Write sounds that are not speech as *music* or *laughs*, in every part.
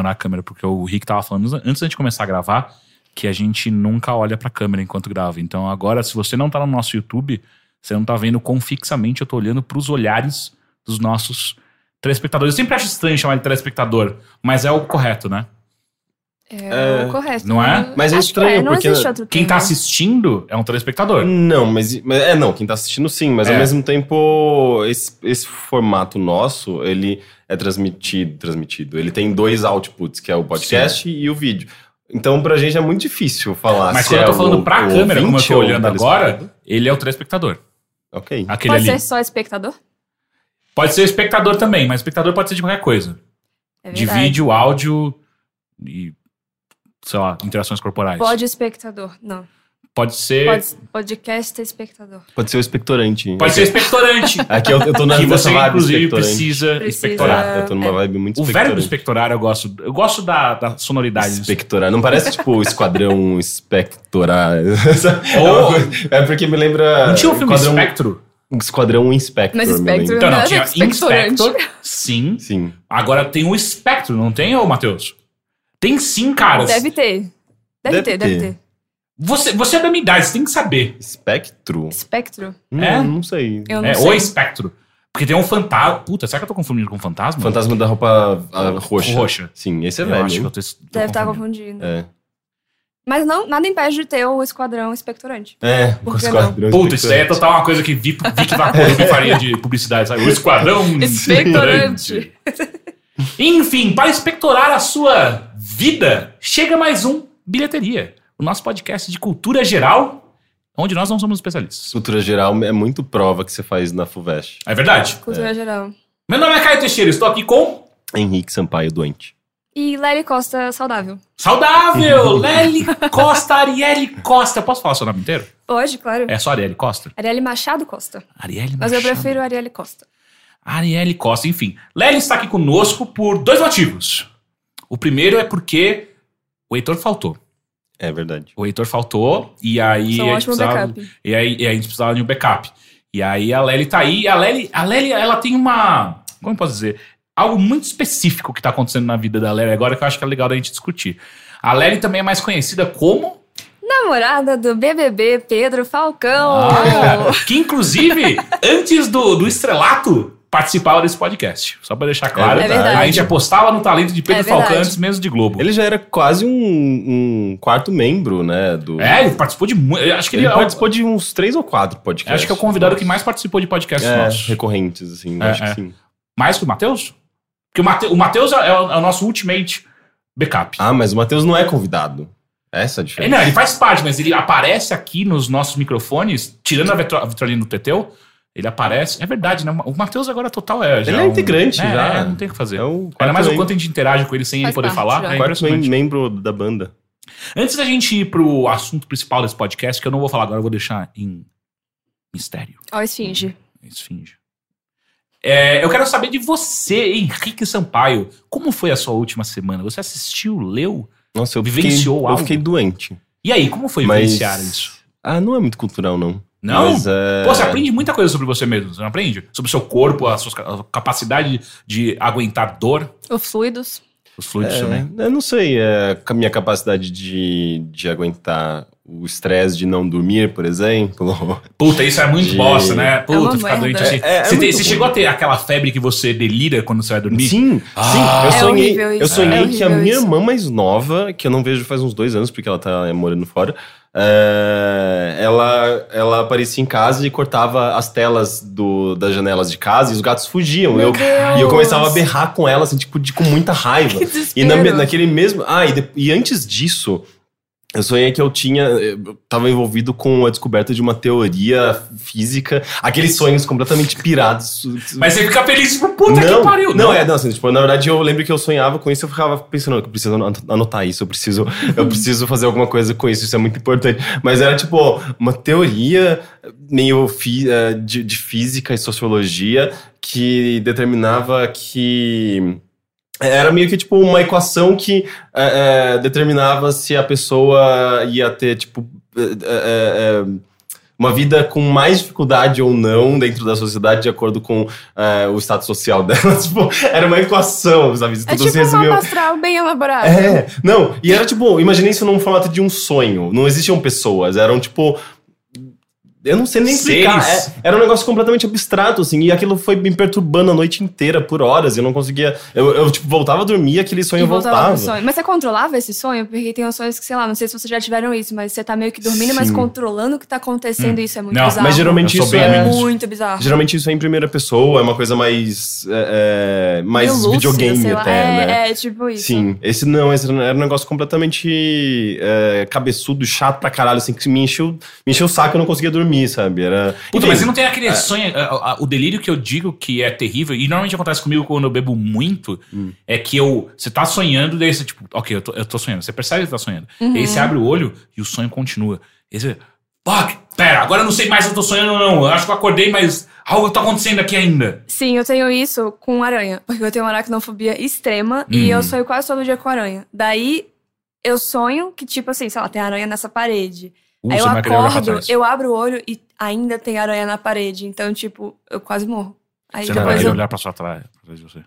ignorar a câmera, porque o Rick tava falando antes da gente começar a gravar que a gente nunca olha pra câmera enquanto grava. Então agora, se você não tá no nosso YouTube, você não tá vendo quão fixamente eu tô olhando pros olhares dos nossos telespectadores. Eu sempre acho estranho chamar de telespectador, mas é o correto, né? É, É, o correto. não é? Mas é Acho que estranho, não porque Quem tá assistindo é um telespectador. Não, mas, mas- é não, quem tá assistindo sim, mas É. ao mesmo tempo esse, esse formato nosso, ele é transmitido, transmitido. Ele tem dois outputs, que é o podcast e o vídeo. Então pra gente é muito difícil falar Mas se quando é eu tô falando o- pra o câmera, como eu tô olhando agora, ele é o telespectador. OK. Aquele Pode ali. ser só espectador? Pode ser espectador também, mas espectador pode ser de qualquer coisa. É de vídeo, áudio e, sei lá, interações corporais. Pode espectador. Não. Pode ser. Pode, podcast espectador. Pode ser o expectorante. Pode ser expectorante. *laughs* Aqui eu, eu tô na que você, vibe inclusive, precisa, Precisa- expectorar. Eu tô numa É. vibe muito O verbo expectorar eu gosto. Eu gosto da, da sonoridade. Espectorar. Não parece tipo o Esquadrão *laughs* Espectorar. *laughs* Ou- é porque me lembra. Não tinha o filme Esquadrão, Spectro? Esquadrão Inspector. Mas lembra. Então, não, Não, tinha é. Inspector, sim. Sim. Agora tem o Spectro, não tem, ô Matheus? Tem sim, caras. Deve ter. Deve Deve, ter, deve ter. Você, você é da minha idade, você tem que saber. Espectro? Espectro? Hum, É? Não sei. Eu não É, sei. o espectro. Porque tem um fantasma. Puta, será que eu tô confundindo com fantasma? Fantasma da roupa ah, roxa. Roxa. Sim, esse é Eu velho. acho que eu tô, tô Deve estar confundindo. confundindo. É. Mas não, nada impede de ter o esquadrão espectorante. É, o que Esquadrão Puta, isso daí é total uma coisa que Vic, Vic Vaporub faria de publicidade, sabe? O esquadrão *laughs* Espectorante. Enfim, para espectorar a sua vida, chega mais um Bilheteria, o nosso podcast de cultura geral, onde nós não somos especialistas. Cultura geral é muito prova que você faz na FUVEST. É verdade? Cultura geral. Meu nome é Caio Teixeira, estou aqui com Henrique Sampaio doente. E Larry Costa saudável. Saudável, *laughs* Lely Costa, Arielle Costa. Posso falar seu nome inteiro? Pode, claro. É só Arielle Costa? Arielle Machado Costa. Arielle Mas eu Machado. prefiro Arielle Costa. Arielle Costa, enfim. Lely está aqui conosco por dois motivos. O primeiro é porque o Heitor faltou. É verdade. O Heitor faltou e aí um a gente ótimo precisava, backup. e aí e a gente precisava de um backup. E aí a Lely tá aí. E a Lely, a Lely, ela tem uma. Como eu posso dizer? Algo muito específico que tá acontecendo na vida da Lely agora que eu acho que é legal da gente discutir. A Lely também é mais conhecida como. Namorada do BBB, Pedro Falcão. Ah, *laughs* que inclusive, antes do, do estrelato, participava desse podcast. Só pra deixar claro. É. A gente apostava no talento de Pedro É verdade. Falcão antes mesmo de Globo. Ele já era quase um, um quarto membro, né? Do... É, ele participou de muito. eu Acho que ele, Ele é participou de uns três ou quatro podcasts. Acho que é o convidado que mais participou de podcasts é, nossos. recorrentes, assim. É, acho é. que sim. Mais que o Matheus? Porque o Mate- o Matheus é, o, é o nosso ultimate backup. Ah, mas o Matheus não é convidado. Essa é a Ele, diferença. não, ele faz parte, mas ele aparece aqui nos nossos microfones, tirando a vitrolina do Teteu, ele aparece. É verdade, né? O Matheus agora total é. já Ele é um- integrante, é, já. É, não tem o que fazer. É o Ainda mais o quanto a gente interage com ele sem ele Faz poder parte, falar. já. É quarto membro da banda. Antes da gente ir pro assunto principal desse podcast, que eu não vou falar agora, eu vou deixar em mistério. Ó, esfinge. Esfinge. É, eu quero saber de você, Henrique Sampaio. Como foi a sua última semana? Você assistiu, leu? Nossa, eu Vivenciou fiquei, algo? Eu fiquei doente. E aí, como foi Mas- vivenciar isso? Ah, não é muito cultural, não. Não? Mas, é... Pô, você aprende muita coisa sobre você mesmo, você não aprende? Sobre o seu corpo, a sua ca- capacidade de aguentar dor, Os fluidos. os fluidos também. É, eu não sei, é, a minha capacidade de, de aguentar o estresse de não dormir, por exemplo. *laughs* Puta, isso é muito De- bosta, né? Puta, uma ficar merda. doente assim. É- é você, tem- você chegou a ter aquela febre que você delira quando você vai dormir? Sim, Ah. sim. Eu É sonhei, eu sonhei é que a minha isso. irmã mais nova, que eu não vejo faz uns dois anos, porque ela tá é, morando fora, é, ela, ela aparecia em casa e cortava as telas do, das janelas de casa e os gatos fugiam. Meu Eu, Deus. e eu começava a berrar com ela, assim, tipo, de, com muita raiva. *laughs* E na- naquele mesmo. Ah, e, de- e antes disso, eu sonhei que eu tinha. Eu tava envolvido com a descoberta de uma teoria física, aqueles sonhos completamente pirados. Mas você fica feliz, tipo, puta não, que pariu. Não, é, não, assim, tipo, na verdade eu lembro que eu sonhava com isso, eu ficava pensando, eu preciso anot- anotar isso, eu preciso, eu preciso fazer alguma coisa com isso, isso é muito importante. Mas era tipo uma teoria meio fi- eh, de, de física e sociologia que determinava que era meio que tipo uma equação que é, é, determinava se a pessoa ia ter tipo é, é, é, uma vida com mais dificuldade ou não dentro da sociedade de acordo com é, o status social *laughs* dela. tipo, era uma equação, sabe? É tipo um astral bem elaborado. É, não, e era tipo, imaginei isso num formato de um sonho. Não existiam pessoas, eram tipo eu não sei nem explicar. É, era um negócio completamente abstrato, assim, e aquilo foi me perturbando a noite inteira, por horas. Eu não conseguia. Eu, eu tipo, voltava a dormir aquele sonho E voltava. pro sonho. Mas você controlava esse sonho? Porque tem uns sonhos que, sei lá, não sei se vocês já tiveram isso, mas você tá meio que dormindo, mas Sim. controlando o que tá acontecendo. Isso é muito Não, bizarro. Mas geralmente isso é. Muito bizarro. Geralmente isso é em primeira pessoa, é uma coisa mais. É, é, mais lúcido, videogame até, é, né? É, tipo isso. Sim, esse não, esse era um negócio completamente é, cabeçudo, chato pra caralho, assim, que me encheu, me encheu o saco e eu não conseguia dormir, sabe? Era. Puta, mas você não tem aquele sonho. a- a- O delírio que eu digo que é terrível, e normalmente acontece comigo quando eu bebo muito, Hum. é que eu. Você tá sonhando, daí você, tipo, ok, eu tô, eu tô sonhando. Você percebe que você tá sonhando. Uhum. E aí você abre o olho e o sonho continua. E aí você. Fuck, pera, agora eu não sei mais se eu tô sonhando ou não. Eu acho que eu acordei, mas algo tá acontecendo aqui ainda. Sim, eu tenho isso com aranha. Porque eu tenho uma aracnofobia extrema e Hum. eu sonho quase todo dia com aranha. Daí eu sonho que, tipo assim, sei lá, tem aranha nessa parede. Uh, Aí eu acordo, eu abro o olho e ainda tem aranha na parede. Então, tipo, eu quase morro. Aí Você não vai eu. olhar pra sua trás, atrás de você.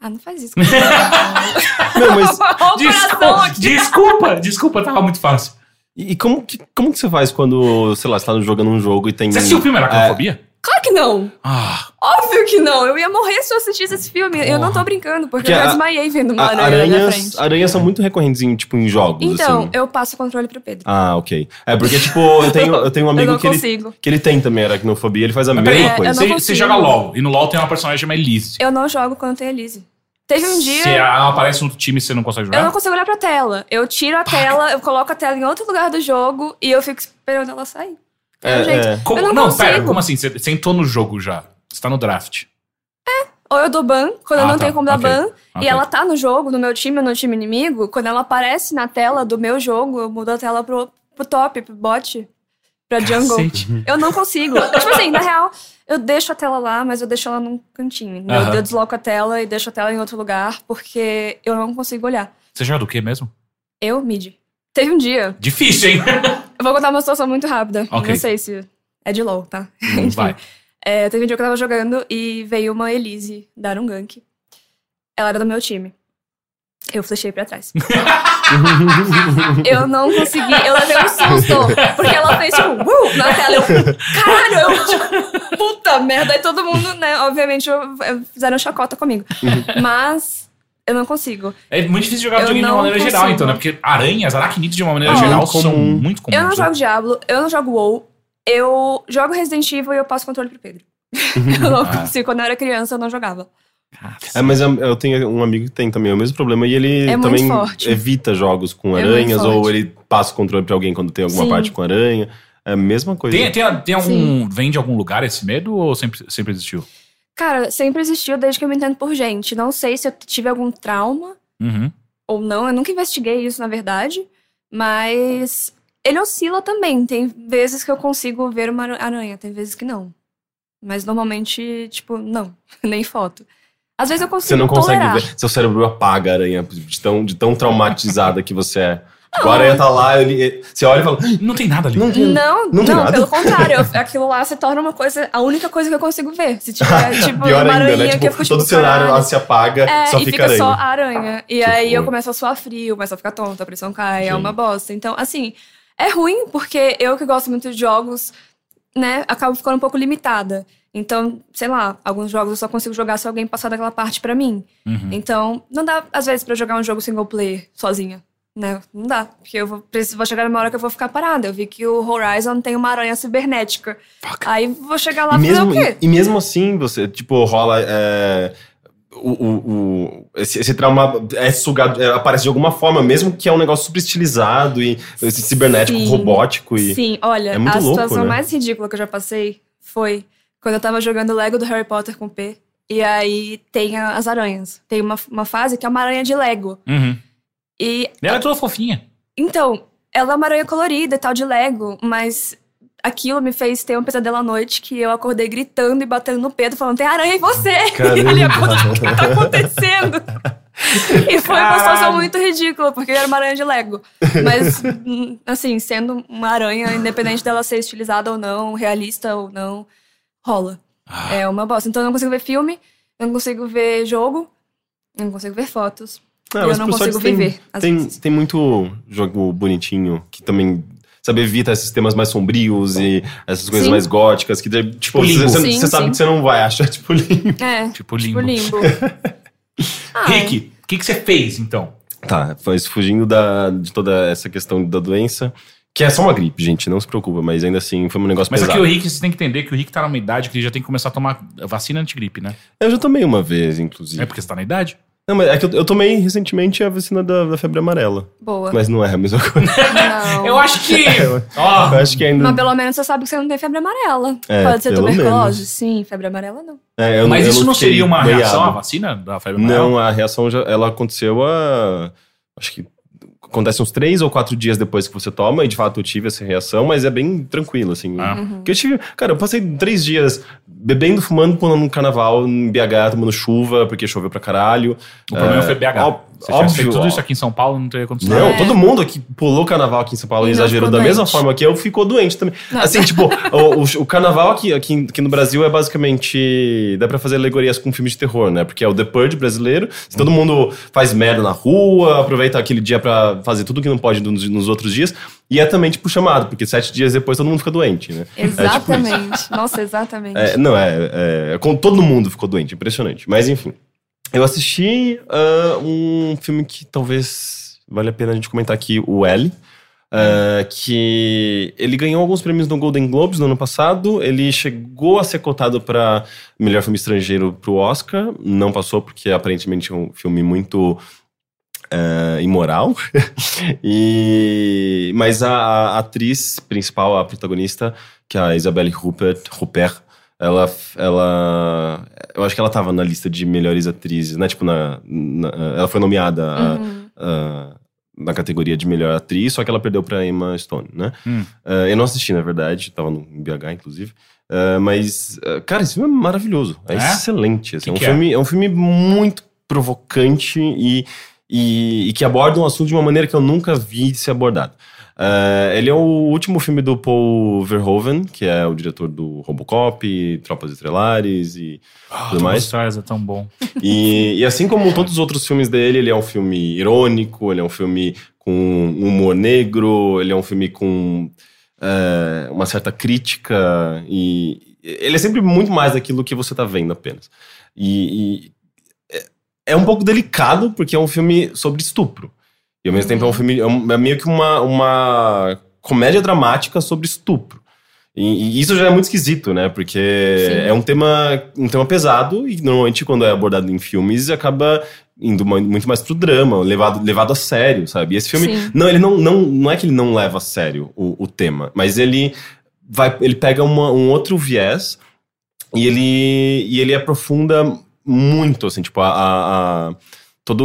Ah, não faz isso. *laughs* Não, mas. *laughs* Desculpa, desculpa, desculpa, tava muito fácil. E como que, como que você faz quando, sei lá, você tá jogando um jogo e tem. Você assistiu o filme Aracnofobia? Claro que não! Ah, Óbvio que não! Eu ia morrer se eu assistisse esse filme. Eu não tô Porra. brincando, porque, Porque eu já desmaiei vendo uma A- aranha na aranhas, frente. aranhas são muito recorrentes em, tipo, em jogos, Então, assim. eu passo o controle pro Pedro. Ah, ok. É porque, tipo, eu tenho, eu tenho um *laughs* eu amigo não que ele, consigo. que ele tem também aracnofobia, ele faz a mesma É, coisa. eu você, você joga LOL, e no LOL tem uma personagem chamada Elise. Eu não jogo quando tem Elise. Teve um dia. Se ela aparece no time e você não consegue Eu jogar? não consigo olhar pra tela. Eu tiro a tela, eu coloco a tela em outro lugar do jogo e eu fico esperando ela sair. É, É, jeito. é. Como- eu não, não, pera, como assim? Você, você entrou no jogo já. Você tá no draft. Ou eu dou ban, quando eu Ah, não tá. tenho como dar Ok. ban. Ok. E ela tá no jogo, no meu time ou no time inimigo. Quando ela aparece na tela do meu jogo, eu mudo a tela pro, pro top, pro bot, pra jungle. Cacete. Eu não consigo. *laughs* tipo assim, na real, eu deixo a tela lá, mas eu deixo ela num cantinho. Eu-. Eu, desloco a tela e deixo a tela em outro lugar, porque eu não consigo olhar. Você joga do que mesmo? Eu, mid. Teve um dia. Difícil, hein? *laughs* Eu vou contar uma situação muito rápida. Ok. Não sei se é de LOL, tá? Hum, *laughs* Vai. É, teve um dia que eu tava jogando e veio uma Elise dar um gank. Ela era do meu time. Eu flechei pra trás. *laughs* eu não consegui, eu levei um susto. Porque ela fez tipo, uh, na tela. Eu, caralho, eu, tipo, puta merda. Aí todo mundo, né, obviamente, fizeram chacota comigo. Mas eu não consigo. É muito difícil jogar Eu videogame de não uma maneira geral, consigo. então, né? Porque aranhas, aracnídeos de uma maneira Ó, geral comum. são muito comuns. Eu não né? jogo Diablo, eu não jogo WoW. Eu jogo Resident Evil e eu passo controle pro Pedro. *laughs* eu não Ah. consigo. Quando eu era criança, eu não jogava. É, mas eu, eu tenho um amigo que tem também o mesmo problema e ele É também evita jogos com É aranhas ou forte. ele passa o controle pra alguém quando tem alguma Sim. parte com aranha. É a mesma coisa. Tem, tem, tem algum. Vem de algum lugar esse medo ou sempre, sempre existiu? Cara, sempre existiu desde que eu me entendo por gente. Não sei se eu tive algum trauma Uhum. ou não. Eu nunca investiguei isso, na verdade. Mas ele oscila também. Tem vezes que eu consigo ver uma aranha, tem vezes que não. Mas normalmente, tipo, não. *laughs* Nem foto. Às vezes eu consigo Você não consegue tolerar. ver. Seu cérebro apaga a aranha de tão, de tão traumatizada que você é. Tipo, a Não. aranha tá lá, ele, você olha e fala. Não tem nada ali. Não tem. Não, Não não, nada? pelo contrário. eu- *laughs* aquilo lá se torna uma coisa, a única coisa que eu consigo ver. Se tiver, *laughs* tipo, Pior uma ainda, aranha né? que Tipo, eu fico, todo tipo, cenário lá se apaga, É, só e fica fica aranha. só a aranha. E Que aí eu começo a suar frio, começo a ficar tonta, a pressão cai, é Sim. uma bosta. Então, assim, é ruim porque eu que gosto muito de jogos, né, acabo ficando um pouco limitada. Então, sei lá, alguns jogos eu só consigo jogar se alguém passar daquela parte pra mim. Uhum. Então, não dá, às vezes, pra eu jogar um jogo single player sozinha. Né? Não dá. Porque eu vou, preciso, vou chegar numa hora que eu vou ficar parada. Eu vi que o Horizon tem uma aranha cibernética. Fuck. Aí vou chegar lá E fazer mesmo, o quê? e, e mesmo assim, você, tipo, rola. é, o, o, o- esse, esse trauma é sugado, é, aparece de alguma forma, mesmo que é um negócio super estilizado e esse cibernético, Sim. robótico e. Sim, olha, é a louco, situação né? mais ridícula que eu já passei foi quando eu tava jogando Lego do Harry Potter com o P. E aí tem a- as aranhas. Tem uma, uma fase que é uma aranha de Lego. Uhum. E Ela é toda fofinha. então, ela é uma aranha colorida e tal de Lego, mas aquilo me fez ter um pesadelo à noite que eu acordei gritando e batendo no peito, falando: tem aranha em você! Caramba. E *laughs* ele acordou, o que tá acontecendo? E foi uma situação muito ridícula, porque eu era uma aranha de Lego. Mas, assim, sendo uma aranha, independente dela ser estilizada ou não, realista ou não, rola. Ah. É uma bosta. Então eu não consigo ver filme, eu não consigo ver jogo, eu não consigo ver fotos. E eu mas não consigo tem- viver. Tem, tem muito jogo bonitinho que também. Sabe, evita esses temas mais sombrios e essas coisas Sim. mais góticas que, tipo, Limbo. você, Sim, você sabe que você não vai achar, *laughs* tipo, limbo. É, Tipo tipo limbo. limbo. Ah, *laughs* Rick, o que, que você fez então? Tá, mas fugindo da, de toda essa questão da doença, que é só uma gripe, gente, não se preocupa, mas ainda assim foi um negócio Mas pesado. aqui o Rick, você tem que entender que o Rick tá numa idade que ele já tem que começar a tomar vacina antigripe, né? Eu já tomei uma vez, inclusive. É porque você tá na idade? Não, mas é que eu, eu tomei recentemente a vacina da, da febre amarela, boa. mas não é a mesma coisa. Não. Eu acho que. *laughs* eu Ó, acho que ainda. Mas pelo menos você sabe que você não tem febre amarela. É, Pode ser tuberculose? menos. Sim, febre amarela não. É, eu mas eu isso não fiquei seria uma reação à vacina da febre amarela? Não, a reação já, ela aconteceu a. Acho que acontece uns três ou quatro dias depois que você toma, e de fato eu tive essa reação, mas é bem tranquilo, assim. Ah. Uhum. Porque eu tive. Cara, eu passei três dias bebendo, fumando, pulando no carnaval, em BH, tomando chuva, porque choveu pra caralho. O problema É, foi BH. ó- Se você tivesse feito óbvio, tudo ó. isso aqui em São Paulo, não teria acontecido. Não, É. todo mundo que pulou o carnaval aqui em São Paulo E exagerou da mesma doente. forma que eu, ficou doente também. Não. Assim, tipo, o, o- o carnaval aqui, aqui, aqui no Brasil é basicamente. dá pra fazer alegorias com filmes de terror, né? Porque é o The Purge brasileiro. Se todo mundo faz merda na rua, aproveita aquele dia pra fazer tudo que não pode nos, nos outros dias. E é também, tipo, chamado, porque sete dias depois todo mundo fica doente, né? Exatamente. Nossa, exatamente. É, não, é, é, com Todo mundo ficou doente, impressionante. Mas enfim. Eu assisti ah, um filme que talvez vale a pena a gente comentar aqui, o L. ah, que ele ganhou alguns prêmios no Golden Globes no ano passado. Ele chegou a ser cotado para melhor filme estrangeiro pro Oscar. Não passou, porque aparentemente é um filme muito ah, imoral. *laughs* e, mas a, a atriz principal, a protagonista, que é a Isabelle Rupert, Rupert ela, ela. Eu acho que ela tava na lista de melhores atrizes, né? Tipo, na, na- ela foi nomeada a- Uhum. a- na categoria de melhor atriz, só que ela perdeu pra Emma Stone, né? Hum. Ah, eu não assisti, na verdade, tava no BH, inclusive. Ah, mas, ah, cara, esse filme é maravilhoso. É, É? excelente. assim, Que é, um que é? filme, é um filme muito provocante e, e, e que aborda um assunto de uma maneira que eu nunca vi ser abordado. Ah, ele é o último filme do Paul Verhoeven, que é o diretor do Robocop, Tropas Estrelares e Ah, tudo mais. Stars é tão bom. E, e assim como todos os outros filmes dele, ele é um filme irônico, ele é um filme com um humor negro, ele é um filme com é, uma certa crítica e ele é sempre muito mais daquilo que você tá vendo apenas. E, e é, é um pouco delicado porque é um filme sobre estupro. E ao mesmo tempo é um filme, é, um- é meio que uma, uma comédia dramática sobre estupro. E, e isso já é muito esquisito, né? Porque Sim. é um tema, um tema pesado e normalmente quando é abordado em filmes acaba indo muito mais pro drama, levado, levado a sério, sabe? E esse filme, Sim. não, ele não, não, não é que ele não leva a sério o, o tema, mas ele vai, ele pega uma- um outro viés e ele, e ele aprofunda muito, assim, tipo, a, a, a toda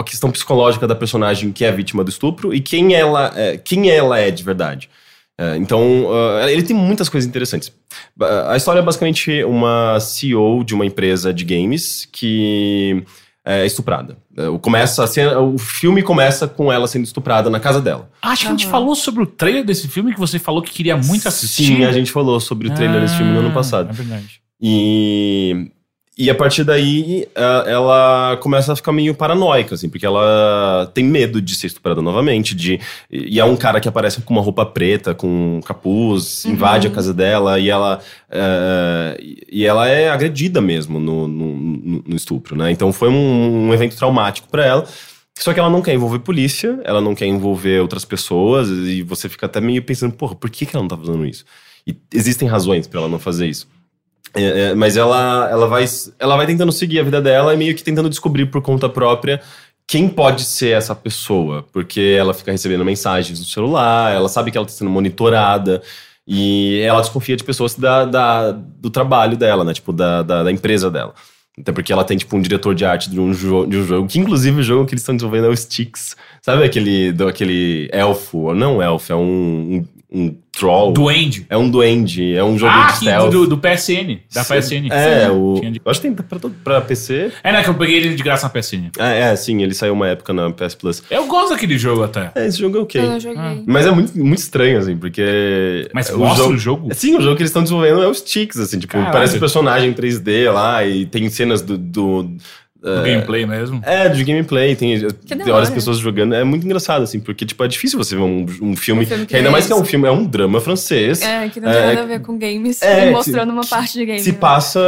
a questão psicológica da personagem que é vítima do estupro e quem ela é, quem ela é de verdade. É, então, ah, ele tem muitas coisas interessantes. A história é basicamente uma CEO de uma empresa de games que é estuprada. É, o Começa a cena- o filme começa com ela sendo estuprada na casa dela. Acho que a gente falou sobre o trailer desse filme que você falou que queria muito assistir. Sim, a gente falou sobre o trailer desse filme no ano Ah, passado. É verdade. E, e a partir daí ela começa a ficar meio paranoica, assim, porque ela tem medo de ser estuprada novamente. De, e é um cara que aparece com uma roupa preta, com um capuz, invade a casa dela e ela, eh, e ela é agredida mesmo no, no, no- no estupro, né? Então foi um, um evento traumático para ela. Só que ela não quer envolver polícia, ela não quer envolver outras pessoas, e você fica até meio pensando, porra, por que, que ela não tá fazendo isso? E existem razões para ela não fazer isso. É, é, mas ela, ela, vai, ela vai tentando seguir a vida dela e meio que tentando descobrir por conta própria quem pode ser essa pessoa. Porque ela fica recebendo mensagens no celular, ela sabe que ela está sendo monitorada. E ela desconfia de pessoas da, da- do trabalho dela, né? Tipo, da, da, da empresa dela. Até porque ela tem, tipo, um diretor de arte de um, jo de um jogo, que inclusive o jogo que eles estão desenvolvendo é o Styx. Sabe aquele, do, aquele elfo? Não elfo, é um, um, um troll. Duende. É um duende, é um jogo Ah, de stealth. do, do PSN. Da PSN. É, o. Tinha de- Eu acho que tem pra, todo- pra PC. É, né? Que eu peguei ele de graça na PSN. É, é, sim, ele saiu uma época na PS Plus. Eu gosto daquele jogo até. É, esse jogo é ok. Eu joguei. Mas é muito, muito estranho, assim, porque. Mas o mostra jogo... o jogo? Sim, o jogo que eles estão desenvolvendo é os tics, assim, tipo, Caralho. parece um personagem 3D lá e tem cenas do. do Do é, gameplay mesmo. É, de gameplay, tem, tem horas hora. pessoas jogando. É muito engraçado, assim, porque, tipo, é difícil você ver um, um filme. Um filme que que ainda é mais que é um filme, é um drama francês. É, que não tem É, nada a ver com games. é, e que- mostrando uma parte de games. se né? passa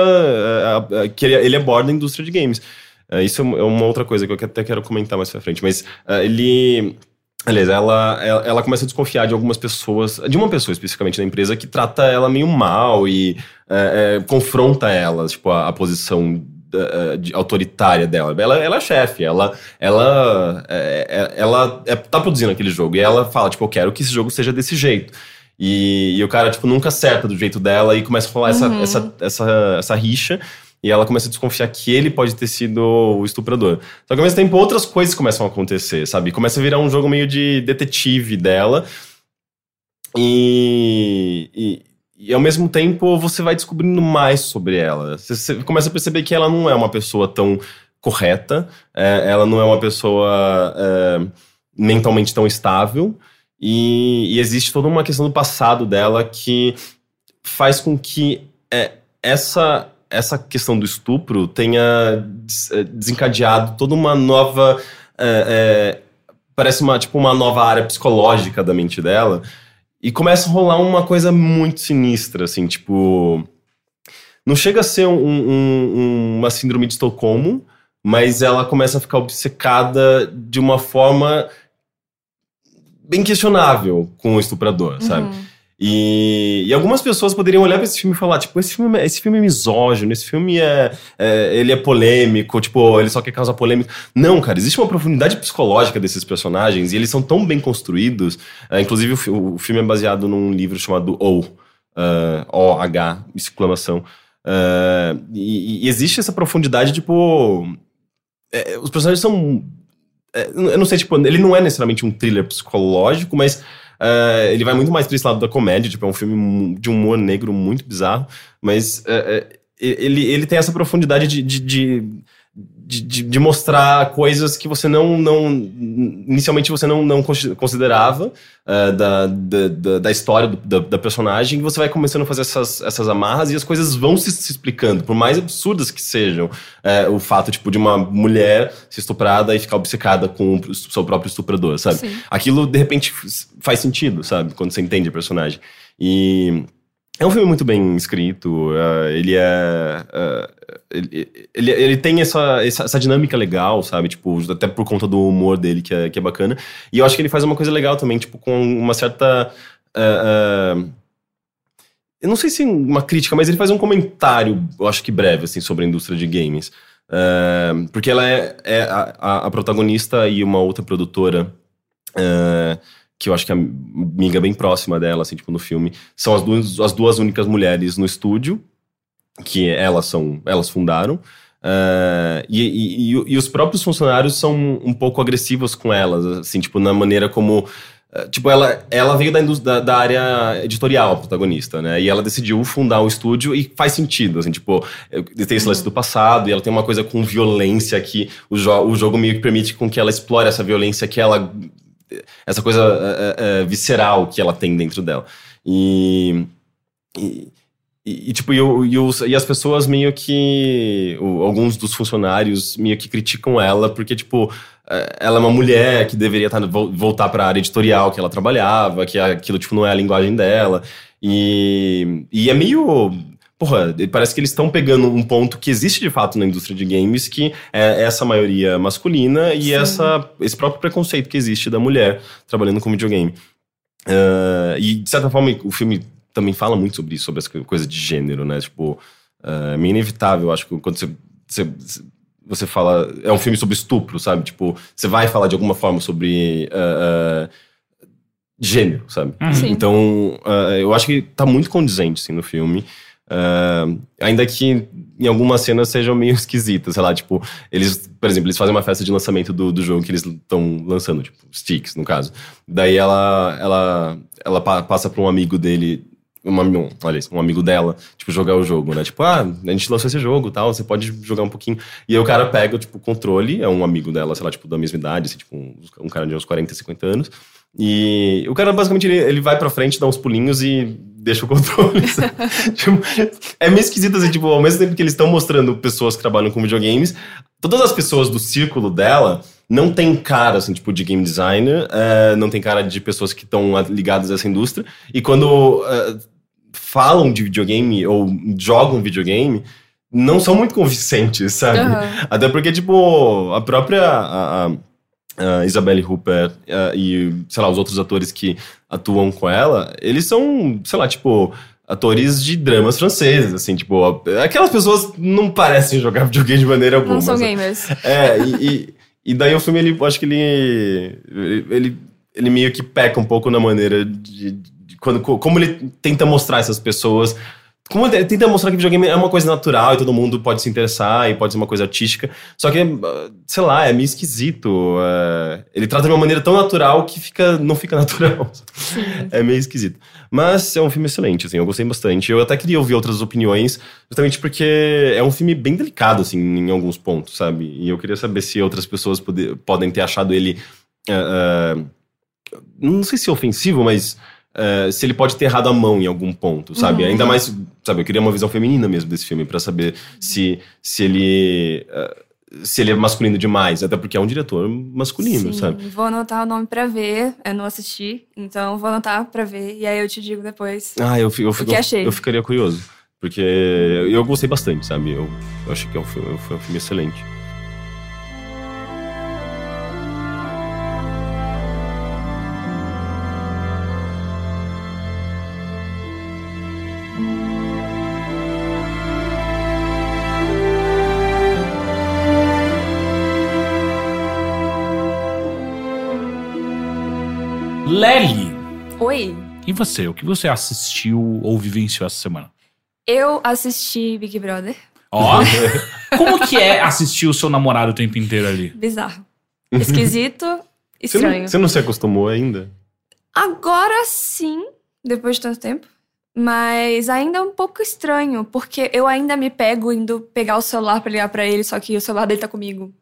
é, é, que ele, ele aborda a indústria de games. É, isso é uma é outra coisa que eu até quero comentar mais pra frente. Mas é, ele. Aliás, ela, ela, ela começa a desconfiar de algumas pessoas, de uma pessoa especificamente da empresa, que trata ela meio mal e é, é, confronta ela, tipo, a, a posição da- de- autoritária dela. Ela, ela é chefe, ela, ela, é, ela é, tá produzindo aquele jogo e ela fala, tipo, eu quero que esse jogo seja desse jeito. E, e o cara, tipo, nunca acerta do jeito dela e começa a essa, Uhum. essa, essa, essa rixa. E ela começa a desconfiar que ele pode ter sido o estuprador. Só que ao mesmo tempo outras coisas começam a acontecer, sabe? Começa a virar um jogo meio de detetive dela. E, e, e ao mesmo tempo você vai descobrindo mais sobre ela. Você, você começa a perceber que ela não é uma pessoa tão correta, é, ela não é uma pessoa é, mentalmente tão estável. E, e existe toda uma questão do passado dela que faz com que é, essa, essa questão do estupro tenha eh, desencadeado toda uma nova. é, é, parece uma, tipo, uma nova área psicológica da mente dela. E começa a rolar uma coisa muito sinistra, assim, tipo. Não chega a ser um- um- um- uma síndrome de Estocolmo, mas ela começa a ficar obcecada de uma forma bem questionável com o estuprador, sabe? E, e algumas pessoas poderiam olhar pra esse filme e falar, tipo, esse filme, esse filme é misógino, esse filme é, é- ele é polêmico, tipo, ele só quer causar polêmica. Não, cara, existe uma profundidade psicológica desses personagens e eles são tão bem construídos. É, inclusive, o, o filme é baseado num livro chamado O, ah, O-H, exclamação. Ah, e, e existe essa profundidade, tipo. é, os personagens são. é, eu não sei, tipo, ele não é necessariamente um thriller psicológico, mas é, ele vai muito mais pra esse lado da comédia, tipo, é um filme de humor negro muito bizarro, mas é, ele, ele tem essa profundidade de, de, de, de, de- de mostrar coisas que você não, não inicialmente você não, não consi- considerava é, da, da, da, história do- da, da personagem, e você vai começando a fazer essas, essas amarras e as coisas vão se, se explicando, por mais absurdas que sejam é, o fato, tipo, de uma mulher ser estuprada e ficar obcecada com o seu próprio estuprador, sabe? Sim. Aquilo, de repente, faz sentido, sabe? Quando você entende o personagem. E é um filme muito bem escrito, eh, ele é... eh, ele, ele, ele tem essa, essa, essa dinâmica legal, sabe? Tipo, até por conta do humor dele, que é, que é bacana. E eu acho que ele faz uma coisa legal também, tipo, com uma certa... eh, eu não sei se uma crítica, mas ele faz um comentário, eu acho que breve, assim, sobre a indústria de games. Porque ela é, é a, a- protagonista e uma outra produtora que eu acho que é amiga bem próxima dela, assim, tipo, no filme, são as duas, as duas únicas mulheres no estúdio, que elas são, elas fundaram. eh, e, e- e e os próprios funcionários são um pouco agressivos com elas, assim, tipo, na maneira como. eh, Tipo, ela, ela veio da, da, da área editorial, a protagonista, né? E ela decidiu fundar um estúdio e faz sentido, assim, tipo, eu- tem esse lance do passado e ela tem uma coisa com violência que o, jo o jogo meio que permite com que ela explore essa violência que ela essa coisa é, é, é, visceral que ela tem dentro dela. E. E, e, tipo, e, e os- e as pessoas meio que. alguns dos funcionários meio que criticam ela, porque, tipo, ela é uma mulher que deveria tá, vol- voltar para a área editorial que ela trabalhava, que aquilo, tipo, não é a linguagem dela. E, e é meio. Porra, parece que eles estão pegando um ponto que existe de fato na indústria de games, que é essa maioria masculina e Sim. essa, esse próprio preconceito que existe da mulher trabalhando com videogame. Ah, e, de certa forma, o filme também fala muito sobre isso, sobre essa coisa de gênero, né? Tipo, ah, é meio inevitável, acho que quando você, você, você fala. É um filme sobre estupro, sabe? Tipo, você vai falar de alguma forma sobre. ah, ah, gênero, sabe? Uhum. Sim. Então, ah, eu acho que tá muito condizente, assim, no filme. Uh, ainda que em algumas cenas sejam meio *laughs* esquisitas, sei lá, tipo, eles, por exemplo, eles fazem uma festa de lançamento do, do jogo que eles estão lançando, tipo, Sticks, no caso. Daí ela, ela, ela passa pra um amigo dele, uma, um, olha isso, um amigo dela, tipo, jogar o jogo, né? Tipo, ah, a gente lançou esse jogo tal, você pode jogar um pouquinho. E aí o cara pega, tipo, o controle, é um amigo dela, sei lá, tipo, da mesma idade, assim, tipo, um, um cara de uns 40, 50 anos. E o cara, basicamente, ele, ele vai pra frente, dá uns pulinhos e deixa o controle. *laughs* tipo, é meio esquisito, assim, tipo, ao mesmo tempo que eles estão mostrando pessoas que trabalham com videogames, todas as pessoas do círculo dela não tem cara, assim, tipo, de game designer, uh, não tem cara de pessoas que estão ligadas a essa indústria. E quando uh, falam de videogame ou jogam videogame, não são muito convincentes, sabe? Uhum. Até porque, tipo, a própria... A, a, Isabelle Hooper uh, e, sei lá, os outros atores que atuam com ela, eles são, sei lá, tipo, atores de dramas franceses, assim, tipo, aquelas pessoas não parecem jogar videogame de maneira alguma. Não são gamers. É, e, e, e, daí o filme, ele, acho que ele, ele, ele meio que peca um pouco na maneira de, de quando, como ele tenta mostrar essas pessoas como tenta mostrar que videogame é uma coisa natural e todo mundo pode se interessar e pode ser uma coisa artística. Só que, sei lá, é meio esquisito. É... Ele trata de uma maneira tão natural que fica, não fica *laughs* natural. é meio esquisito. Mas é um filme excelente, assim, eu gostei bastante. Eu até queria ouvir outras opiniões, justamente porque é um filme bem delicado, assim, em alguns pontos, sabe? E eu queria saber se outras pessoas poder, podem ter achado ele. Uh, uh, não sei se ofensivo, mas uh, se ele pode ter errado a mão em algum ponto, sabe? Uhum. Ainda mais, sabe, eu queria uma visão feminina mesmo desse filme para saber se, se ele. Uh, se ele é masculino demais, até porque é um diretor masculino, Sim, sabe? Vou anotar o nome pra ver, eu não assisti, então vou anotar pra ver e aí eu te digo depois. Ah, eu, eu, eu, eu ficaria curioso. Porque eu gostei bastante, sabe? Eu, eu achei que é um filme, foi um filme excelente. E você? O que você assistiu ou vivenciou essa semana? Eu assisti Big Brother. Ó, *laughs* como que é assistir o seu namorado o tempo inteiro ali? Bizarro. Esquisito, estranho. *laughs* Você não, você não se acostumou ainda? Agora sim, depois de tanto tempo. Mas ainda é um pouco estranho, porque eu ainda me pego indo pegar o celular pra ligar pra ele, só que o celular dele tá comigo.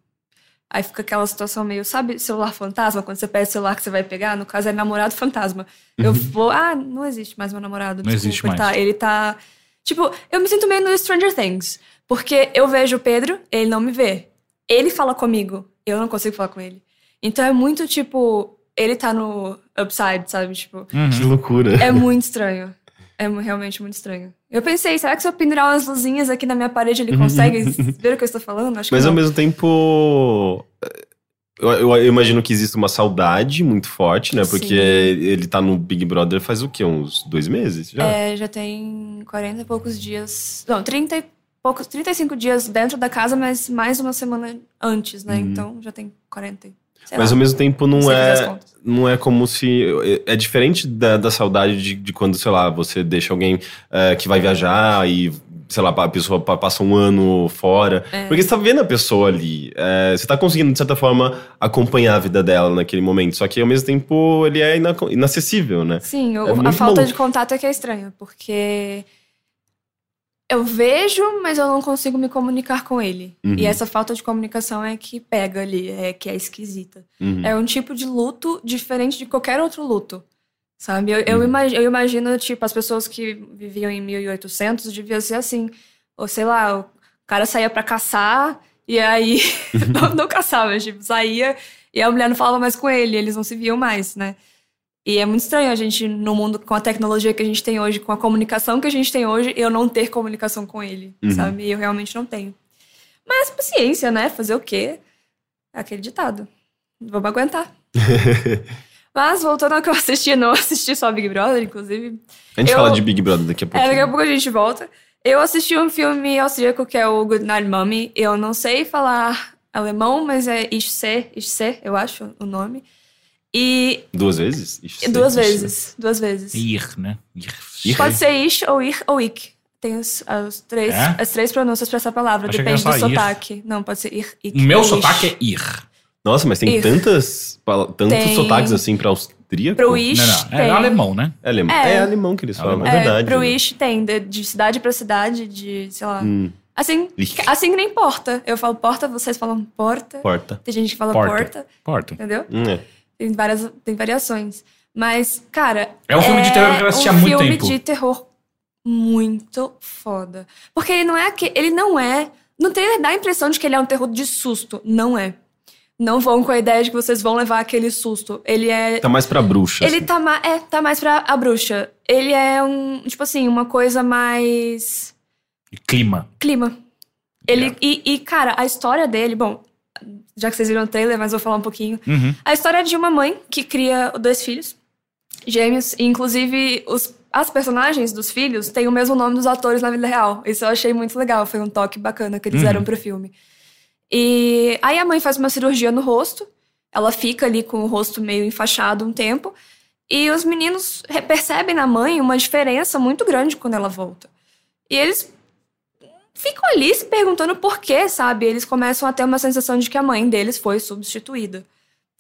Aí fica aquela situação meio, sabe, celular fantasma? Quando você pega o celular que você vai pegar, no caso é namorado fantasma. Uhum. Eu vou, ah, não existe mais meu namorado. Não desculpa, existe mais. Tá, ele tá. Tipo, eu me sinto meio no Stranger Things. Porque eu vejo o Pedro, ele não me vê. Ele fala comigo, eu não consigo falar com ele. Então é muito tipo, ele tá no upside, sabe? Tipo. Uhum. Que loucura. É muito estranho. É realmente muito estranho. Eu pensei, será que se eu pendurar umas luzinhas aqui na minha parede ele consegue *laughs* ver o que eu estou falando? Acho Mas ao mesmo tempo. Eu, eu, eu, imagino que existe uma saudade muito forte, né? Porque Sim. ele tá no Big Brother faz o quê? Uns dois meses já? É, já tem 40 e poucos dias. Não, 30 e poucos, 35 dias dentro da casa, mas mais uma semana antes, né? Uhum. Então já tem 40 mas lá, ao mesmo tempo não é, não é como se. É, diferente da, da saudade de, de, quando, sei lá, você deixa alguém é, que vai viajar e, sei lá, a pessoa passa um ano fora. É. Porque você tá vendo a pessoa ali. É, você tá conseguindo, de certa forma, acompanhar a vida dela naquele momento. Só que ao mesmo tempo ele é inacessível, né? Sim, o, é a falta bom. de contato é que é estranha, porque eu vejo, mas eu não consigo me comunicar com ele. Uhum. E essa falta de comunicação é que pega ali, é que é esquisita. Uhum. É um tipo de luto diferente de qualquer outro luto. Sabe? Eu, eu, uhum. imagino, eu imagino, tipo, as pessoas que viviam em 1800 deviam ser assim. Ou sei lá, o cara saía para caçar e aí. *laughs* *laughs* não, não caçava, tipo, saía e a mulher não falava mais com ele, eles não se viam mais, né? E é muito estranho a gente, no mundo com a tecnologia que a gente tem hoje, com a comunicação que a gente tem hoje, eu não ter comunicação com ele, uhum. sabe? Eu realmente não tenho. Mas paciência, né? Fazer o quê? É aquele ditado. Vamos aguentar. *laughs* Mas voltando ao que eu assisti, não assisti só Big Brother, inclusive. A gente eu... fala de Big Brother daqui a pouco. É, daqui a pouco a gente volta. Eu assisti um filme austríaco que é o Good Night Mommy. Eu não sei falar alemão, mas é Ich se, Ich se, eu acho o nome. E. Duas vezes? duas vezes. Duas vezes. Ir, né? Ir. Pode ser ish ou ir ou ik. Tem os, as, três, É? as três pronúncias pra essa palavra, que depende do ir. sotaque. Não, pode ser ir. ir O meu ish. sotaque é ir. Nossa, mas tem Ir. tantas, tantos Tem. sotaques assim pra austríaco. Pro ish Não, não. tem. É alemão, né? É alemão. É. É. alemão que eles falam, Alemão. é verdade. pro né? ish tem, de, de cidade pra cidade, de, sei lá. Hum, Assim, assim que nem porta. Eu falo porta, vocês falam porta. porta. Tem gente que fala Porta. porta, Porta. entendeu? Hum, é. Tem várias tem variações. Mas, cara. É um filme de terror que eu assisti há muito um tempo. filme de terror muito foda. Porque ele não é. aque- Ele não é. No trailer dá a impressão de que ele é um terror de susto. Não é. Não vão com a ideia de que vocês vão levar aquele susto. Ele é. Tá mais pra bruxa. Ele assim. tá, ma é, tá mais pra a bruxa. Ele é um. Tipo assim, uma coisa mais. Clima. Clima. Ele, Yeah. e, e, cara, a história dele, bom, já que vocês viram o trailer, mas vou falar um pouquinho. Uhum. A história é de uma mãe que cria dois filhos, gêmeos, e inclusive os, as personagens dos filhos têm o mesmo nome dos atores na vida real. Isso eu achei muito legal, foi um toque bacana que eles Uhum. deram pro filme. E aí a mãe faz uma cirurgia no rosto, ela fica ali com o rosto meio enfaixado um tempo, e os meninos percebem na mãe uma diferença muito grande quando ela volta. E eles ficam ali se perguntando por quê, sabe? Eles começam a ter uma sensação de que a mãe deles foi substituída.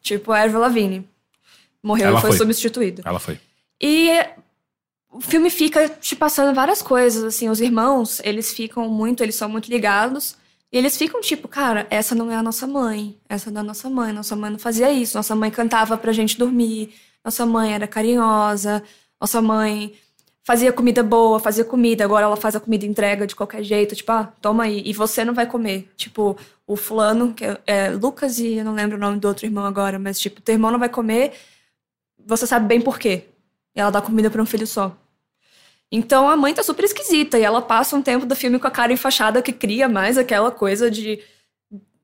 Tipo a Avril Lavigne. Morreu Ela e foi, foi. substituída. Ela foi. E o filme fica te passando várias coisas, assim, os irmãos, eles ficam muito, eles são muito ligados, e eles ficam tipo, cara, essa não é a nossa mãe, essa não é a nossa mãe, nossa mãe não fazia isso, nossa mãe cantava pra gente dormir, nossa mãe era carinhosa, nossa mãe fazia comida boa, fazia comida, agora ela faz a comida entrega de qualquer jeito, tipo, ah, toma aí, e você não vai comer. Tipo, o fulano, que é, é Lucas e eu não lembro o nome do outro irmão agora, mas tipo, teu irmão não vai comer, você sabe bem por quê. E ela dá comida pra um filho só. Então a mãe tá super esquisita e ela passa um tempo do filme com a cara enfaixada que cria mais aquela coisa de.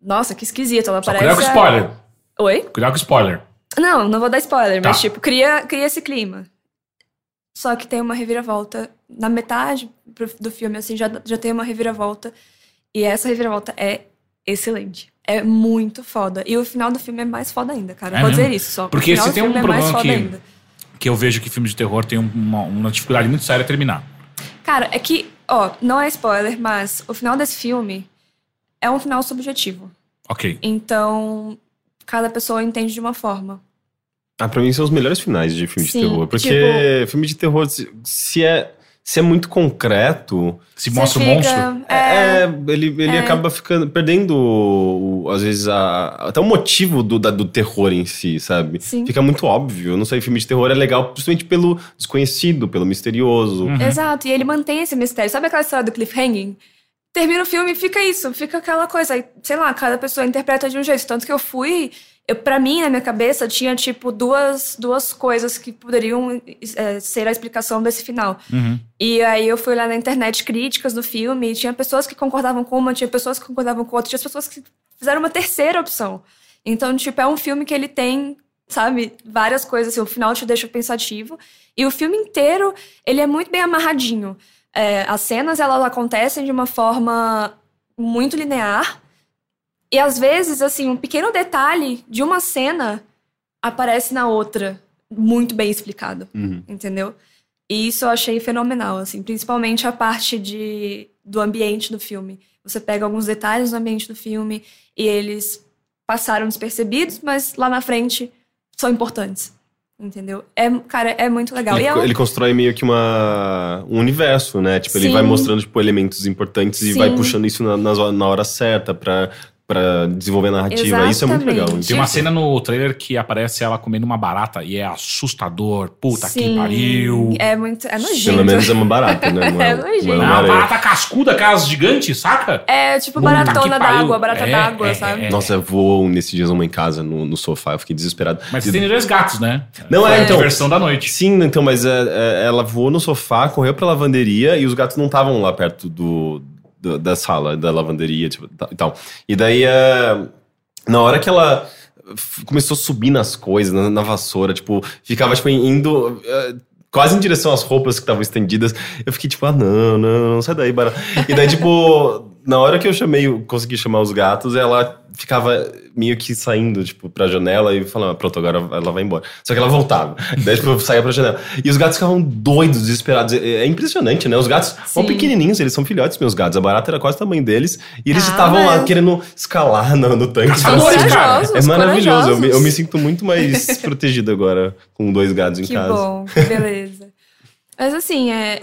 Nossa, que esquisita. Ela Só parece. cuidado com a- spoiler. Oi? Cuidado com spoiler. Não, não vou dar spoiler, mas Tá. tipo, cria, cria esse clima. Só que tem uma reviravolta. Na metade do filme, assim, já, já tem uma reviravolta. E essa reviravolta é excelente. É muito foda. E o final do filme é mais foda ainda, cara. É mesmo? dizer isso só. Porque se tem um filme é problema que- ainda. Que eu vejo que filmes de terror tem uma, uma dificuldade muito séria a terminar. Cara, é que, ó, não é spoiler, mas o final desse filme é um final subjetivo. Ok. Então, cada pessoa entende de uma forma. Ah, pra mim são os melhores finais de filme Sim, de terror. Porque tipo- filme de terror, se, se é, se é muito concreto, Se mostra o fica- monstro. é, ele, ele é. acaba ficando perdendo, às vezes, a- até o motivo do, da- do terror em si, sabe? Sim. Fica muito óbvio. Eu não sei, filme de terror é legal justamente pelo desconhecido, pelo misterioso. Uhum. Exato, e ele mantém esse mistério. Sabe aquela história do cliffhanging? Termina o filme e fica isso, fica aquela coisa. aí, Sei lá, cada pessoa interpreta de um jeito. Tanto que eu fui. Pra mim, na minha cabeça, tinha, tipo, duas, duas coisas que poderiam é, ser a explicação desse final. Uhum. E aí eu fui lá na internet críticas do filme e tinha pessoas que concordavam com uma, tinha pessoas que concordavam com outra, tinha pessoas que fizeram uma terceira opção. Então, tipo, é um filme que ele tem, sabe, várias coisas, assim, o final te deixa pensativo. E o filme inteiro, ele é muito bem amarradinho. É, as cenas, elas acontecem de uma forma muito linear. E às vezes, assim, um pequeno detalhe de uma cena aparece na outra, muito bem explicado Uhum. entendeu? E isso eu achei fenomenal, assim, principalmente a parte de, do ambiente do filme. Você pega alguns detalhes do ambiente do filme e eles passaram despercebidos, mas lá na frente são importantes, entendeu? É, cara, é muito legal. Ele, é um- ele constrói meio que uma, um universo, né? Tipo, ele Sim. vai mostrando tipo, elementos importantes e Sim. vai puxando isso na, na hora certa pra, pra desenvolver a narrativa. Isso é muito legal. Exatamente. Tem uma cena no trailer que aparece ela comendo uma barata e é assustador. Puta que Sim, pariu. É muito. É nojento. Pelo menos é uma barata, né? Não É nojento. É uma uma areia. barata cascuda, aquelas gigantes, saca? É tipo Puta baratona que d'água, barata É, d'água, é, sabe? é. Nossa, voou nesses dias uma em casa no, no sofá, eu fiquei desesperado. Mas você tem dois gatos, né? Não, é, então. Versão da noite. Sim, então, mas é, é, ela voou no sofá, correu pra lavanderia e os gatos não estavam lá perto do, do- da sala, da lavanderia tipo, tá- e daí, é, na hora que ela começou a subir nas coisas, na, na vassoura, tipo, ficava, tipo, indo... é, Quase em direção às roupas que estavam estendidas. Eu fiquei tipo, ah, não, não, não, sai daí, barata. E daí, tipo, *laughs* na hora que eu chamei, consegui chamar os gatos, ela ficava meio que saindo, tipo, pra janela e falando, ah, pronto, agora ela vai embora. Só que ela voltava. *laughs* Daí, tipo, eu saía pra janela. E os gatos ficavam doidos, desesperados. É, é impressionante, né? Os gatos são pequenininhos, eles são filhotes, meus gatos. A barata era quase o tamanho deles. E eles Ah, estavam lá mas- querendo escalar no, no tanque. São Assim, corajosos, É maravilhoso. Eu me, eu me sinto muito mais *laughs* protegido agora com dois gatos em Que casa. bom, que beleza. *laughs* Mas assim, é...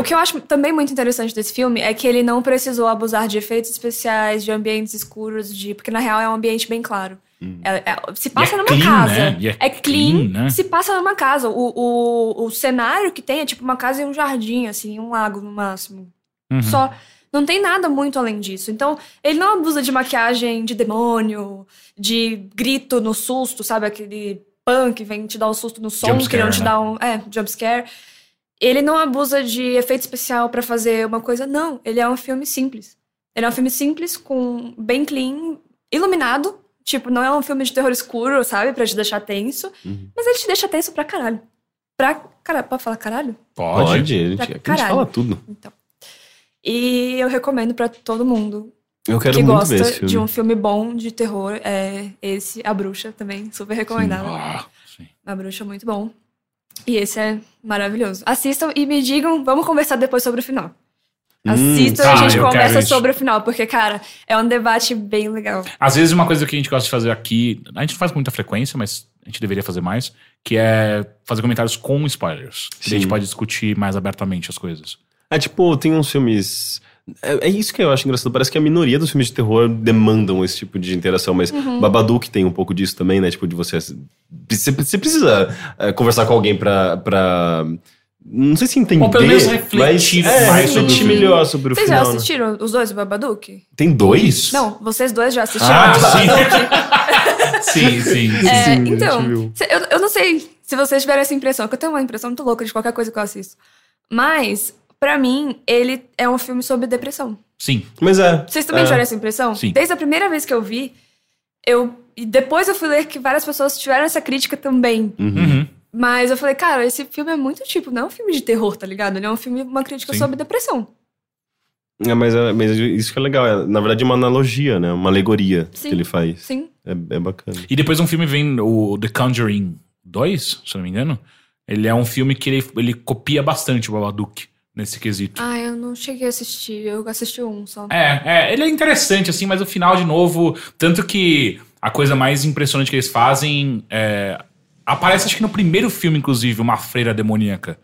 o que eu acho também muito interessante desse filme é que ele não precisou abusar de efeitos especiais, de ambientes escuros, de porque na real é um ambiente bem claro. É- é- se passa é numa clean, casa. né? É É clean, clean, né? se passa numa casa. O, o, o cenário que tem é tipo uma casa e um jardim, assim, um lago no máximo. Uhum. Só. Não tem nada muito além disso. Então, ele não abusa de maquiagem de demônio, de grito no susto, sabe? Aquele punk que vem te dar o susto no som, Jump que não scare, te né? dá um. É, jump scare. Ele não abusa de efeito especial pra fazer uma coisa. Não, ele é um filme simples. Ele é um filme simples, com bem clean, iluminado. Tipo, não é um filme de terror escuro, sabe? Pra te deixar tenso. Uhum. Mas ele te deixa tenso pra caralho. Pra. Cara, pode falar caralho? Pode. Pode, a gente, Pra a gente caralho. fala tudo. Então. E eu recomendo pra todo mundo Eu quero que muito ver esse gosta filme. de um filme bom de terror. É esse, A Bruxa, também. Super recomendado. Ah, sim. A Bruxa é muito bom. E esse é maravilhoso. Assistam e me digam, vamos conversar depois sobre o final. Hum, Assistam e tá, a gente conversa sobre o final, porque, cara, é um debate bem legal. Às vezes uma coisa que a gente gosta de fazer aqui, a gente não faz com muita frequência, mas a gente deveria fazer mais, que é fazer comentários com spoilers. Que a gente Sim. pode discutir mais abertamente as coisas. É tipo, tem uns filmes. É, é isso que eu acho engraçado. Parece que a minoria dos filmes de terror demandam esse tipo de interação, mas Uhum. Babadook tem um pouco disso também, né? Tipo, de você. Você, você precisa é, conversar com alguém pra. pra não sei se entender. Ou pelo menos refletir mas, é, mais sobre o refletir filme. melhor sobre o Vocês já final. né? assistiram os dois, o Babadook? Tem dois? Não, vocês dois já assistiram Ah, o sim. Babadook? *laughs* sim, sim. É, Sim, a gente então, eu, eu não sei se vocês tiveram essa impressão, que eu tenho uma impressão muito louca de qualquer coisa que eu assisto. Mas, pra mim, ele é um filme sobre depressão. Sim. Mas é. Vocês também é. tiveram essa impressão? Sim. Desde a primeira vez que eu vi, eu. E depois eu fui ler que várias pessoas tiveram essa crítica também. Uhum. Uhum. Mas eu falei, cara, esse filme é muito tipo, não é um filme de terror, tá ligado? Ele é um filme, uma crítica Sim. sobre depressão. É, mas, é- mas isso que é legal. É, na verdade, é uma analogia, né? Uma alegoria Sim. que ele faz. Sim. É, é bacana. E depois um filme vem, o The Conjuring 2, se eu não me engano. Ele é um filme que ele, ele copia bastante o Babadook nesse quesito. Ah, eu não cheguei a assistir, eu assisti um só. É, é, ele é interessante, assim, mas o final, de novo. Tanto que a coisa mais impressionante que eles fazem é. Aparece, acho que no primeiro filme, inclusive, uma freira demoníaca.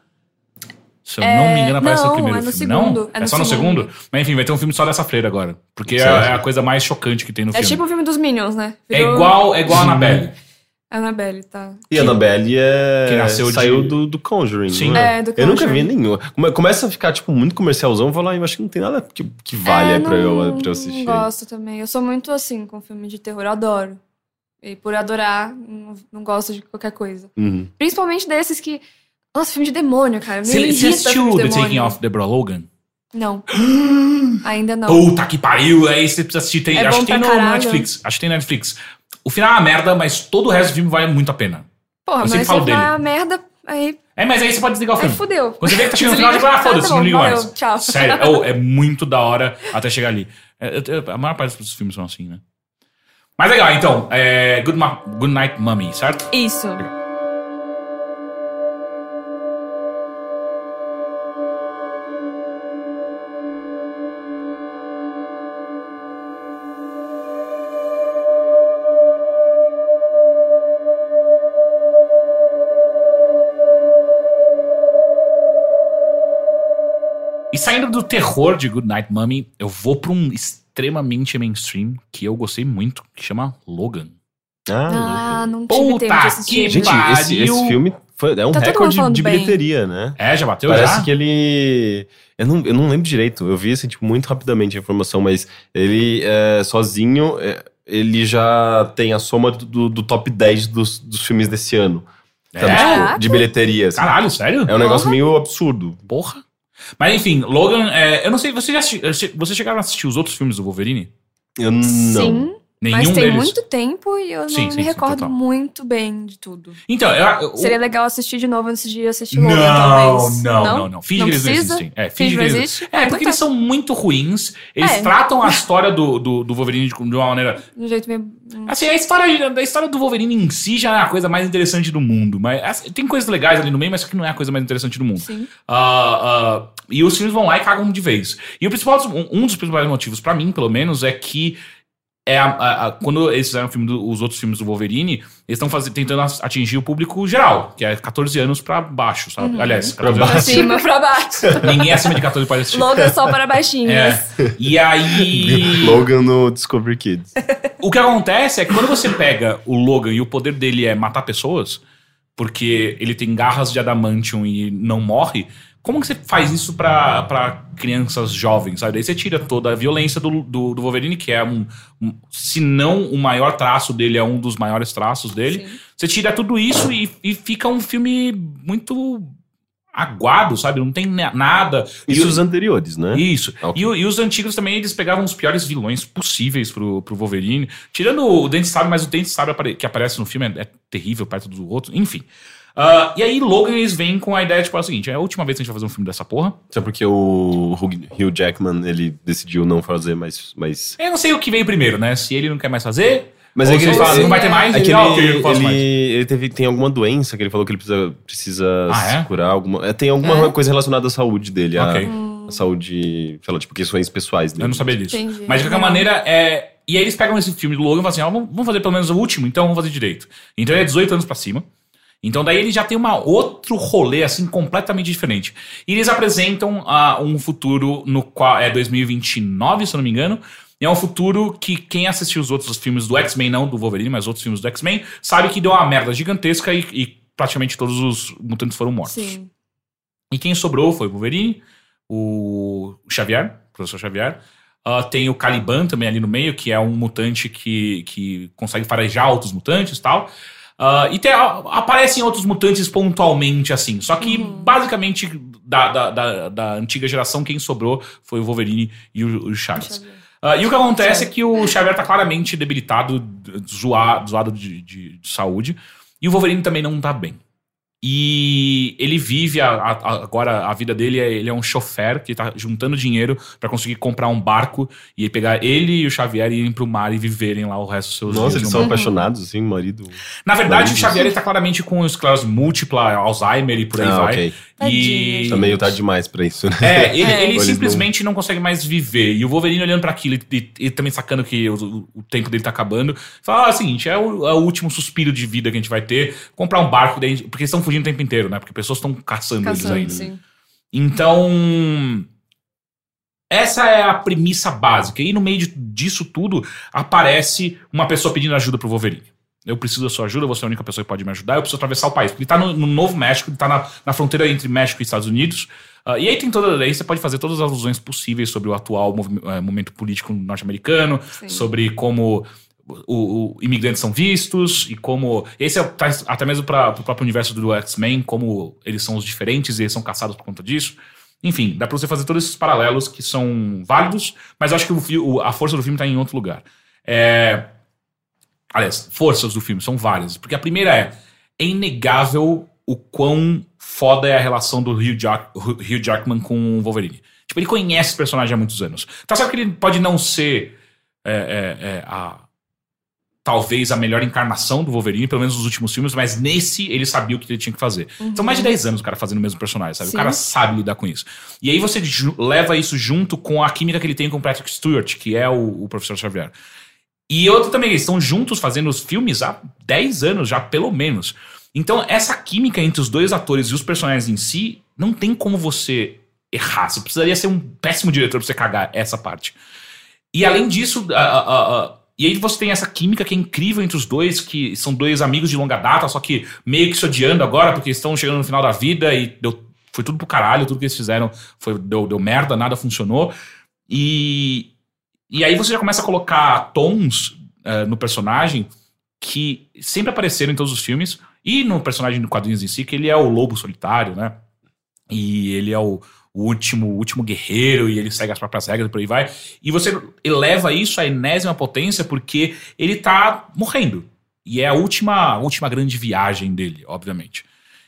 Se eu não me engano, aparece no não, primeiro é no filme. segundo, não? é no é só no segundo. segundo? Mas enfim, vai ter um filme só dessa freira agora. Porque é, é a coisa mais chocante que tem no É filme. tipo o filme dos Minions, né? É Virou- igual, é igual a Annabelle. Annabelle, tá. E a Annabelle é... Que nasceu de- saiu do, do Conjuring, Sim. não é? É, do Eu nunca vi Conjuring. nenhum. Come- Começa a ficar, tipo, muito comercialzão. Eu vou lá e acho que não tem nada que, que valha É, pra, eu, pra eu assistir. Não gosto também. Eu sou muito assim com filme de terror, eu adoro. E por adorar, não, não gosto de qualquer coisa. Uhum. Principalmente desses que. Nossa, filme de demônio, cara. Me Você, você assistiu de The demônio. Taking Off Deborah Logan? Não. *gasps* Ainda não. Puta que pariu, aí você precisa assistir. Tem, É acho bom que tem pra no caralho. Netflix. Acho que tem no Netflix. O final é uma merda, mas todo o resto do filme vale muito a pena. Porra, eu mas se for dele. uma merda, aí, É, mas aí você pode desligar o aí filme. fudeu. Quando você vê que tá *laughs* chegando no final, você fala, ah, foda-se, Tá não ligo valeu, mais. Tchau. Sério, oh, *laughs* é muito da hora até chegar ali. É, a maior parte dos filmes são assim, né? Mas legal, então. É, Good, Good Night Mummy, certo? Isso. E saindo do terror de Good Night Mummy, eu vou pra um extremamente mainstream que eu gostei muito, que chama Logan. Ah, Ah, não tive Puta tempo de assistir. que Gente, esse, esse filme foi, é um Tá recorde de bem. bilheteria, né? É, já bateu Parece já? que ele. Eu não, eu não lembro direito. Eu vi assim, tipo, muito rapidamente a informação, mas ele é, sozinho, é, ele já tem a soma do, do top 10 dos, dos filmes desse ano. Sabe, É? tipo, de bilheteria. assim. Caralho, sério? É um negócio Porra. meio absurdo. Porra. Mas enfim, Logan, é, eu não sei, você já assisti- você chegaram a assistir os outros filmes do Wolverine? Eu não. Sim. Nenhum Mas tem deles. muito tempo e eu Sim, não sim, me sim, recordo total. muito bem de tudo. Então, eu, eu- Seria legal assistir de novo antes de assistir Não, Logan, talvez. não, não, não. Finge Não que eles não precisa? existem. É, finge Finge que que eles não não existe? É, Ah, porque então eles tá. são muito ruins. Eles É. tratam a história do, do, do Wolverine de de uma maneira. *laughs* De um jeito meio... Assim, a história, a história do Wolverine em si já é a coisa mais interessante do mundo. Mas assim, tem coisas legais ali no meio, mas aqui não é a coisa mais interessante do mundo. Sim. Ah, ah, e os filmes vão lá e cagam de vez. E o principal, um, um dos principais motivos, pra mim, pelo menos, é que é a- a- a- quando eles fizeram o filme do- os outros filmes do Wolverine, eles estão tentando atingir o público geral, que é 14 anos pra baixo, sabe? Uhum. Aliás, Pra 14 Pra anos. cima, pra baixo. Ninguém acima de 14 pode assistir. Logan só para baixinhos. É. E aí. *laughs* Logan no Discovery Kids. O que acontece é que quando você pega o Logan e o poder dele é matar pessoas, porque ele tem garras de adamantium e não morre, como que você faz isso pra, pra crianças jovens, sabe? Daí você tira toda a violência do, do, do Wolverine, que é um, um- Se não o maior traço dele, é um dos maiores traços dele. Sim. Você tira tudo isso e, e fica um filme muito aguado, sabe? Não tem na- nada. Isso E os anteriores, né? isso. Ok. E, o- e os antigos também, eles pegavam os piores vilões possíveis pro, pro Wolverine. Tirando o Dente Sabre, mas o Dente apare- que aparece no filme é, é terrível perto do outro. Enfim. Ah, e aí, Logan, eles vêm com a ideia, tipo, é o seguinte, é a última vez que a gente vai fazer um filme dessa porra. Só porque o Hugh Jackman, ele decidiu não fazer mais... mais... Eu não sei o que veio primeiro, né? Se ele não quer mais fazer, Mas ou é que se ele ele, fala, não vai ter mais, é que ele, ele, ah, não ele, mais. ele teve, tem alguma doença que ele falou que ele precisa, precisa Ah, é? se curar. Alguma, é, tem alguma É? coisa relacionada à saúde dele. a- Ok. A, saúde, sei lá, tipo, questões pessoais dele. Eu não sabia disso. Entendi. Mas de qualquer maneira, é. E aí eles pegam esse filme do Logan e falam assim: ó, vamos vamos fazer pelo menos o último, então vamos fazer direito. Então ele é 18 anos pra cima. Então daí ele já tem uma outro rolê assim completamente diferente. E eles apresentam ah, um futuro no qual é 2029, se eu não me engano. É um futuro que quem assistiu os outros filmes do X-Men, não do Wolverine, mas outros filmes do X-Men, sabe que deu uma merda gigantesca e, e praticamente todos os mutantes foram mortos. Sim. E quem sobrou foi o Wolverine, o Xavier, o professor Xavier. Ah, tem o Caliban também ali no meio, que é um mutante que, que consegue farejar outros mutantes e tal. Ah, e tem, a- aparecem outros mutantes pontualmente, assim. Só que, basicamente, da, da, da, da antiga geração, quem sobrou foi o Wolverine e o, o Charles. Xavier. Ah, e o que acontece é que o Xavier tá claramente debilitado, zoado, zoado de, de- de saúde. E o Wolverine também não tá bem. E ele vive a- a- agora a vida dele é ele é um chofer que tá juntando dinheiro pra conseguir comprar um barco e pegar ele e o Xavier e irem pro mar e viverem lá o resto dos seus Nossa, dias. eles no são mar. apaixonados, assim, marido. Na verdade, o Maridos. Xavier ele tá claramente com esclerose múltipla, Alzheimer e por aí Ah, vai. ok. E. Tá meio tarde demais pra isso, né? é, *laughs* ele, É. ele Eles simplesmente não... consegue mais viver. E o Wolverine olhando pra aquilo e, e- também sacando que o, o tempo dele tá acabando, fala: ah, é o seguinte, é o, é o último suspiro de vida que a gente vai ter. Comprar um barco, daí, porque eles estão fugindo o tempo inteiro, né? Porque pessoas estão caçando, eles Caçando, ainda. sim. Então. Essa é a premissa básica. E no meio de- disso tudo, aparece uma pessoa pedindo ajuda pro Wolverine. Eu preciso da sua ajuda, você é a única pessoa que pode me ajudar. Eu preciso atravessar o país. Porque ele tá no, no Novo México, ele tá na, na fronteira entre México e Estados Unidos. Ah, e aí tem toda. Aí você pode fazer todas as alusões possíveis sobre o atual eh, momento político norte-americano, sobre como o, o- imigrantes são vistos e como. Esse é traz até mesmo para o próprio universo do X-Men, como eles são os diferentes e eles são caçados por conta disso. Enfim, dá pra você fazer todos esses paralelos que são válidos, mas acho que o a força do filme tá em outro lugar. É. Aliás, forças do filme são várias. Porque a primeira é: é inegável o quão foda é a relação do Hugh, Jack- Hugh Jackman com o Wolverine. Tipo, ele conhece o personagem há muitos anos. Tá certo que ele pode não ser é, é, é, a. Talvez a melhor encarnação do Wolverine, pelo menos nos últimos filmes, mas nesse ele sabia o que ele tinha que fazer. São mais de 10 anos o cara fazendo o mesmo personagem, sabe? Sim. O cara sabe lidar com isso. E aí você leva isso junto com a química que ele tem com o Patrick Stewart, que é o, o professor Xavier. E outro também, eles estão juntos fazendo os filmes há 10 anos já, pelo menos. Então, essa química entre os dois atores e os personagens em si, não tem como você errar. Você precisaria ser um péssimo diretor pra você cagar essa parte. E além disso, a- a- a- e aí você tem essa química que é incrível entre os dois, que são dois amigos de longa data, só que meio que se odiando agora, porque estão chegando no final da vida e deu, foi tudo pro caralho, tudo que eles fizeram foi, deu, deu merda, nada funcionou. E, e aí você já começa a colocar tons eh, no personagem que sempre apareceram em todos os filmes, e no personagem do quadrinhos em si, que ele é o lobo solitário, né? E ele é o, o último, o último guerreiro e ele segue as próprias regras e por aí vai. E você eleva isso à enésima potência porque ele tá morrendo. E é a última, a última grande viagem dele, obviamente.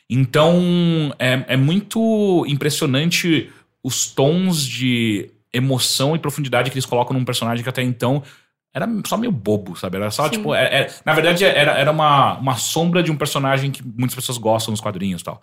Então é, é muito impressionante os tons de emoção e profundidade que eles colocam num personagem que até então era só meio bobo, sabe? Era só, Sim. tipo. É, é, na verdade, era, era uma, uma sombra de um personagem que muitas pessoas gostam nos quadrinhos e tal.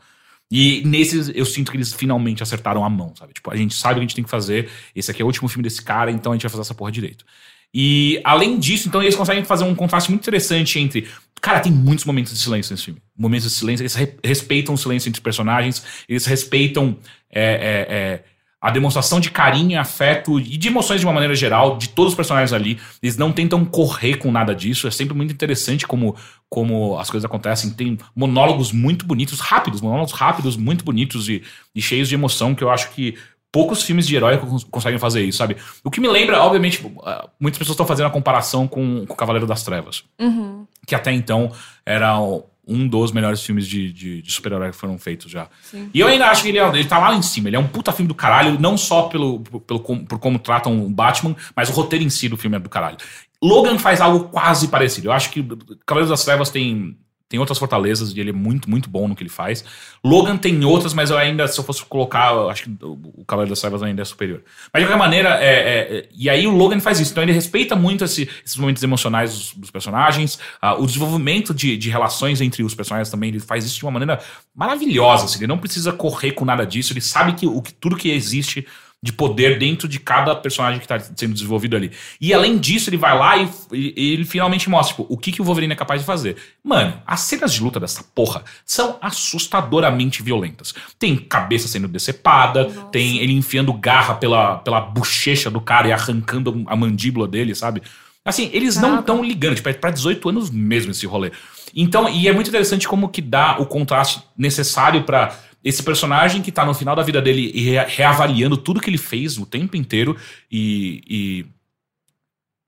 E nesses eu sinto que eles finalmente acertaram a mão, sabe? Tipo, a gente sabe o que a gente tem que fazer. Esse aqui é o último filme desse cara, então a gente vai fazer essa porra direito. E além disso, então eles conseguem fazer um contraste muito interessante entre. Cara, tem muitos momentos de silêncio nesse filme. Momentos de silêncio, eles re respeitam o silêncio entre os personagens, eles respeitam. É, é, é, a demonstração de carinho, afeto e de emoções de uma maneira geral de todos os personagens ali. Eles não tentam correr com nada disso. É sempre muito interessante como, como as coisas acontecem. Tem monólogos muito bonitos, rápidos, monólogos rápidos, muito bonitos e, e cheios de emoção que eu acho que poucos filmes de herói conseguem fazer isso, sabe? O que me lembra, obviamente, ah, muitas pessoas estão fazendo a comparação com, com o Cavaleiro das Trevas. Uhum. Que até então era um dos melhores filmes de, de, de super-herói que foram feitos já. Sim. E eu ainda acho que ele, é, ele tá lá em cima. Ele é um puta filme do caralho, não só pelo, pelo, por como tratam o Batman, mas o roteiro em si do filme é do caralho. Logan faz algo quase parecido. Eu acho que Cavaleiros das Trevas tem tem outras fortalezas e ele é muito, muito bom no que ele faz. Logan tem outras, mas eu ainda, se eu fosse colocar, eu acho que o Cavaleiro das Trevas ainda é superior. Mas de qualquer maneira, é, é, é, e aí o Logan faz isso. Então ele respeita muito esse, esses momentos emocionais dos, dos personagens, uh, o desenvolvimento de, de, relações entre os personagens também, ele faz isso de uma maneira maravilhosa. Assim, ele não precisa correr com nada disso, ele sabe que, o, que tudo que existe de poder dentro de cada personagem que está sendo desenvolvido ali. E além disso, ele vai lá e, e, ele finalmente mostra tipo, o que, que o Wolverine é capaz de fazer. Mano, as cenas de luta dessa porra são assustadoramente violentas. Tem cabeça sendo decepada, Nossa. tem ele enfiando garra pela, pela bochecha do cara e arrancando a mandíbula dele, sabe? Assim, eles não estão ligando, tipo, é pra 18 anos mesmo esse rolê. Então, e é muito interessante como que dá o contraste necessário para esse personagem que tá no final da vida dele e reavaliando tudo que ele fez o tempo inteiro e, e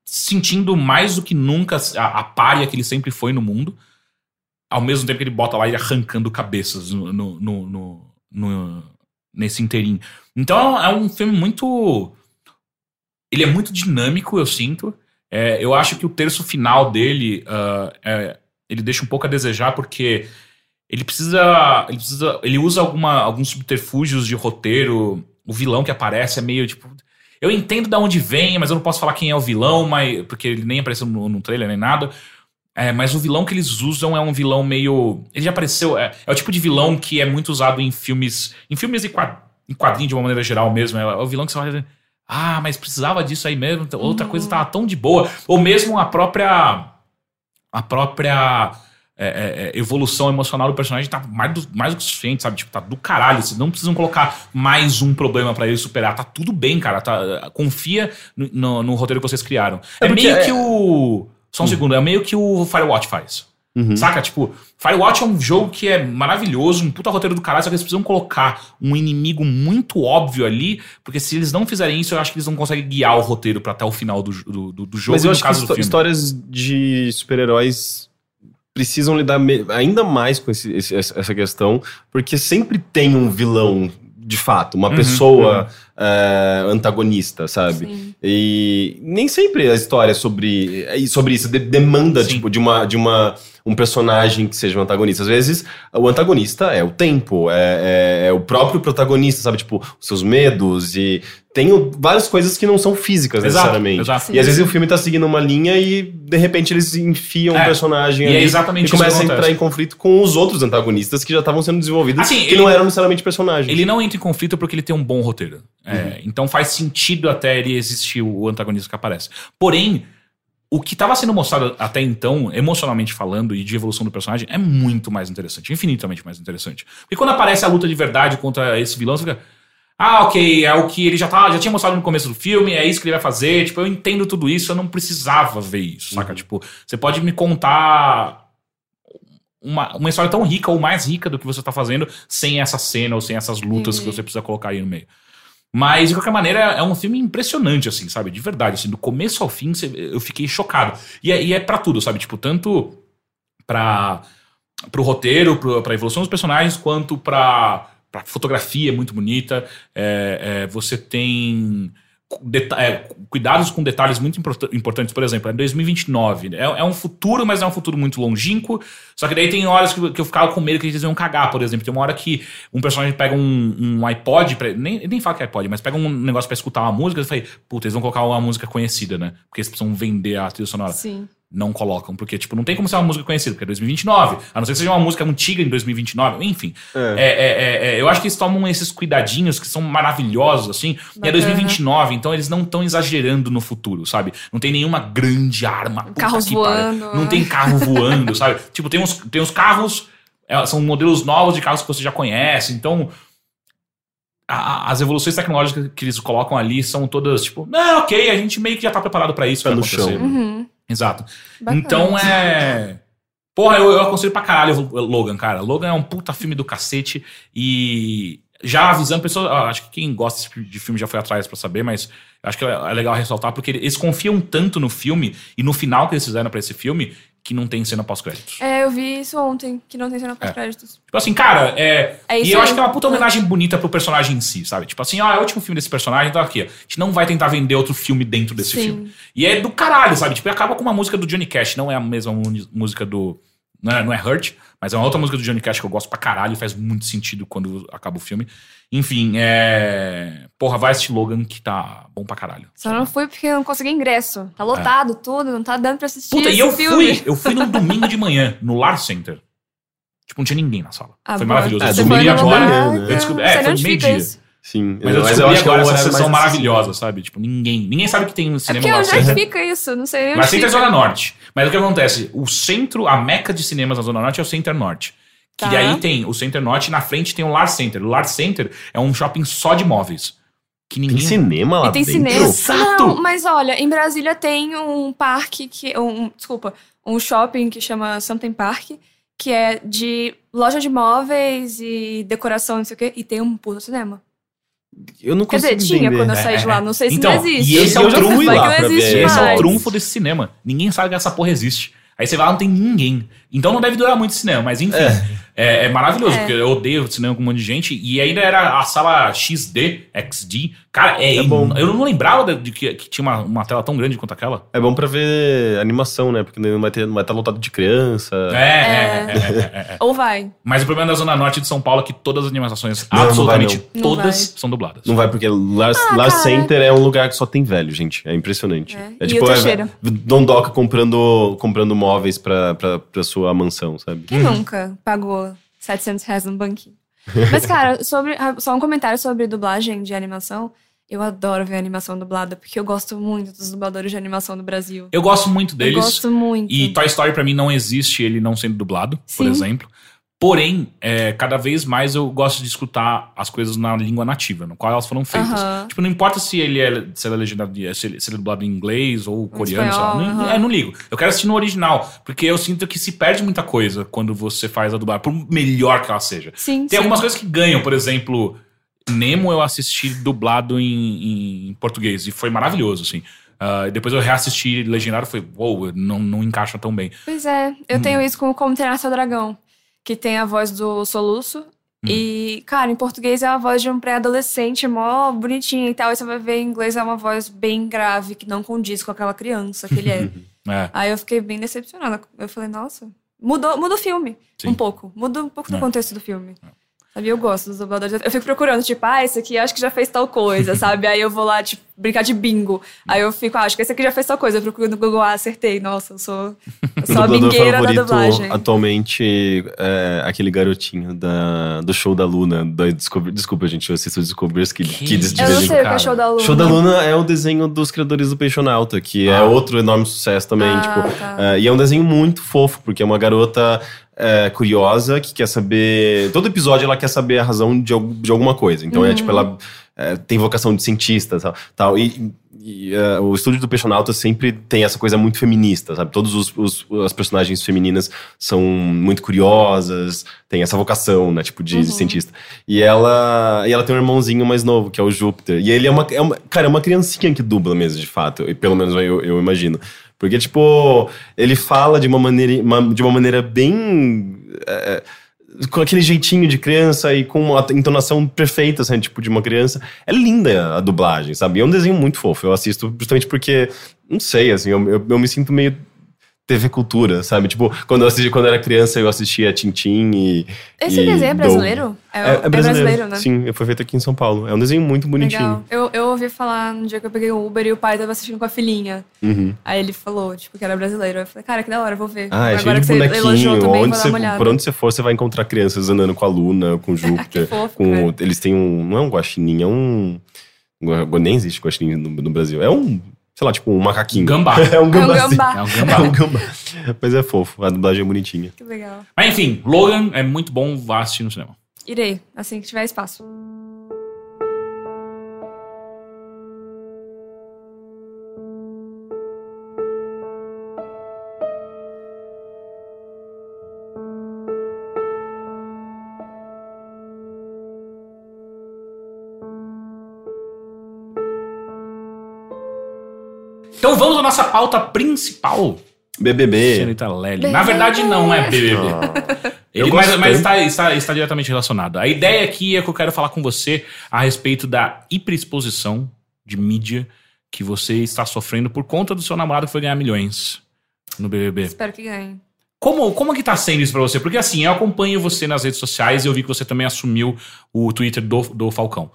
sentindo mais do que nunca a, a que ele sempre foi no mundo, ao mesmo tempo que ele bota lá e arrancando cabeças no, no, no, no nesse inteirinho. Então é um filme muito. Ele é muito dinâmico, eu sinto. É, eu acho que o terço final dele uh, é, ele deixa um pouco a desejar, porque ele precisa. Ele precisa. Ele usa alguma, alguns subterfúgios de roteiro. O vilão que aparece é meio tipo. Eu entendo de onde vem, mas eu não posso falar quem é o vilão, mas, porque ele nem apareceu no, no trailer nem nada. É, mas o vilão que eles usam é um vilão meio. Ele já apareceu. É, é o tipo de vilão que é muito usado em filmes. Em filmes e quad, em quadrinhos de uma maneira geral mesmo. É, é o vilão que você vai. Ah, mas precisava disso aí mesmo. Outra uhum. coisa tava tão de boa. Ou mesmo a própria. A própria é, é, é, evolução emocional do personagem tá mais do, mais do que suficiente, sabe? Tipo, tá do caralho. Vocês não precisam colocar mais um problema para ele superar. Tá tudo bem, cara. Tá, confia no, no, no roteiro que vocês criaram. É, é meio que o. Só um uhum. segundo, é meio que o Firewatch faz. Uhum. Saca? Tipo, Firewatch é um jogo que é maravilhoso, um puta roteiro do caralho, só que eles precisam colocar um inimigo muito óbvio ali, porque se eles não fizerem isso, eu acho que eles não conseguem guiar o roteiro para até o final do, do, do jogo. Mas eu acho que histórias de super-heróis precisam lidar ainda mais com esse, esse, essa questão, porque sempre tem um vilão, de fato, uma uhum, pessoa uhum. É, antagonista, sabe? Sim. E nem sempre a história é sobre, é sobre isso de, demanda, Sim. tipo, de uma. De uma um personagem que seja um antagonista. Às vezes, o antagonista é o tempo, é, é, é o próprio protagonista, sabe? Tipo, os seus medos e tem várias coisas que não são físicas exato, necessariamente. Exato. E às vezes o filme tá seguindo uma linha e de repente eles enfiam é, um personagem e, é exatamente e começa a entrar em conflito com os outros antagonistas que já estavam sendo desenvolvidos assim, que ele, não eram necessariamente personagens. Ele não entra em conflito porque ele tem um bom roteiro. É, uhum. então faz sentido até ele existir o antagonista que aparece. Porém, o que estava sendo mostrado até então, emocionalmente falando, e de evolução do personagem, é muito mais interessante, infinitamente mais interessante. Porque quando aparece a luta de verdade contra esse vilão, você fica. Ah, ok, é o que ele já, tá, já tinha mostrado no começo do filme, é isso que ele vai fazer. Tipo, eu entendo tudo isso, eu não precisava ver isso, saca? Uhum. Tipo, você pode me contar uma, uma história tão rica ou mais rica do que você tá fazendo sem essa cena ou sem essas lutas uhum. que você precisa colocar aí no meio. Mas, de qualquer maneira, é um filme impressionante, assim, sabe? De verdade, assim, do começo ao fim, eu fiquei chocado. E é, e é para tudo, sabe? Tipo, tanto pra, pro roteiro, pro, pra evolução dos personagens, quanto pra, pra fotografia é muito bonita. É, é, você tem é, cuidados com detalhes muito import- importantes. Por exemplo, é 2029. É, é um futuro, mas é um futuro muito longínquo. Só que daí tem horas que, que eu ficava com medo que eles iam cagar, por exemplo. Tem uma hora que um personagem pega um, um iPod, pra, nem, nem fala que é iPod, mas pega um negócio pra escutar uma música. Eu falei, puta, eles vão colocar uma música conhecida, né? Porque eles precisam vender a trilha sonora Sim. Não colocam, porque, tipo, não tem como ser uma música conhecida, porque é 2029, a não ser que seja uma música antiga em 2029, enfim. É, é, é, é, eu acho que eles tomam esses cuidadinhos que são maravilhosos, assim, e é Bacana. 2029, então eles não estão exagerando no futuro, sabe? Não tem nenhuma grande arma. Carros voando. Não tem carro *laughs* voando, sabe? Tipo, tem uns, tem uns carros, é, são modelos novos de carros que você já conhece, então as evoluções tecnológicas que eles colocam ali são todas, tipo, não, ok, a gente meio que já tá preparado pra isso, Pé no acontecer. chão. Uhum. Exato. Bacana. Então é. Porra, eu, eu aconselho pra caralho o Logan, cara. Logan é um puta filme do cacete e. Já avisando pessoas, acho que quem gosta tipo de filme já foi atrás pra saber, mas acho que é é legal ressaltar porque eles confiam tanto no filme e no final que eles fizeram pra esse filme que não tem cena pós-créditos. É, eu vi isso ontem, que não tem cena pós-créditos. Tipo assim, cara, é. É e eu aí. acho que é uma puta homenagem bonita pro personagem em si, sabe? Tipo assim, ó, é o último filme desse personagem, então aqui. A gente não vai tentar vender outro filme dentro desse Sim. filme. E é do caralho, sabe? Tipo, acaba com uma música do Johnny Cash, não é a mesma música do. Não é, não é Hurt, mas é uma outra música do Johnny Cash que eu gosto pra caralho faz muito sentido quando acaba o filme. Enfim, é. Porra, vai assistir Logan que tá bom pra caralho. Só não fui porque eu não consegui ingresso. Tá lotado tudo, não tá dando pra assistir Puta, e eu filme. fui, eu fui no domingo de manhã, no Lar Center. Tipo, não tinha ninguém na sala. Ah, foi boa. maravilhoso. É, eu foi descobri agora. né? Eu descobri, é, foi meio-dia. Sim. Mas eu Mas descobri agora essa horário sessão maravilhosa, sabe? Tipo, ninguém. Ninguém sabe que tem um É cinema porque lá. onde é que fica isso? Não sei Mas Center é. Zona Norte. Mas o que acontece? O centro, a meca de cinemas na Zona Norte é o Center Norte. Que Tá. daí tem o Center Norte e na frente tem o Lar Center. O Lar Center é um shopping só de móveis. Que ninguém. Tem cinema lá E tem dentro? cinema. Exato! Não, mas olha, em Brasília tem um parque que. Um, desculpa, um shopping que chama Something Park, que é de loja de móveis e decoração, não sei o quê, e tem um puta cinema. Eu não Quer consigo dizer, tinha entender. quando eu saí de lá. Não sei se Então, não existe. e esse é o já trunfo lá que ver. Esse é o trunfo desse cinema. Ninguém sabe que essa porra existe. Aí você vai lá, não tem ninguém. Então não deve durar muito esse cinema, mas enfim. É, é maravilhoso, É. porque eu odeio cinema com um monte de gente. E ainda era a sala XD, XD. Cara, é, É bom. Eu não lembrava de que, que tinha uma, uma tela tão grande quanto aquela. É bom pra ver animação, né? Porque não vai ter, não vai estar lotado de criança. É, é, é, é, é, é. Ou vai. Mas o problema da Zona Norte de São Paulo é que todas as animações, Não, não absolutamente vai, não. todas, Não vai. são dubladas. Não vai, porque Lar, Ah. Center é um lugar que só tem velho, gente. É impressionante. É. É, E o Teixeira? Dondoca comprando, comprando móveis pra, pra, pra sua mansão, sabe? Quem nunca pagou 700 reais num banquinho? Mas, cara, sobre, ah, só um comentário sobre dublagem de animação. Eu adoro ver animação dublada, porque eu gosto muito dos dubladores de animação do Brasil. Eu gosto muito Eu deles. gosto muito. E Toy Story pra mim não existe ele não sendo dublado, por Sim. exemplo. Porém, é, cada vez mais eu gosto de escutar as coisas na língua nativa, no qual elas foram feitas. Tipo, não importa se ele é, se ele é legendado, se ele, se ele é dublado em inglês ou coreano, sei lá. Não, é, não ligo. Eu quero assistir no original, porque eu sinto que se perde muita coisa quando você faz a dublagem, por melhor que ela seja. Sim, Tem sim. algumas coisas que ganham, por exemplo, Nemo eu assisti dublado em, em português e foi maravilhoso, assim. E depois eu reassisti legendado e foi, uou, não, não encaixa tão bem. Pois é, eu Hum. tenho isso com Como Treinar Seu Dragão, que tem a voz do Soluço. Hum. E, cara, em português é a voz de um pré-adolescente, mó bonitinho e tal. E você vai ver em inglês é uma voz bem grave, que não condiz com aquela criança que ele é. *laughs* É. Aí eu fiquei bem decepcionada. Eu falei, nossa, mudou, muda o filme. Sim. Um pouco. Muda um pouco do É. contexto do filme. Sabe, eu gosto dos dubladores. Eu fico procurando, tipo, ah, esse aqui acho que já fez tal coisa, *laughs* sabe? Aí eu vou lá, tipo, brincar de bingo. Aí eu fico, ah, acho que esse aqui já fez tal coisa. Eu procuro no Google, ah, acertei. Nossa, eu sou, eu sou a bingueira da favorito dublagem. atualmente é aquele garotinho da, do show da Luna. Da Discovery, desculpa, gente, eu assisto Discovery's Kids, Que Kids de Eu não sei o que é cara. show da Luna. Show da Luna é o desenho dos criadores do Peixonauta, que é Ah. outro enorme sucesso também. Ah, tipo, tá. é, e é um desenho muito fofo, porque é uma garota é, curiosa que quer saber. Todo episódio ela quer saber a razão de, de alguma coisa. Então é Uhum. tipo, ela é, tem vocação de cientista tal. tal. E, e, é, o estúdio do Peixonauta sempre tem essa coisa muito feminista, sabe? Todos os, os- as personagens femininas são muito curiosas, tem essa vocação, né? Tipo, de Uhum. cientista. E ela, e ela tem um irmãozinho mais novo, que é o Júpiter. E ele é uma, é uma. Cara, é uma criancinha que dubla mesmo, de fato. E pelo menos eu, eu imagino. Porque, tipo, ele fala de uma maneira, uma- de uma maneira bem. é, com aquele jeitinho de criança e com uma entonação perfeita, assim, tipo, de uma criança. É linda a dublagem, sabe? É um desenho muito fofo. Eu assisto justamente porque, não sei, assim, eu, eu, eu me sinto meio TV Cultura, sabe? Tipo, quando eu assisti, quando eu era criança, eu assistia Tintin e. Esse e desenho é brasileiro? É, é brasileiro, né? Sim, foi feito aqui em São Paulo. É um desenho muito bonitinho. Legal. Eu, eu ouvi falar no dia que eu peguei o Uber e o pai tava assistindo com a filhinha. Uhum. Aí ele falou, tipo, que era brasileiro. Eu falei, cara, que da hora, vou ver. Ah, é Agora que você elogiou também, Onde vou dar você, por onde você for, você vai encontrar crianças andando com a Luna, com o *laughs* Júpiter. fofo, com, cara. eles têm um. Não é um guaxinim, é um. gua- Nem existe guaxinim no, no Brasil. É um, sei lá, tipo um macaquinho. Gambá. *laughs* é um É um gambá. É um É gambá. um gambá. Mas é fofo, a dublagem é bonitinha. Que legal. Mas enfim, Logan é muito bom, vá assistir no cinema. Irei, assim que tiver espaço. Então vamos à nossa pauta principal, BBB. senhorita Lely. Na verdade, não é BBB. Ah, Ele, mas mas está, está, está diretamente relacionado. A ideia aqui é que eu quero falar com você a respeito da hiperexposição de mídia que você está sofrendo por conta do seu namorado que foi ganhar milhões no BBB. Espero que ganhe. Como, como que tá sendo isso pra você? Porque assim, eu acompanho você nas redes sociais e eu vi que você também assumiu o Twitter do, do Falcão.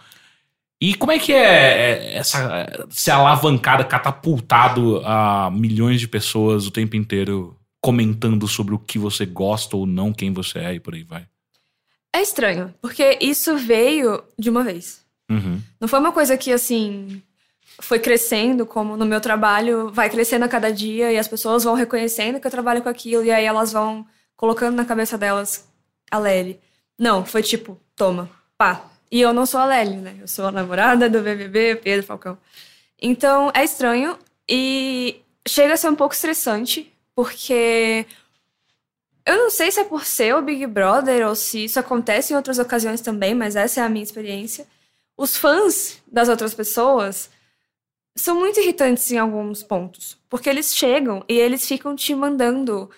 E como é que é é, essa ser alavancada, catapultado a milhões de pessoas o tempo inteiro comentando sobre o que você gosta ou não, quem você é e por aí vai? É estranho, porque isso veio de uma vez. Uhum. Não foi uma coisa que, assim, foi crescendo, como no meu trabalho, vai crescendo a cada dia e as pessoas vão reconhecendo que eu trabalho com aquilo e aí elas vão colocando na cabeça delas a Lely. Não, foi tipo, toma, pá. E eu não sou a Lely, né? Eu sou a namorada do BBB, Pedro Falcão. Então, é estranho e chega a ser um pouco estressante, porque eu não sei se é por ser o Big Brother ou se isso acontece em outras ocasiões também, mas essa é a minha experiência. Os fãs das outras pessoas são muito irritantes em alguns pontos, porque eles chegam e eles ficam te mandando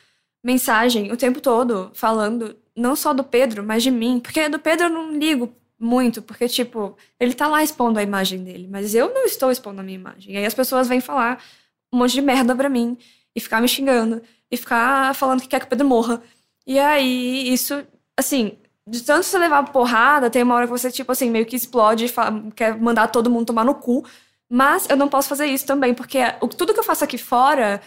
mensagem o tempo todo, falando não só do Pedro, mas de mim, porque do Pedro eu não ligo muito, porque tipo, ele tá lá expondo a imagem dele, mas eu não estou expondo a minha imagem. E aí as pessoas vêm falar um monte de merda pra mim e ficar me xingando e ficar falando que quer que o Pedro morra. E aí, isso, assim, de tanto você levar porrada, tem uma hora que você, tipo assim, meio que explode e fa- quer mandar todo mundo tomar no cu. Mas eu não posso fazer isso também, porque tudo que eu faço aqui fora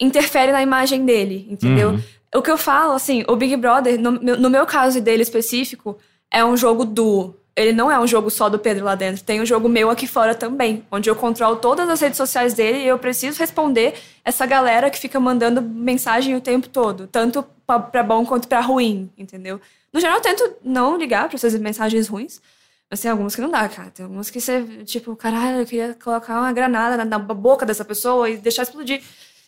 interfere na imagem dele, entendeu? Uhum. O que eu falo, assim, o Big Brother, no, meu- no meu caso e dele específico, é um jogo duo. Ele não é um jogo só do Pedro lá dentro. Tem um jogo meu aqui fora também, onde eu controlo todas as redes sociais dele e eu preciso responder essa galera que fica mandando mensagem o tempo todo, tanto pra bom quanto pra ruim, entendeu? No geral, eu tento não ligar pra essas mensagens ruins, mas tem algumas que não dá, cara. Tem algumas que você, tipo, caralho, eu queria colocar uma granada na, na boca dessa pessoa e deixar explodir.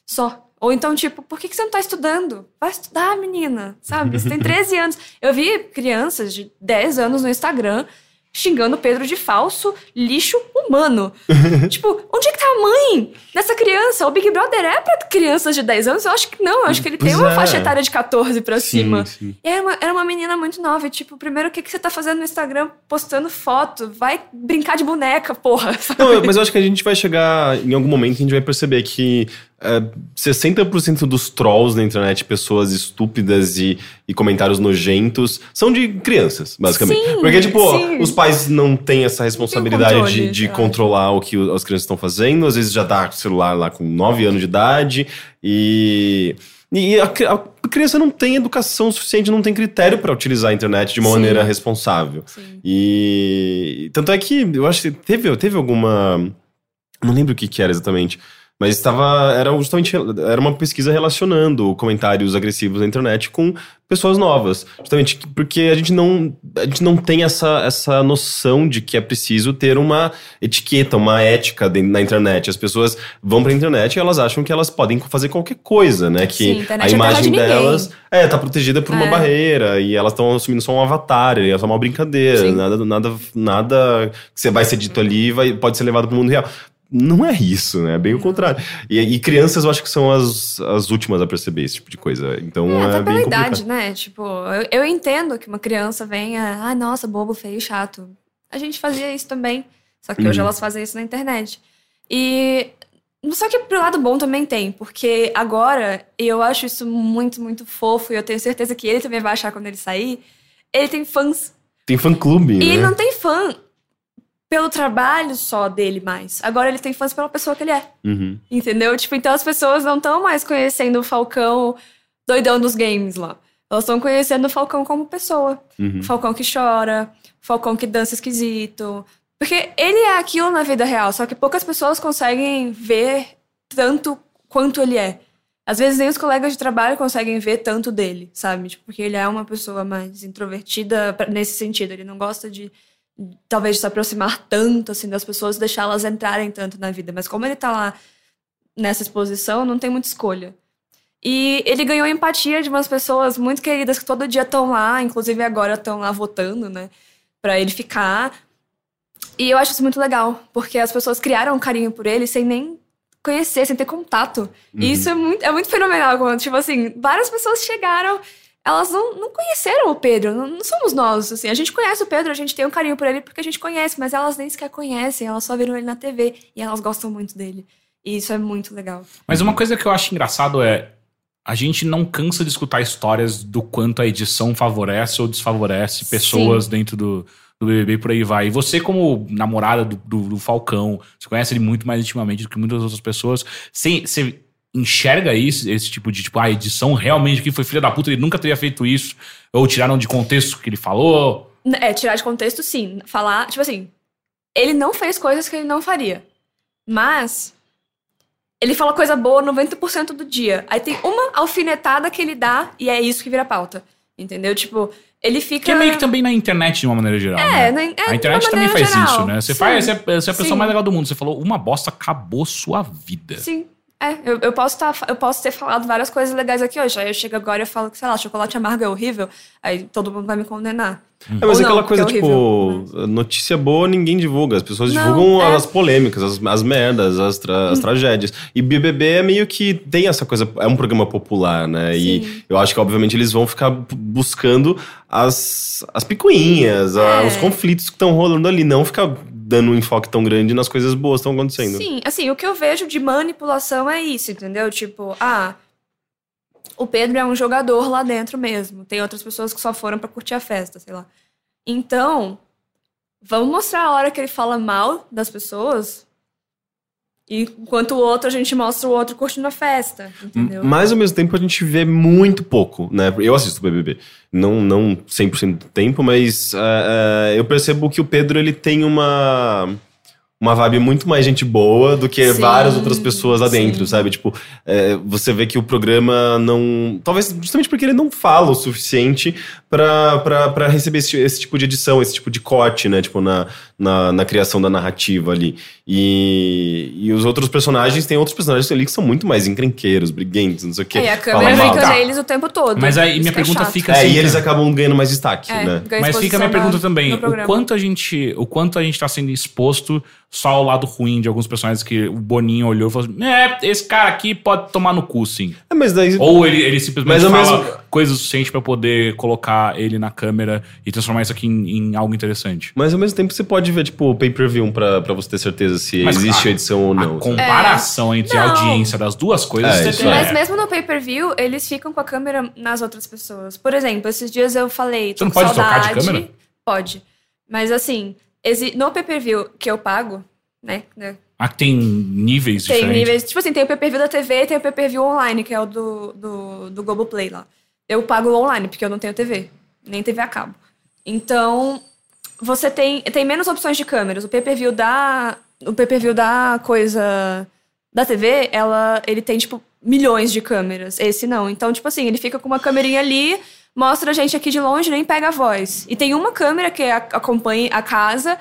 Só. Ou então, tipo, por que, que você não tá estudando? Vai estudar, menina, sabe? Você tem *laughs* 13 anos. Eu vi crianças de 10 anos no Instagram xingando Pedro de falso lixo humano. *laughs* tipo, onde é que tá a mãe dessa criança? O Big Brother é pra crianças de 10 anos? Eu acho que não. Eu acho que ele tem Pois uma é. faixa etária de 14 pra cima. sim. E era uma, era uma menina muito nova. E, tipo, primeiro, o que, que você tá fazendo no Instagram postando foto? Vai brincar de boneca, porra. *laughs* Não, mas eu acho que a gente vai chegar em algum momento a gente vai perceber que é, 60% dos trolls na internet, pessoas estúpidas e, e comentários nojentos, são de crianças, basicamente. Sim, Porque, tipo, sim. os pais não têm essa responsabilidade controle, de, de acho. controlar o que as crianças estão fazendo. Às vezes já dá celular lá com 9 anos de idade e. E a, a criança não tem educação suficiente, não tem critério para utilizar a internet de uma Sim. maneira responsável. Sim. E tanto é que eu acho que teve, teve alguma. Não lembro o que, que era exatamente. Mas estava. Era justamente. Era uma pesquisa relacionando comentários agressivos na internet com pessoas novas. Justamente porque a gente não. A gente não tem essa, essa noção de que é preciso ter uma etiqueta, uma ética de- na internet. As pessoas vão pra internet e elas acham que elas podem fazer qualquer coisa, né? Que Sim, a a é de imagem ninguém. delas é, tá protegida por uma É. barreira e elas estão assumindo só um avatar, e é só uma brincadeira, Sim. nada, nada, nada que você vai ser dito ali vai, pode ser levado pro mundo real. Não é isso, né? É bem o contrário. E, e crianças eu acho que são as, as últimas a perceber esse tipo de coisa. Então É, é, até bem pela complicado. idade, né? Tipo, eu, eu entendo que uma criança venha, ai, nossa, bobo, feio, chato. A gente fazia isso também. Só que hoje Uhum. elas fazem isso na internet. E. Só que pro lado bom também tem, porque agora eu acho isso muito, muito fofo e eu tenho certeza que ele também vai achar quando ele sair. Ele tem fãs. Tem fã-clube, E né? ele não tem fã pelo trabalho só dele mais. Agora ele tem fãs pela pessoa que ele é. Uhum. Entendeu? Tipo, então as pessoas não estão mais conhecendo o Falcão doidão dos games lá. Elas estão conhecendo o Falcão como pessoa. Uhum. O Falcão que chora, o Falcão que dança esquisito. Porque ele é aquilo na vida real, só que poucas pessoas conseguem ver tanto quanto ele é. Às vezes nem os colegas de trabalho conseguem ver tanto dele, sabe? Tipo, porque ele é uma pessoa mais introvertida nesse sentido. Ele não gosta de, talvez, se aproximar tanto, assim, das pessoas, deixá-las entrarem tanto na vida. Mas como ele tá lá nessa exposição, não tem muita escolha. E ele ganhou empatia de umas pessoas muito queridas que todo dia estão lá, inclusive agora estão lá votando, né? Pra ele ficar. E eu acho isso muito legal, porque as pessoas criaram um carinho por ele sem nem conhecer, sem ter contato. E Uhum. isso é muito, é muito fenomenal. Quando, tipo assim, várias pessoas chegaram, elas não, não conheceram o Pedro, não, não somos nós, assim. A gente conhece o Pedro, a gente tem um carinho por ele porque a gente conhece, mas elas nem sequer conhecem, elas só viram ele na TV e elas gostam muito dele. E isso é muito legal. Mas uma coisa que eu acho engraçado é. A gente não cansa de escutar histórias do quanto a edição favorece ou desfavorece pessoas dentro do, do BBB por aí vai. E você, como namorada do, do- do Falcão, você conhece ele muito mais intimamente do que muitas outras pessoas. Você enxerga isso, esse tipo de, tipo, a edição realmente que foi filha da puta, ele nunca teria feito isso, ou tiraram de contexto o que ele falou. É, tirar de contexto, sim. Falar, tipo assim, ele não fez coisas que ele não faria. Mas ele fala coisa boa 90% do dia. Aí tem uma alfinetada que ele dá e é isso que vira pauta. Entendeu? Tipo, ele fica. Que é meio que também na internet, de uma maneira geral. É, né? na- é, A internet também faz geral. isso, né? Você Sim. faz, você é, você é a pessoa Sim. mais legal do mundo. Você falou uma bosta, acabou sua vida. Sim. É, eu, eu, posso tá, eu posso ter falado várias coisas legais aqui hoje. Aí eu chego agora e eu falo que, sei lá, chocolate amargo é horrível. Aí todo mundo vai me condenar. É, mas Ou é aquela não, coisa, é tipo, notícia boa ninguém divulga. As pessoas Não, divulgam é. as polêmicas, as, as merdas, as, tra- as tragédias. E BBB é meio que tem essa coisa, é um programa popular, né? E Sim. eu acho que, obviamente, eles vão ficar bu- buscando as, as picuinhas, a- É. os conflitos que estão rolando ali, não ficar dando um enfoque tão grande nas coisas boas que estão acontecendo. Sim, assim, o que eu vejo de manipulação é isso, entendeu? Tipo, ah, o Pedro é um jogador lá dentro mesmo. Tem outras pessoas que só foram pra curtir a festa, sei lá. Então, vamos mostrar a hora que ele fala mal das pessoas. E enquanto o outro, a gente mostra o outro curtindo a festa, entendeu? Mas ao mesmo tempo a gente vê muito pouco, né? Eu assisto o BBB, não, não 100% do tempo, mas é, é, eu percebo que o Pedro ele tem uma uma vibe muito mais gente boa do que Sim, várias outras pessoas lá sim. dentro, sabe? Tipo, é, você vê que o programa não. Talvez justamente porque ele não fala o suficiente pra receber esse, esse tipo de edição, esse tipo de corte, né? Tipo, na, na, na criação da narrativa ali. E, e os outros personagens, tem outros personagens ali que são muito mais encrenqueiros, briguentos, não sei o quê. É, e a câmera fica Tá. neles o tempo todo. Mas aí minha é pergunta chato. fica É, assim. e eles acabam ganhando mais destaque, É, né? Mas fica a minha pergunta na- também: o quanto a gente, o quanto a gente tá sendo exposto só ao lado ruim de alguns personagens que o Boninho olhou e falou assim: "É, esse cara aqui pode tomar no cu, sim". É, mas daí. Ou ele, ele simplesmente Mas fala mesmo- coisas o suficiente pra poder colocar ele na câmera e transformar isso aqui em, em algo interessante. Mas ao mesmo tempo você pode ver, tipo, o pay-per-view pra, pra você ter certeza se Mas existe a- edição ou não. a comparação entre a É. Não. audiência das duas coisas É, você isso tem- é. Mas mesmo no pay-per-view, eles ficam com a câmera nas outras pessoas. Por exemplo, esses dias eu falei. tô não pode trocar de saudade. câmera? Pode. Mas assim, no pay-per-view que eu pago, né? né, Ah, tem níveis Tem diferentes. níveis. Tipo assim, tem o pay-per-view da TV e tem o pay-per-view online, que é o do, do, do Globoplay lá. Eu pago online, porque eu não tenho TV. Nem TV a cabo. Então, você tem, tem menos opções de câmeras. O pay-per-view da. O pay-per-view da coisa. Da TV, ela, ele tem, tipo, milhões de câmeras. Esse não. Então, tipo assim, ele fica com uma câmerinha ali, mostra a gente aqui de longe, nem pega a voz. E tem uma câmera que acompanha a casa,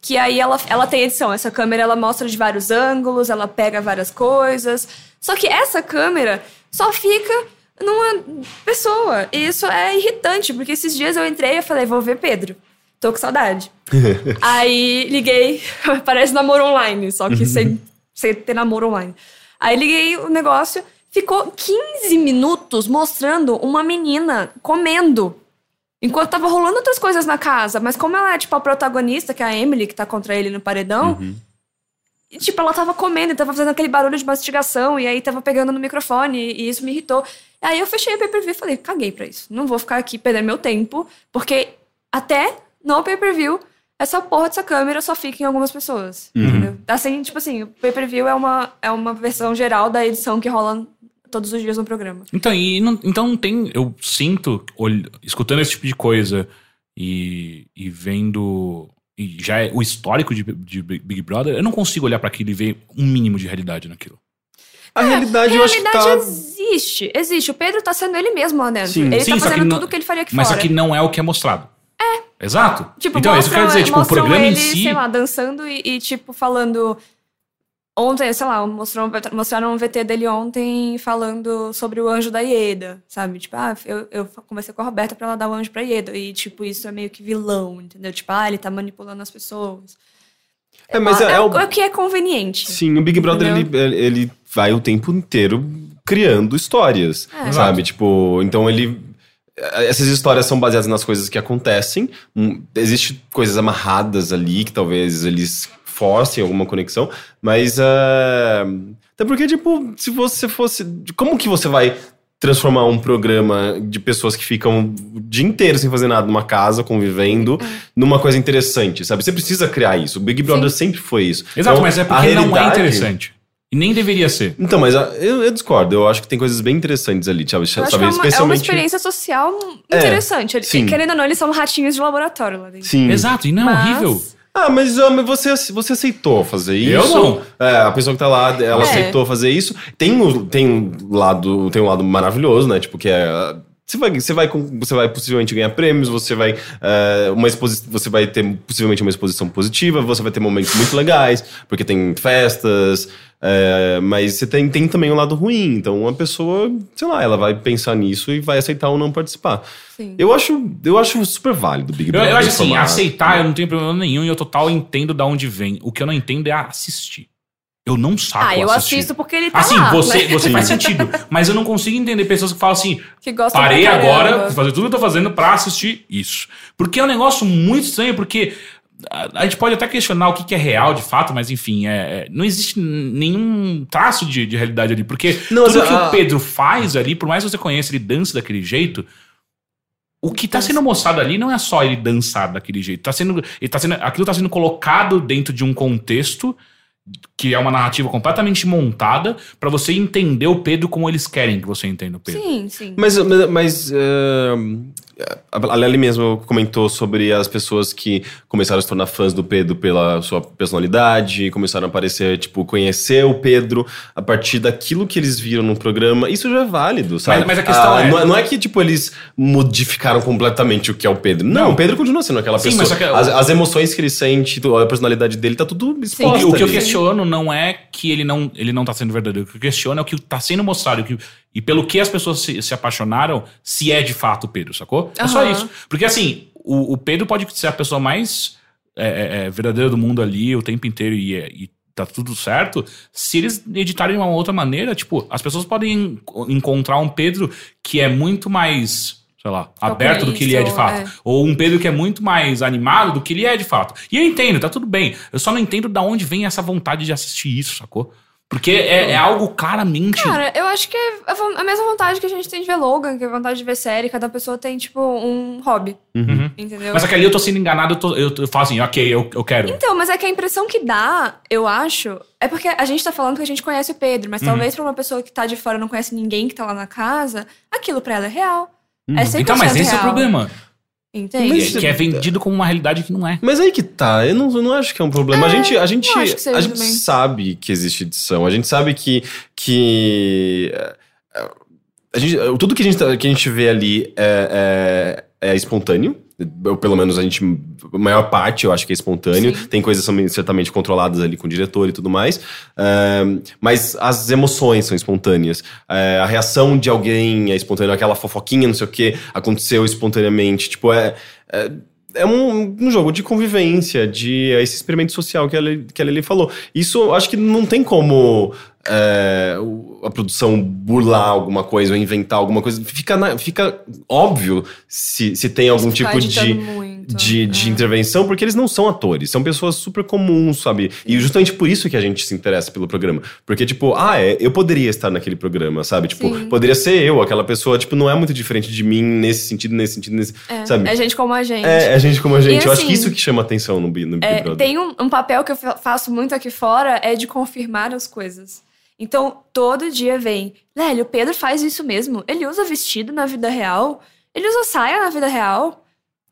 que aí ela, ela tem edição. Essa câmera ela mostra de vários ângulos, ela pega várias coisas. Só que essa câmera só fica numa pessoa. E isso é irritante, porque esses dias eu entrei e falei, vou ver Pedro. Tô com saudade. *laughs* aí liguei, *laughs* parece namoro online, só que sem Você ter namoro online. Aí liguei o negócio, ficou 15 minutos mostrando uma menina comendo. Enquanto tava rolando outras coisas na casa. Mas como ela é, tipo, a protagonista, que é a Emily, que tá contra ele no paredão. E, tipo, ela tava comendo e tava fazendo aquele barulho de mastigação. E aí tava pegando no microfone. E isso me irritou. Aí eu fechei o pay-per-view e falei, caguei pra isso. Não vou ficar aqui perdendo meu tempo. Porque até no pay-per-view, essa porra dessa câmera só fica em algumas pessoas. Entendeu? Assim, tipo assim, o pay-per-view é uma, é uma versão geral da edição que rola todos os dias no programa. Então, e não, então tem. Eu sinto, olh- escutando esse tipo de coisa e, e vendo. E já é o histórico de, de Big Brother, eu não consigo olhar pra aquilo e ver um mínimo de realidade naquilo. A realidade, eu acho que realidade tá. existe. Existe. O Pedro tá sendo ele mesmo lá dentro. Sim. Ele Sim, tá fazendo não- tudo que ele faria aqui Mas fora. aqui não é o que é mostrado. É. Exato. Tipo, então, é isso que eu quero dizer. Tipo, o mostram programa ele, em si. sei lá, dançando e, e, tipo, falando... Ontem, sei lá, mostrou, mostraram um VT dele ontem falando sobre o anjo da Ieda, sabe? Tipo, ah, eu, eu conversei com a Roberta pra ela dar o anjo pra Ieda. E, tipo, isso é meio que vilão, entendeu? Tipo, ah, ele tá manipulando as pessoas. É, mas é, é, é o, é o que é conveniente. Sim, o Big Brother ele, ele vai o tempo inteiro criando histórias, É. sabe? Tipo, então ele. Essas histórias são baseadas nas coisas que acontecem. Hum, Existem coisas amarradas ali que talvez eles forcem alguma conexão, mas. ah, até porque, tipo, se você fosse. Como que você vai transformar um programa de pessoas que ficam o dia inteiro sem fazer nada numa casa, convivendo, numa coisa interessante, sabe? Você precisa criar isso. O Big Brother Sim. sempre foi isso. Exato, Então, mas é porque não é interessante. E nem deveria ser. Então, mas ah, eu, eu discordo. Eu acho que tem coisas bem interessantes ali, sabe? Eu acho que sabe? é uma, é uma Especialmente. experiência social É, interessante. Sim. Querendo ou não, eles são ratinhos de laboratório lá dentro. Sim. Exato, e não é Mas- horrível. Ah, mas ah, mas você, você aceitou fazer isso? Eu não. É, a pessoa que tá lá, ela É. aceitou fazer isso. Tem um, tem um lado, tem um lado maravilhoso, né? Tipo, que é. Você vai, você, vai, você vai possivelmente ganhar prêmios, você vai, é, uma exposi você vai ter possivelmente uma exposição positiva, você vai ter momentos muito legais, porque tem festas, é, mas você tem, tem também um lado ruim. Então, uma pessoa, sei lá, ela vai pensar nisso e vai aceitar ou não participar. Sim. Eu acho, eu acho super válido o Big Eu, Brother. eu acho assim, aceitar eu não tenho problema nenhum e eu total entendo da onde vem. O que eu não entendo é assistir. Eu não saco Ah, eu assistir. assisto porque ele tá Assim, lá. você, né? você faz sentido. Mas eu não consigo entender pessoas que falam assim: Que gostam parei agora de fazer tudo que eu tô fazendo pra assistir isso. Porque é um negócio muito estranho, porque a, a gente pode até questionar o que, que é real de fato, mas enfim, é, é- não existe nenhum traço de, de realidade ali. Porque Não, tudo mas que a- o Pedro faz ali, por mais que você conheça ele dança daquele jeito. O que tá sendo mostrado ali não é só ele dançar daquele jeito. Tá sendo, ele tá sendo, aquilo tá sendo colocado dentro de um contexto que é uma narrativa completamente montada pra você entender o Pedro como eles querem que você entenda o Pedro. Sim, sim. Mas, mas, mas eh, a Lely mesmo comentou sobre as pessoas que começaram a se tornar fãs do Pedro pela sua personalidade, começaram a aparecer, tipo, conhecer o Pedro a partir daquilo que eles viram no programa. Isso já é válido, sabe? mas a questão é- Não, é... não é que, tipo, eles modificaram completamente o que é o Pedro. Não, Não. o Pedro continua sendo aquela Sim, pessoa. mas só que- as, as emoções que ele sente, a personalidade dele, tá tudo O exposto. que- o que eu questiono não é que ele não, ele não tá sendo verdadeiro. O que eu questiono é o que tá sendo mostrado o que- e pelo que as pessoas se, se apaixonaram, se é de fato o Pedro, sacou? É só isso. Porque assim, o, o Pedro pode ser a pessoa mais é, é, é, verdadeira do mundo ali o tempo inteiro e, é- e tá tudo certo. Se eles editarem de uma outra maneira, tipo, as pessoas podem en- encontrar um Pedro que é muito mais. Sei lá, aberto do que ele é de fato. Ou um Pedro que é muito mais animado do que ele é de fato. E eu entendo, tá tudo bem. Eu só não entendo da onde vem essa vontade de assistir isso, sacou? Porque é, é algo claramente. Cara, eu acho que é a mesma vontade que a gente tem de ver Logan, que é a vontade de ver série. Cada pessoa tem, tipo, um hobby. Uhum. Entendeu? Mas aquele eu tô sendo enganado, eu, tô, eu, eu falo assim, ok, eu, eu quero. Então, mas é que a impressão que dá, eu acho, é porque a gente tá falando que a gente conhece o Pedro, Uhum. mas talvez pra uma pessoa que tá de fora não conhece ninguém que tá lá na casa, aquilo pra ela é real. É 100% Então, mas esse é o real. problema. Entende? Mas- Que, é vendido como uma realidade que não é. Mas aí que tá, eu não, eu não acho que é um problema. a gente, a gente, a gente também. sabe que existe edição, a gente sabe que. que é, é, a gente, tudo que a, gente, tá- que a gente vê ali é, é, é espontâneo. Ou pelo menos a gente. A maior parte eu acho que é espontâneo. Sim. Tem coisas que são certamente controladas ali com o diretor e tudo mais. Mas as emoções são espontâneas. É, a reação de alguém é espontânea, aquela fofoquinha, não sei o que, aconteceu espontaneamente. Tipo, é. é é um, um jogo de convivência, de esse experimento social que ela, que ela falou. Isso acho que não tem como é, a produção burlar alguma coisa ou inventar alguma coisa. Fica, na, fica óbvio se, se tem algum tipo de, muito, de, de é. intervenção, porque eles não são atores, são pessoas super comuns, sabe? E justamente por isso que a gente se interessa pelo programa. Porque, tipo, ah, é, eu poderia estar naquele programa, sabe? Tipo, Sim. poderia ser eu, aquela pessoa, tipo, não é muito diferente de mim nesse sentido, nesse sentido, nesse. É, sabe? É gente como a gente. É, é gente como a gente. E, eu assim, acho que assim, isso que chama atenção no, no Big é, Brother. Tem um, um papel que eu faço muito aqui fora, é de confirmar as coisas. Então, todo dia vem, Lélio, o Pedro faz isso mesmo. Ele usa vestido na vida real. Ele usa saia na vida real.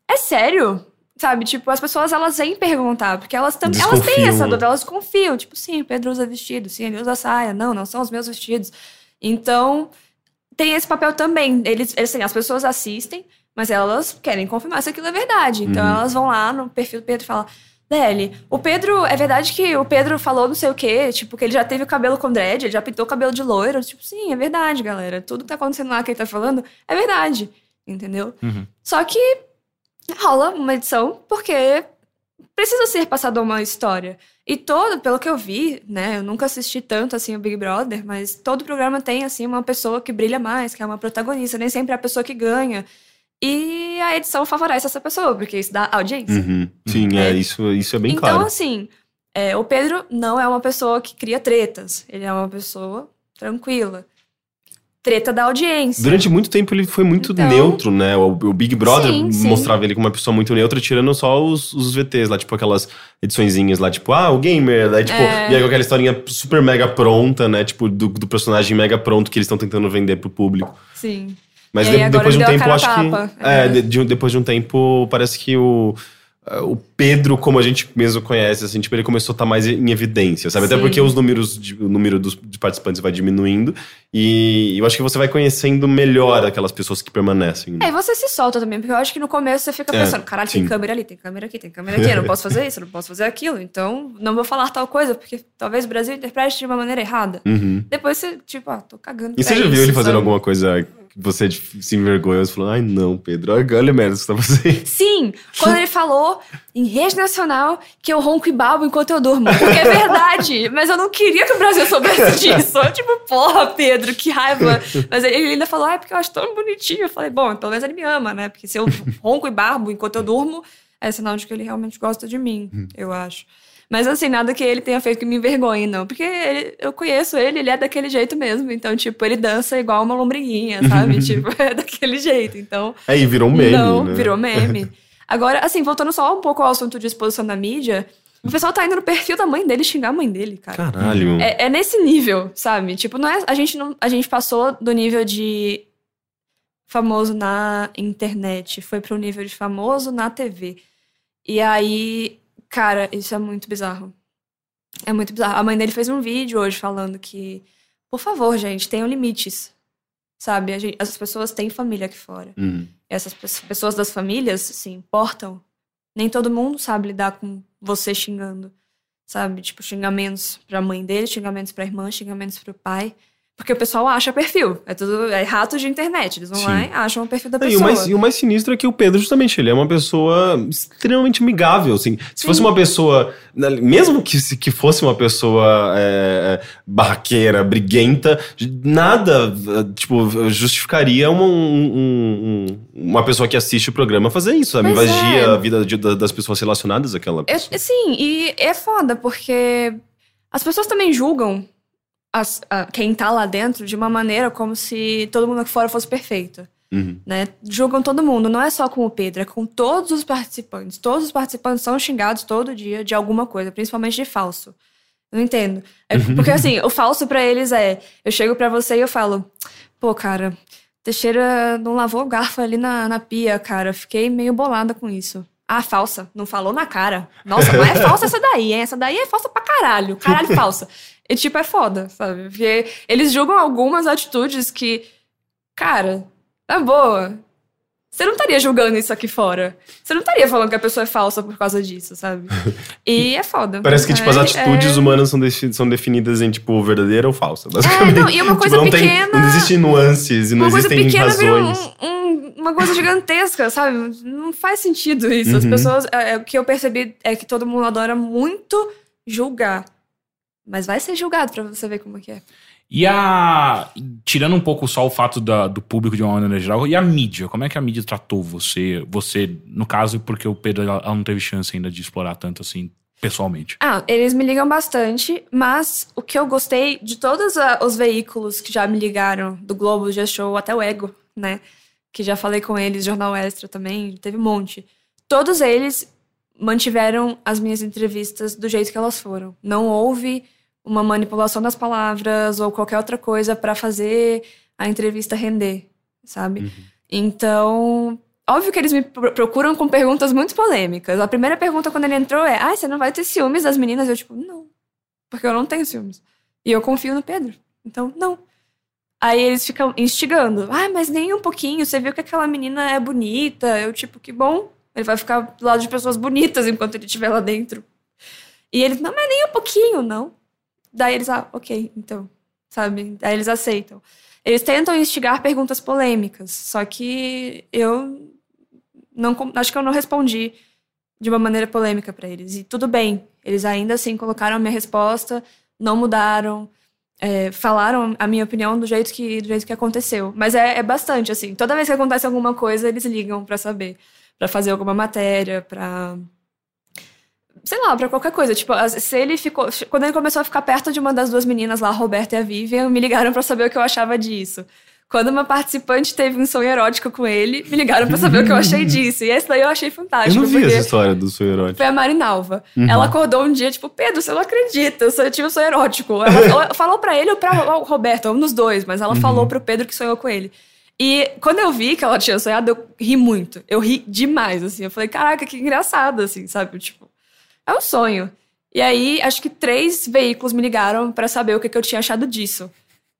É sério. Sabe, tipo, as pessoas elas vêm perguntar, porque elas também elas têm essa dúvida, elas confiam, tipo, sim, o Pedro usa vestido, sim, ele usa saia, não, não são os meus vestidos. Então, tem esse papel também. Eles, assim, as pessoas assistem, mas elas querem confirmar se aquilo é verdade. Então, uhum. elas vão lá no perfil do Pedro e falam: Deli, o Pedro, é verdade que o Pedro falou não sei o quê, tipo, que ele já teve o cabelo com dread, ele já pintou o cabelo de loiro. Tipo, sim, é verdade, galera. Tudo que tá acontecendo lá que ele tá falando é verdade, entendeu? Uhum. Só que rola uma edição porque precisa ser passada uma história. E todo, pelo que eu vi, né, eu nunca assisti tanto assim o Big Brother, mas todo programa tem assim uma pessoa que brilha mais, que é uma protagonista, nem sempre é a pessoa que ganha. E a edição favorece essa pessoa, porque isso dá audiência. Uhum. Sim, é, é, isso, isso é bem então, claro. Então, assim, é, o Pedro não é uma pessoa que cria tretas. Ele é uma pessoa tranquila. Treta da audiência. Durante muito tempo ele foi muito então, neutro, né? O, o Big Brother sim, mostrava sim. ele como uma pessoa muito neutra, tirando só os, os VTs lá, tipo aquelas ediçõezinhas lá, tipo, ah, o gamer, daí, tipo, é... e aí aquela historinha super mega pronta, né? Tipo, do, do personagem mega pronto que eles estão tentando vender pro público. Sim. Mas de, depois de um tempo, acho que. É, de, de, depois de um tempo, parece que o. O Pedro, como a gente mesmo conhece, assim, tipo, ele começou a estar tá mais em evidência, sabe? Sim. Até porque os números, de, o número dos de participantes vai diminuindo. E eu acho que você vai conhecendo melhor aquelas pessoas que permanecem. Né? É, e você se solta também, porque eu acho que no começo você fica é, pensando, caralho, sim. tem câmera ali, tem câmera aqui, tem câmera aqui, eu não posso fazer isso, eu não posso fazer aquilo, então não vou falar tal coisa, porque talvez o Brasil interprete de uma maneira errada. Uhum. Depois você, tipo, ah, tô cagando. E você já viu ele fazendo sabe? alguma coisa você se envergonhou e falou: ai não, Pedro, olha a merda que você tá fazendo. *laughs* Sim, quando ele falou em rede nacional que eu ronco e babo enquanto eu durmo. Porque é verdade, *laughs* mas eu não queria que o Brasil soubesse *laughs* disso. Eu, tipo, porra, Pedro, que raiva. Mas ele ainda falou: ah, é porque eu acho tão bonitinho. Eu falei: bom, pelo menos ele me ama, né? Porque se eu ronco e barbo enquanto eu durmo, é sinal de que ele realmente gosta de mim, hum. eu acho. Mas assim, nada que ele tenha feito que me envergonhe, não. Porque ele, eu conheço ele, ele é daquele jeito mesmo. Então, tipo, ele dança igual uma lombriguinha, sabe? *laughs* tipo, é daquele jeito. Então. É, e virou um meme. Não, né? virou *laughs* meme. Agora, assim, voltando só um pouco ao assunto de exposição da mídia, o pessoal tá indo no perfil da mãe dele xingar a mãe dele, cara. Caralho. É, é nesse nível, sabe? Tipo, não é. A gente, não, a gente passou do nível de famoso na internet, foi pro nível de famoso na TV. E aí Cara, isso é muito bizarro. É muito bizarro. A mãe dele fez um vídeo hoje falando que, por favor, gente, tenham limites. Sabe? Gente, essas pessoas têm família aqui fora. Uhum. Essas pessoas das famílias se importam. Nem todo mundo sabe lidar com você xingando. Sabe? Tipo, xingamentos pra mãe dele, xingamentos pra irmã, xingamentos pro pai. Porque o pessoal acha perfil. É tudo. É rato de internet. Eles vão Sim. lá e acham o perfil da pessoa. E o, mais, e o mais sinistro é que o Pedro, justamente, ele é uma pessoa extremamente amigável. Assim. Se Sim. fosse uma pessoa. Né, mesmo que, que fosse uma pessoa é, é barraqueira, briguenta, nada tipo, justificaria uma, um, um, uma pessoa que assiste o programa fazer isso, sabe? Invadir é. a vida de, das pessoas relacionadas àquela pessoa. Eu, sim, e é foda, porque as pessoas também julgam as, a, quem tá lá dentro de uma maneira como se todo mundo aqui fora fosse perfeito. Uhum. Né? Julgam todo mundo, não é só com o Pedro, é com todos os participantes. Todos os participantes são xingados todo dia de alguma coisa, principalmente de falso. Não entendo. É, porque assim, o falso para eles é: eu chego para você e eu falo, pô, cara, Teixeira não lavou o garfo ali na, na pia, cara. Fiquei meio bolada com isso. Ah, falsa. Não falou na cara. Nossa, não é falsa essa daí, hein? Essa daí é falsa pra caralho. Caralho, falsa. *laughs* E, tipo, é foda, sabe? Porque eles julgam algumas atitudes que, cara, é boa. Você não estaria julgando isso aqui fora. Você não estaria falando que a pessoa é falsa por causa disso, sabe? *laughs* E é foda. Parece que, tipo, as é, atitudes é... humanas são, de, são definidas em, tipo, verdadeira ou falsa, basicamente. É, não, e uma *laughs* coisa tipo, não pequena... Tem, não existem nuances e não existem razões. Um, um, uma coisa gigantesca, sabe? Não faz sentido isso. As Uhum. pessoas. é, é, o que eu percebi é que todo mundo adora muito julgar. Mas vai ser julgado pra você ver como é que é. E a. Tirando um pouco só o fato da- do público de uma maneira geral, e a mídia? Como é que a mídia tratou você? Você, no caso, porque o Pedro ela, não teve chance ainda de explorar tanto assim, pessoalmente. Ah, eles me ligam bastante, mas o que eu gostei de todos a- os veículos que já me ligaram, do Globo, do G-Show, até o Ego, né? Que já falei com eles, Jornal Extra também, teve um monte. Todos eles mantiveram as minhas entrevistas do jeito que elas foram. Não houve uma manipulação das palavras ou qualquer outra coisa pra fazer a entrevista render, sabe? Então, óbvio que eles me pro- procuram com perguntas muito polêmicas. A primeira pergunta quando ele entrou é: "Ah, você não vai ter ciúmes das meninas?" Eu tipo: "Não, porque eu não tenho ciúmes. E eu confio no Pedro. Então, não." Aí eles ficam instigando: "Ah, mas nem um pouquinho, você viu que aquela menina é bonita?" Eu tipo: "Que bom. Ele vai ficar do lado de pessoas bonitas enquanto ele estiver lá dentro." E eles: "Não, mas nem um pouquinho, não." Daí eles: "Ah, OK, então." Sabe? Aí eles aceitam. Eles tentam instigar perguntas polêmicas, só que eu não acho que eu não respondi de uma maneira polêmica pra eles. E tudo bem, eles ainda assim colocaram a minha resposta, não mudaram, é, falaram a minha opinião do jeito que do jeito que aconteceu. Mas é, é bastante assim. Toda vez que acontece alguma coisa, eles ligam pra saber, Pra fazer alguma matéria, pra sei lá, pra qualquer coisa. Tipo, se ele ficou. Quando ele começou a ficar perto de uma das duas meninas lá, a Roberta e a Vivian, me ligaram pra saber o que eu achava disso. Quando uma participante teve um sonho erótico com ele, me ligaram pra saber o que eu achei *laughs* disso. E esse daí eu achei Eu fantástico. não vi essa história do sonho erótico. Foi a Marinalva. Uhum. Ela acordou um dia, tipo, Pedro, você não acredita, eu eu tive um sonho erótico. Ela falou, pra ele ou pra Roberto, um dos dois, mas ela falou pro Pedro que sonhou com ele. E quando eu vi que ela tinha sonhado, eu ri muito. Eu ri demais, assim. Eu falei, caraca, que engraçado, assim, sabe? Tipo, é um sonho. E aí, acho que três veículos me ligaram pra saber o que, que eu tinha achado disso.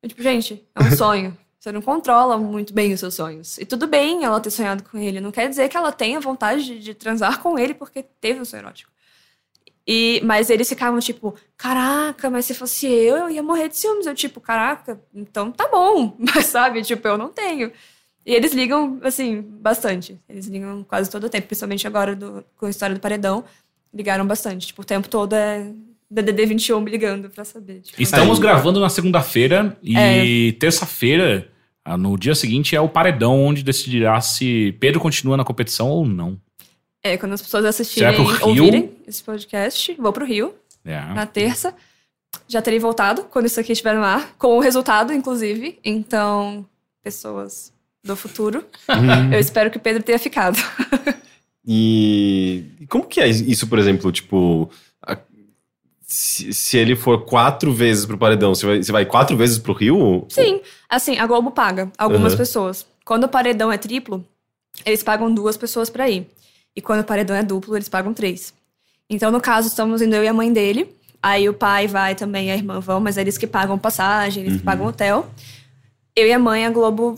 Eu, tipo, gente, é um *laughs* sonho. Você não controla muito bem os seus sonhos. E tudo bem ela ter sonhado com ele. Não quer dizer que ela tenha vontade de, de transar com ele porque teve um sonho erótico. E, mas eles ficavam tipo, caraca, mas se fosse eu, eu ia morrer de ciúmes. Eu, tipo, caraca, então tá bom. *laughs* Mas sabe, tipo, eu não tenho. E eles ligam, assim, bastante. Eles ligam quase todo o tempo, principalmente agora do- com a história do paredão. Ligaram bastante. Tipo, o tempo todo é DDD 21 me ligando pra saber. Tipo, Estamos Aí. gravando na segunda-feira e terça-feira, ah, no dia seguinte, é o paredão onde decidirá se Pedro continua na competição ou não. É, quando as pessoas assistirem, Rio- ouvirem esse podcast, vou pro Rio É. na terça. Já terei voltado quando isso aqui estiver no ar, com o resultado, inclusive. Então, pessoas do futuro, Uhum. eu espero que o Pedro tenha ficado. E e como que é isso, por exemplo, tipo. a- se, se ele for quatro vezes pro paredão, você vai, você vai quatro vezes pro Rio? Sim, assim, a Globo paga algumas Uhum. pessoas. Quando o paredão é triplo, eles pagam duas pessoas pra ir. E quando o paredão é duplo, eles pagam três. Então, no caso, estamos indo eu e a mãe dele. Aí o pai vai também, a irmã vão, mas eles que pagam passagem, eles que Uhum. pagam hotel. Eu e a mãe, a Globo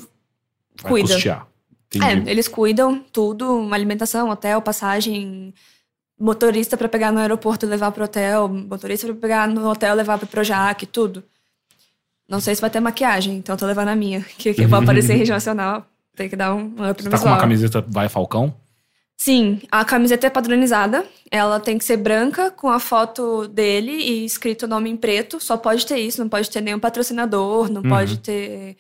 Vai cuida. custear. Entendi. É, eles cuidam tudo, alimentação, hotel, passagem, motorista pra pegar no aeroporto e levar pro hotel, motorista pra pegar no hotel e levar pro Projac, tudo. Não sei se vai ter maquiagem, então tô levando a minha, *laughs* que, que eu vou aparecer em *laughs* rede nacional. Tem que dar um up no Tá com uma camiseta Vai Falcão? Sim, a camiseta é padronizada. Ela tem que ser branca, com a foto dele e escrito o nome em preto. Só pode ter isso, não pode ter nenhum patrocinador, não Uhum. pode ter.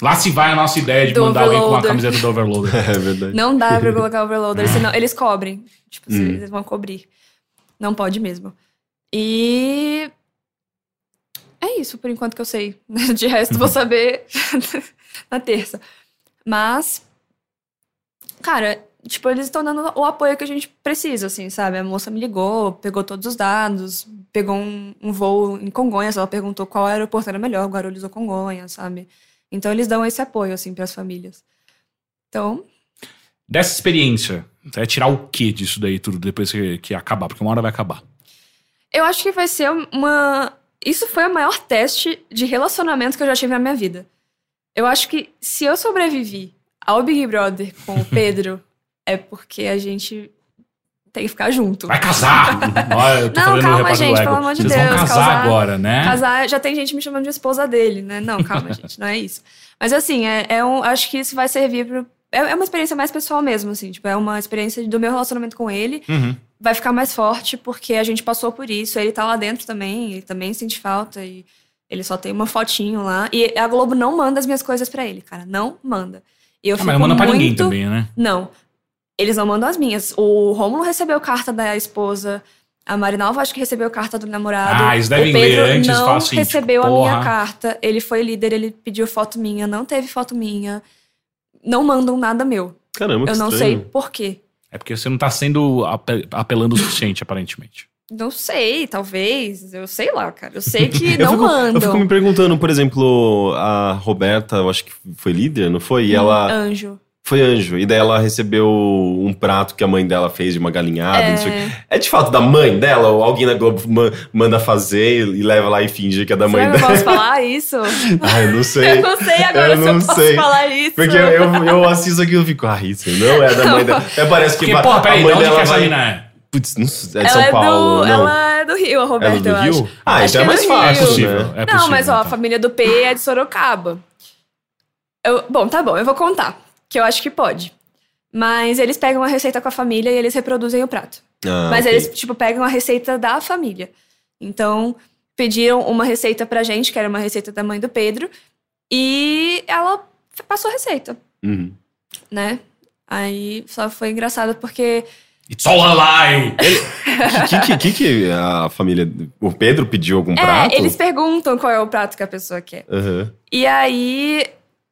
Lá se vai a nossa ideia de Do mandar alguém com a Overloader. camiseta do Overloader. *laughs* É verdade. Não dá pra colocar overloader, senão eles cobrem. Tipo, Hum. eles vão cobrir. Não pode mesmo. E. É isso, por enquanto que eu sei. *laughs* De resto, vou saber *laughs* na terça. Mas. Cara, tipo, eles estão dando o apoio que a gente precisa, assim, sabe? A moça me ligou, pegou todos os dados, pegou um, um voo em Congonhas, ela perguntou qual aeroporto era melhor, Guarulhos ou Congonhas, sabe? Então eles dão esse apoio, assim, para as famílias. Então, Dessa experiência, você vai tirar o que disso daí tudo depois que, que acabar? Porque uma hora vai acabar. Eu acho que vai ser uma. Isso foi o maior teste de relacionamento que eu já tive na minha vida. Eu acho que se eu sobrevivi ao Big Brother com o *laughs* Pedro, é porque a gente tem que ficar junto. Vai casar! *laughs* Olha, Não, calma, gente, pelo amor de Vocês Deus, vão casar agora, né? Casar, já tem gente me chamando de esposa dele, né? Não, calma, *laughs* gente, não é isso. Mas assim, é, é um, acho que isso vai servir pro, é é uma experiência mais pessoal mesmo, assim. Tipo, é uma experiência do meu relacionamento com ele. Uhum. Vai ficar mais forte porque a gente passou por isso. Ele tá lá dentro também, ele também sente falta e ele só tem uma fotinho lá. E a Globo não manda as minhas coisas pra ele, cara. Não manda. E eu Ah, mas não manda pra muito... ninguém também, né? Não. Eles não mandam as minhas. O Rômulo recebeu carta da esposa. A Marinalva acho que recebeu carta do namorado. Ah, eles devem o Pedro ler antes, não fala assim, recebeu tipo, a minha carta. Ele foi líder, ele pediu foto minha, não teve foto minha. Não mandam nada meu. Caramba, que Eu não sei estranho. por quê. É porque você não tá sendo ape- apelando o suficiente, aparentemente. Não sei, talvez. Eu sei lá, cara. Eu sei que *laughs* Eu não fico, mandam. eu fico me perguntando, por exemplo, a Roberta, eu acho que foi líder, não foi? E Um ela Anjo. Foi anjo. E daí ela recebeu um prato que a mãe dela fez de uma galinhada, não sei o quê. É de fato da mãe dela? Ou alguém na Globo ma- manda fazer e leva lá e finge que é da mãe Será que eu dela? posso falar *laughs* isso? Ah, eu não sei. *laughs* Eu não sei agora Eu se eu não posso sei. falar isso. Porque eu, eu, eu assisto aquilo e fico, ah, isso não é da mãe dela. É, parece que Porque, a peraí, de mãe que dela essa vai... é? Putz, não sei, é de ela São é Paulo, do, não. Ela é do Rio, a Ela Roberta, é do eu Rio? acho. Ah, Acho então é que é mais fácil, É possível, né? é não, possível. mas ó, a então. família do P é de Sorocaba. Eu- bom, tá bom, eu vou contar. Que eu acho que pode. Mas eles pegam a receita com a família e eles reproduzem o prato. Ah, mas ok. eles, tipo, pegam a receita da família. Então, pediram uma receita pra gente, que era uma receita da mãe do Pedro. E ela passou a receita, Uhum. né? Aí só foi engraçado porque. It's all a lie! O que, que, a família... O Pedro pediu algum prato? É, eles perguntam qual é o prato que a pessoa quer. Aham. E aí,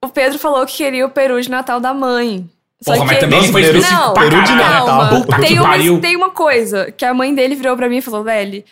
o Pedro falou que queria o peru de Natal da mãe. Só Porra, mas que- também ele Nossa, foi peru- específico Não, peru de. Natal. Puta Tem uma, tem uma coisa que a mãe dele virou pra mim e falou, velho,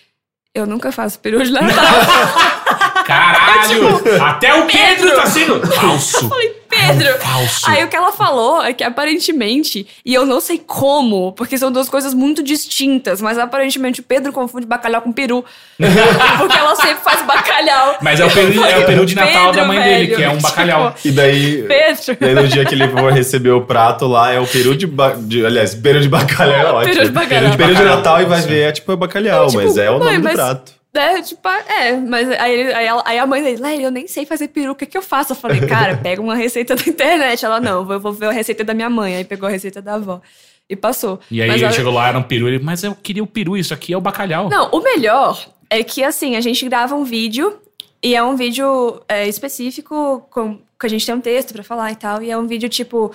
eu nunca faço peru de Natal. *laughs* Caralho! *laughs* Até o Pedro, Pedro. tá sendo *laughs* falso. Pedro! Falso. Aí o que ela falou é que aparentemente, e eu não sei como, porque são duas coisas muito distintas, mas aparentemente o Pedro confunde bacalhau com peru. *laughs* porque ela sempre faz bacalhau. Mas é o peru, é o peru de Natal Pedro, da mãe dele, velho, que é um tipo, bacalhau. E daí... Pedro. E aí no dia que ele for receber o prato lá, é o peru de, ba... de- aliás, peru de bacalhau é ótimo. Peru de bacalhau. Peru de Bacalhau, Natal e vai ver, é tipo é bacalhau, Tipo, mas é o mãe, nome mas- do prato. É, tipo, é, mas aí, aí, ela- aí a mãe dele, Léo, eu nem sei fazer peru, o que, que eu faço? Eu falei, cara, *laughs* pega uma receita da internet. Ela, não, eu vou ver a receita da minha mãe. Aí pegou a receita da avó e passou. E aí Mas ele ela- chegou lá, era um peru. Ele, mas eu queria o peru, isso aqui é o bacalhau. Não, o melhor é que, assim, a gente grava um vídeo e é um vídeo é, específico, com, que a gente tem um texto pra falar e tal, e é um vídeo tipo,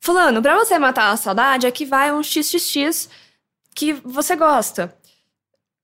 fulano, pra você matar a saudade, aqui vai um xxx que você gosta.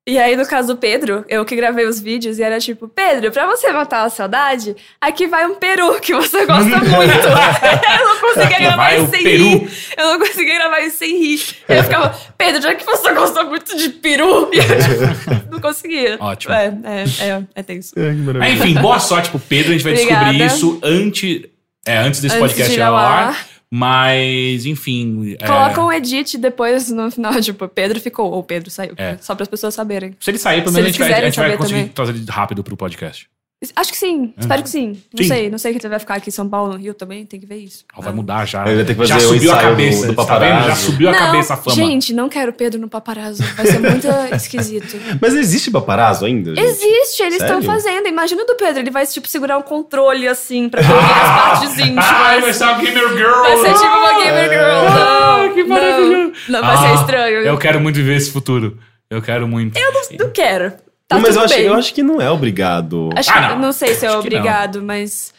E aí, no caso do Pedro, eu que gravei os vídeos, e era tipo, Pedro, pra você matar a saudade, aqui vai um peru que você gosta *laughs* muito. *laughs* eu não conseguia Aqui gravar isso sem peru. rir. Eu não conseguia gravar isso sem rir. Eu ficava, Pedro, já que você gosta muito de peru. *laughs* E eu, tipo, não conseguia. Ótimo. É, é, é, é tenso. É, maravilha. enfim, boa sorte pro Pedro. A gente vai descobrir Obrigada. isso antes, é, antes desse Antes podcast de ir ao ar. ar. Mas, enfim. é, Coloca um edit depois no final, *laughs* tipo, Pedro ficou ou Pedro saiu. É. Só para as pessoas saberem. Se ele sair, pelo menos a gente vai, a gente vai conseguir também. trazer ele rápido pro podcast. Acho que sim, espero que sim. Não Sim. sei, não sei que ele vai ficar aqui em São Paulo, no Rio também, tem que ver isso. Ó, Vai mudar já. Ele vai ter que já fazer o subiu a cabeça, do- do tá vendo? Já paparazzo. subiu a não, cabeça a fama. Gente, não quero Pedro no paparazzo. Vai ser muito *laughs* esquisito. Mas existe paparazzo ainda? gente? Existe, eles estão fazendo. Imagina o do Pedro, ele vai, tipo, segurar um controle assim pra cobrir *laughs* as partes íntimas. Ai, vai ser uma gamer girl. Vai ser tipo uma gamer girl. Ah, Não, que maravilhoso. Não, não vai Ah, ser estranho. Eu quero muito ver esse futuro. Eu quero muito. não quero. Tá Não, mas tudo eu acho, bem. eu acho que não é obrigado. Acho Ah, que- não. não. sei se é Acho obrigado, mas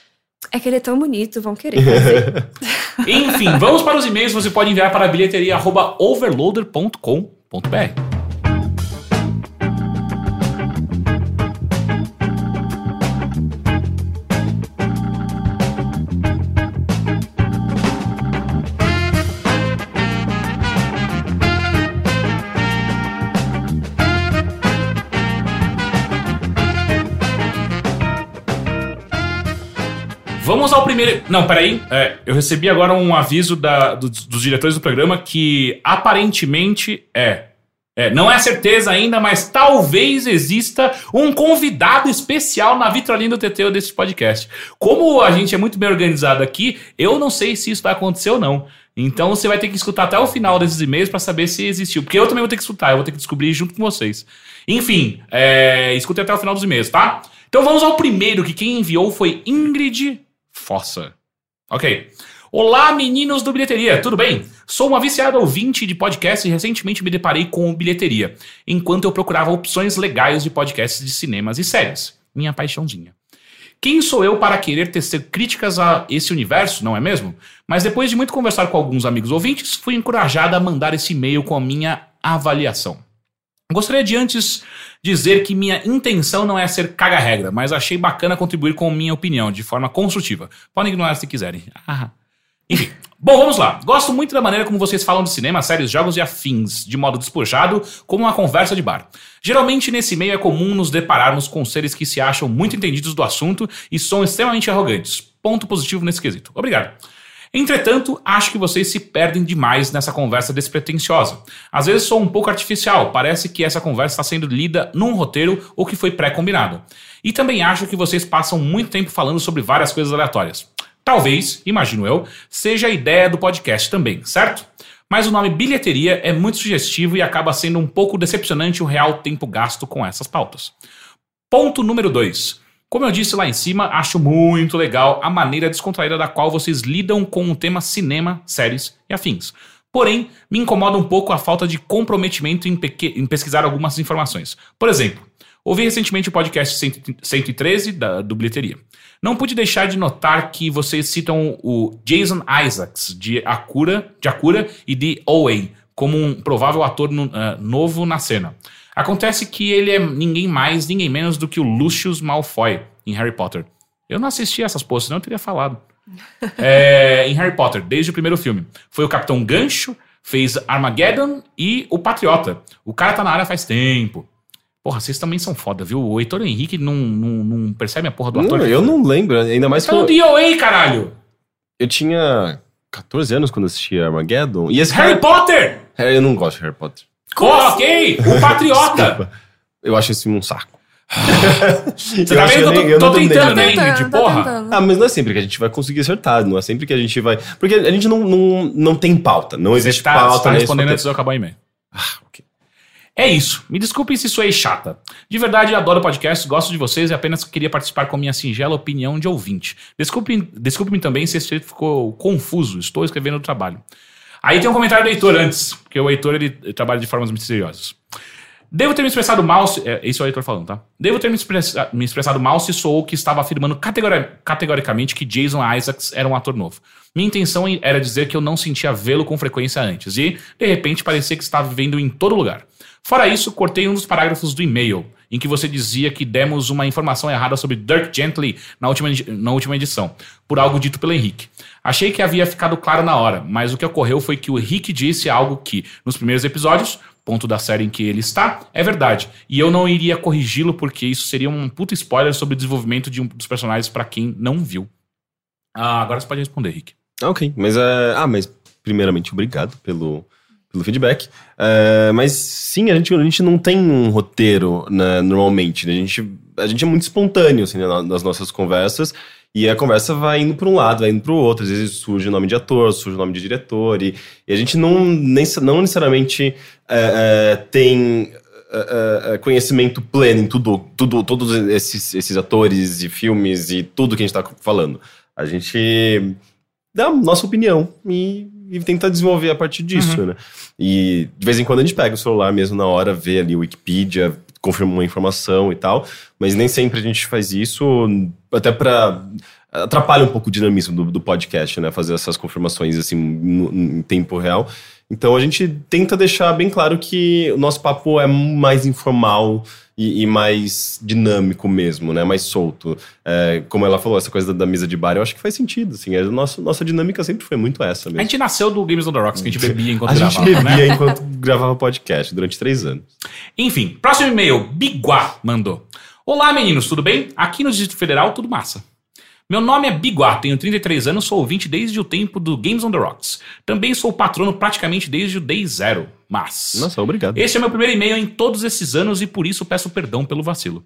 é que ele é tão bonito, vão querer fazer. *laughs* Enfim, vamos para os e-mails. Você pode enviar para bilheteria.overloader.com.br. Vamos ao primeiro. Não, peraí. É, eu recebi agora um aviso da- dos, dos diretores do programa que aparentemente é. é, Não é certeza ainda, mas talvez exista um convidado especial na vitrolina do TT desse podcast. Como a gente é muito bem organizado aqui, eu não sei se isso vai acontecer ou não. Então você vai ter que escutar até o final desses e-mails para saber se existiu. Porque eu também vou ter que escutar, eu vou ter que descobrir junto com vocês. Enfim, é, até o final dos e-mails, tá? Então vamos ao primeiro, que quem enviou foi Ingrid Fossa. Ok. Olá, meninos do Bilheteria, tudo bem? Sou uma viciada ouvinte de podcast e recentemente me deparei com o Bilheteria, enquanto eu procurava opções legais de podcasts de cinemas e séries. Minha paixãozinha. Quem sou eu para querer tecer críticas a esse universo, não é mesmo? Mas depois de muito conversar com alguns amigos ouvintes, fui encorajada a mandar esse e-mail com a minha avaliação. Gostaria de antes dizer que minha intenção não é ser caga-regra, mas achei bacana contribuir com minha opinião de forma construtiva. Podem ignorar se quiserem. Ah. Enfim. Bom, vamos lá. Gosto muito da maneira como vocês falam de cinema, séries, jogos e afins, de modo despojado, como uma conversa de bar. Geralmente, nesse meio é comum nos depararmos com seres que se acham muito entendidos do assunto e são extremamente arrogantes. Ponto positivo nesse quesito. Obrigado. Entretanto, acho que vocês se perdem demais nessa conversa despretensiosa. Às vezes sou um pouco artificial, parece que essa conversa está sendo lida num roteiro ou que foi pré-combinado. E também acho que vocês passam muito tempo falando sobre várias coisas aleatórias. Talvez, imagino eu, seja a ideia do podcast também, certo? Mas o nome bilheteria é muito sugestivo e acaba sendo um pouco decepcionante o real tempo gasto com essas pautas. Ponto número 2. Como eu disse lá em cima, acho muito legal a maneira descontraída da qual vocês lidam com o tema cinema, séries e afins. Porém, me incomoda um pouco a falta de comprometimento em, em pesquisar algumas informações. Por exemplo, ouvi recentemente o podcast 113 da, do Bilheteria. Não pude deixar de notar que vocês citam o Jason Isaacs, de Akura, de Akura e de Owei, como um provável ator no, uh, novo na cena. Acontece que ele é ninguém mais, ninguém menos do que o Lucius Malfoy em Harry Potter. Eu não assisti essas postas, não teria falado. *laughs* é, em Harry Potter, desde o primeiro filme. Foi o Capitão Gancho, fez Armageddon e o Patriota. O cara tá na área faz tempo. Porra, vocês também são foda, viu? O Heitor Henrique não, não, não percebe a porra do ator. Não, eu não lembro, ainda mais que. Tá no DOA, caralho! Eu tinha 14 anos quando assisti Armageddon. E esse Harry cara... Potter! Eu não gosto de Harry Potter. Ok! O Patriota! *laughs* eu acho esse um saco. Você *laughs* tá vendo? Eu tô, tô tentando, né, Ingrid? Porra. Ah, mas não é sempre que a gente vai conseguir acertar. Não é sempre que a gente vai. Porque a gente não, não, não tem pauta. Não existe tá, pauta. Você tá respondendo antes de eu acabar o e-mail. Ah, ok. É isso. Me desculpem se sou chata. De verdade, adoro podcast, gosto de vocês e apenas queria participar com a minha singela opinião de ouvinte. Desculpe-me desculpe também se esse ficou confuso. Estou escrevendo o trabalho. Aí tem um comentário do Heitor antes, porque o Heitor ele, trabalha de formas misteriosas. Devo ter me expressado mal se. É, esse é o Heitor falando, tá? Devo ter me, expressa, me expressado mal se sou o que estava afirmando categori, categoricamente que Jason Isaacs era um ator novo. Minha intenção era dizer que eu não sentia vê-lo com frequência antes, e, de repente, parecia que estava vivendo em todo lugar. Fora isso, cortei um dos parágrafos do e-mail, em que você dizia que demos uma informação errada sobre Dirk Gently na última, na última edição, por algo dito pelo Henrique. Achei que havia ficado claro na hora, mas o que ocorreu foi que o Henrique disse algo que, nos primeiros episódios, ponto da série em que ele está, é verdade. E eu não iria corrigi-lo porque isso seria um puto spoiler sobre o desenvolvimento de um dos personagens para quem não viu. Ah, agora você pode responder, Henrique. Ok, mas é. Ah, mas primeiramente, obrigado pelo pelo feedback. Uh, mas sim, a gente, a gente não tem um roteiro né, normalmente. Né? A, gente, a gente é muito espontâneo assim, né, nas nossas conversas. E a conversa vai indo para um lado, vai indo para o outro. Às vezes surge o nome de ator, surge o nome de diretor. E, e a gente não, nem, não necessariamente uh, uh, tem conhecimento pleno em tudo, tudo, todos esses, esses atores e filmes e tudo que a gente está falando. A gente dá a nossa opinião e e tenta desenvolver a partir disso, uhum. né? E de vez em quando a gente pega o celular mesmo na hora, vê ali o Wikipedia, confirma uma informação e tal, mas nem sempre a gente faz isso, até para atrapalha um pouco o dinamismo do, do, podcast, né? Fazer essas confirmações assim no, em tempo real. Então a gente tenta deixar bem claro que o nosso papo é mais informal e, e mais dinâmico mesmo, né? Mais solto. É, como ela falou, essa coisa da, da, mesa de bar, eu acho que faz sentido. Assim, a nossa, nossa dinâmica sempre foi muito essa mesmo. A gente nasceu do Games on the Rocks, que a gente bebia enquanto a *laughs* gravava. A gente bebia né? enquanto gravava podcast durante três anos. Enfim, próximo e-mail. Biguá mandou. Olá, meninos, tudo bem? Aqui no Distrito Federal, tudo massa. Meu nome é Biguá, tenho 33 anos, sou ouvinte desde o tempo do Games on the Rocks. Também sou patrono praticamente desde o Day Zero, mas... Nossa, obrigado. Esse é meu primeiro e-mail em todos esses anos e por isso peço perdão pelo vacilo.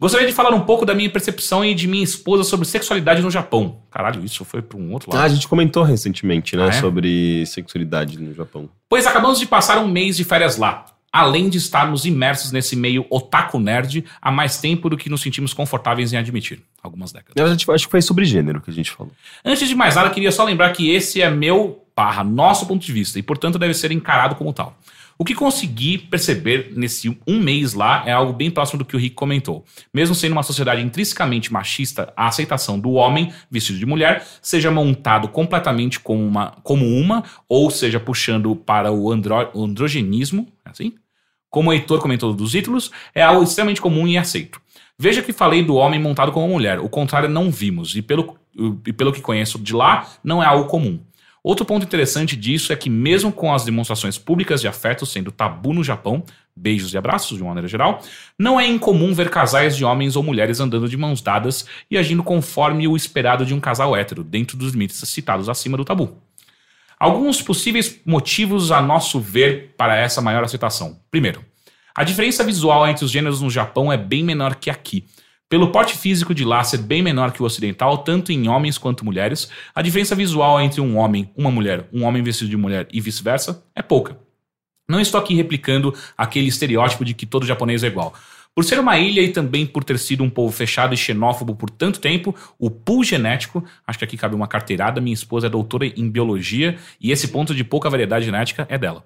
Gostaria de falar um pouco da minha percepção e de minha esposa sobre sexualidade no Japão. Caralho, isso foi para um outro lado. Ah, a gente comentou recentemente, né, ah, é? sobre sexualidade no Japão. Pois acabamos de passar um mês de férias lá. Além de estarmos imersos nesse meio otaku nerd há mais tempo do que nos sentimos confortáveis em admitir. Algumas décadas. Eu acho que foi sobre gênero que a gente falou. Antes de mais nada, queria só lembrar que esse é meu barra nosso ponto de vista e, portanto, deve ser encarado como tal. O que consegui perceber nesse um mês lá é algo bem próximo do que o Rick comentou. Mesmo sendo uma sociedade intrinsecamente machista, a aceitação do homem vestido de mulher seja montado completamente como uma, como uma ou seja puxando para o andro, androgenismo, é assim? Como o Heitor comentou dos títulos, é algo extremamente comum e aceito. Veja que falei do homem montado como mulher, o contrário não vimos, e pelo, e pelo que conheço de lá, não é algo comum. Outro ponto interessante disso é que, mesmo com as demonstrações públicas de afeto sendo tabu no Japão, beijos e abraços de uma maneira geral, não é incomum ver casais de homens ou mulheres andando de mãos dadas e agindo conforme o esperado de um casal hétero, dentro dos limites citados acima do tabu. Alguns possíveis motivos, a nosso ver, para essa maior aceitação. Primeiro, a diferença visual entre os gêneros no Japão é bem menor que aqui. Pelo porte físico de lá ser bem menor que o ocidental, tanto em homens quanto mulheres, a diferença visual entre um homem, uma mulher, um homem vestido de mulher e vice-versa é pouca. Não estou aqui replicando aquele estereótipo de que todo japonês é igual. Por ser uma ilha e também por ter sido um povo fechado e xenófobo por tanto tempo, o pool genético, acho que aqui cabe uma carteirada, minha esposa é doutora em biologia e esse ponto de pouca variedade genética é dela.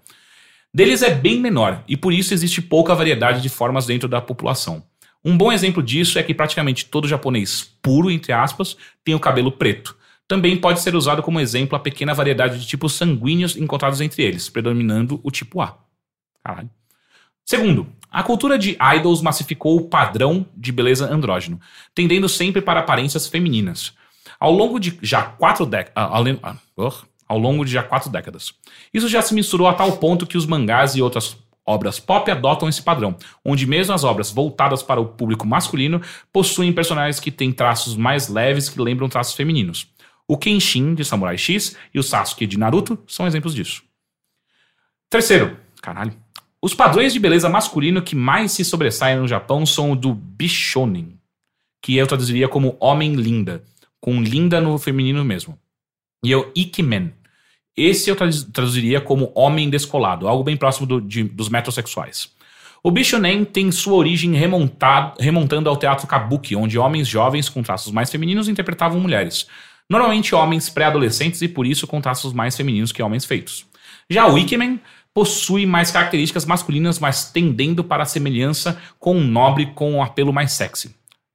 Deles é bem menor e por isso existe pouca variedade de formas dentro da população. Um bom exemplo disso é que praticamente todo japonês puro, entre aspas, tem o cabelo preto. Também pode ser usado como exemplo a pequena variedade de tipos sanguíneos encontrados entre eles, predominando o tipo A. Caralho. Segundo, a cultura de idols massificou o padrão de beleza andrógeno, tendendo sempre para aparências femininas. Ao longo de já quatro décadas. Ah, ao longo de já quatro décadas. Isso já se misturou a tal ponto que os mangás e outras Obras pop adotam esse padrão, onde mesmo as obras voltadas para o público masculino possuem personagens que têm traços mais leves que lembram traços femininos. O Kenshin de Samurai X e o Sasuke de Naruto são exemplos disso. Terceiro, caralho. Os padrões de beleza masculino que mais se sobressaem no Japão são o do Bishonen, que eu traduziria como homem linda, com linda no feminino mesmo. E é o Ikemen, esse eu traduziria como homem descolado, algo bem próximo do, de, dos metrosexuais. O Bishonen tem sua origem remontando ao teatro kabuki, onde homens jovens com traços mais femininos interpretavam mulheres. Normalmente homens pré-adolescentes e por isso com traços mais femininos que homens feitos. Já o Ikemen possui mais características masculinas, mas tendendo para a semelhança com um nobre com um apelo mais sexy.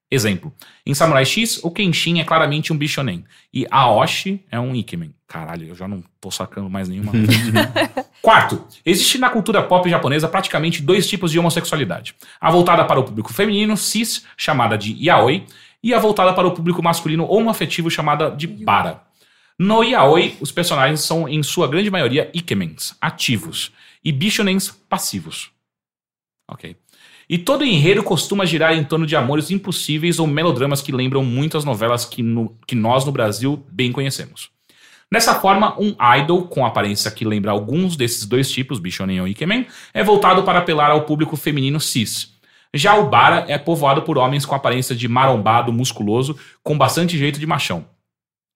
Exemplo: em Samurai X, o Kenshin é claramente um Bishonen e Aoshi é um Ikemen. Caralho, eu já não tô sacando mais nenhuma. *laughs* Quarto, existe na cultura pop japonesa praticamente dois tipos de homossexualidade: a voltada para o público feminino, cis, chamada de yaoi, e a voltada para o público masculino homoafetivo, chamada de bara. No yaoi, os personagens são, em sua grande maioria, ikemens, ativos, e bishonens, passivos. Ok. E todo enredo costuma girar em torno de amores impossíveis ou melodramas que lembram muito as novelas que, no, que nós no Brasil bem conhecemos. Dessa forma, um idol com aparência que lembra alguns desses dois tipos, Bishonen ou Ikemen, é voltado para apelar ao público feminino cis. Já o Bara é povoado por homens com aparência de marombado, musculoso, com bastante jeito de machão.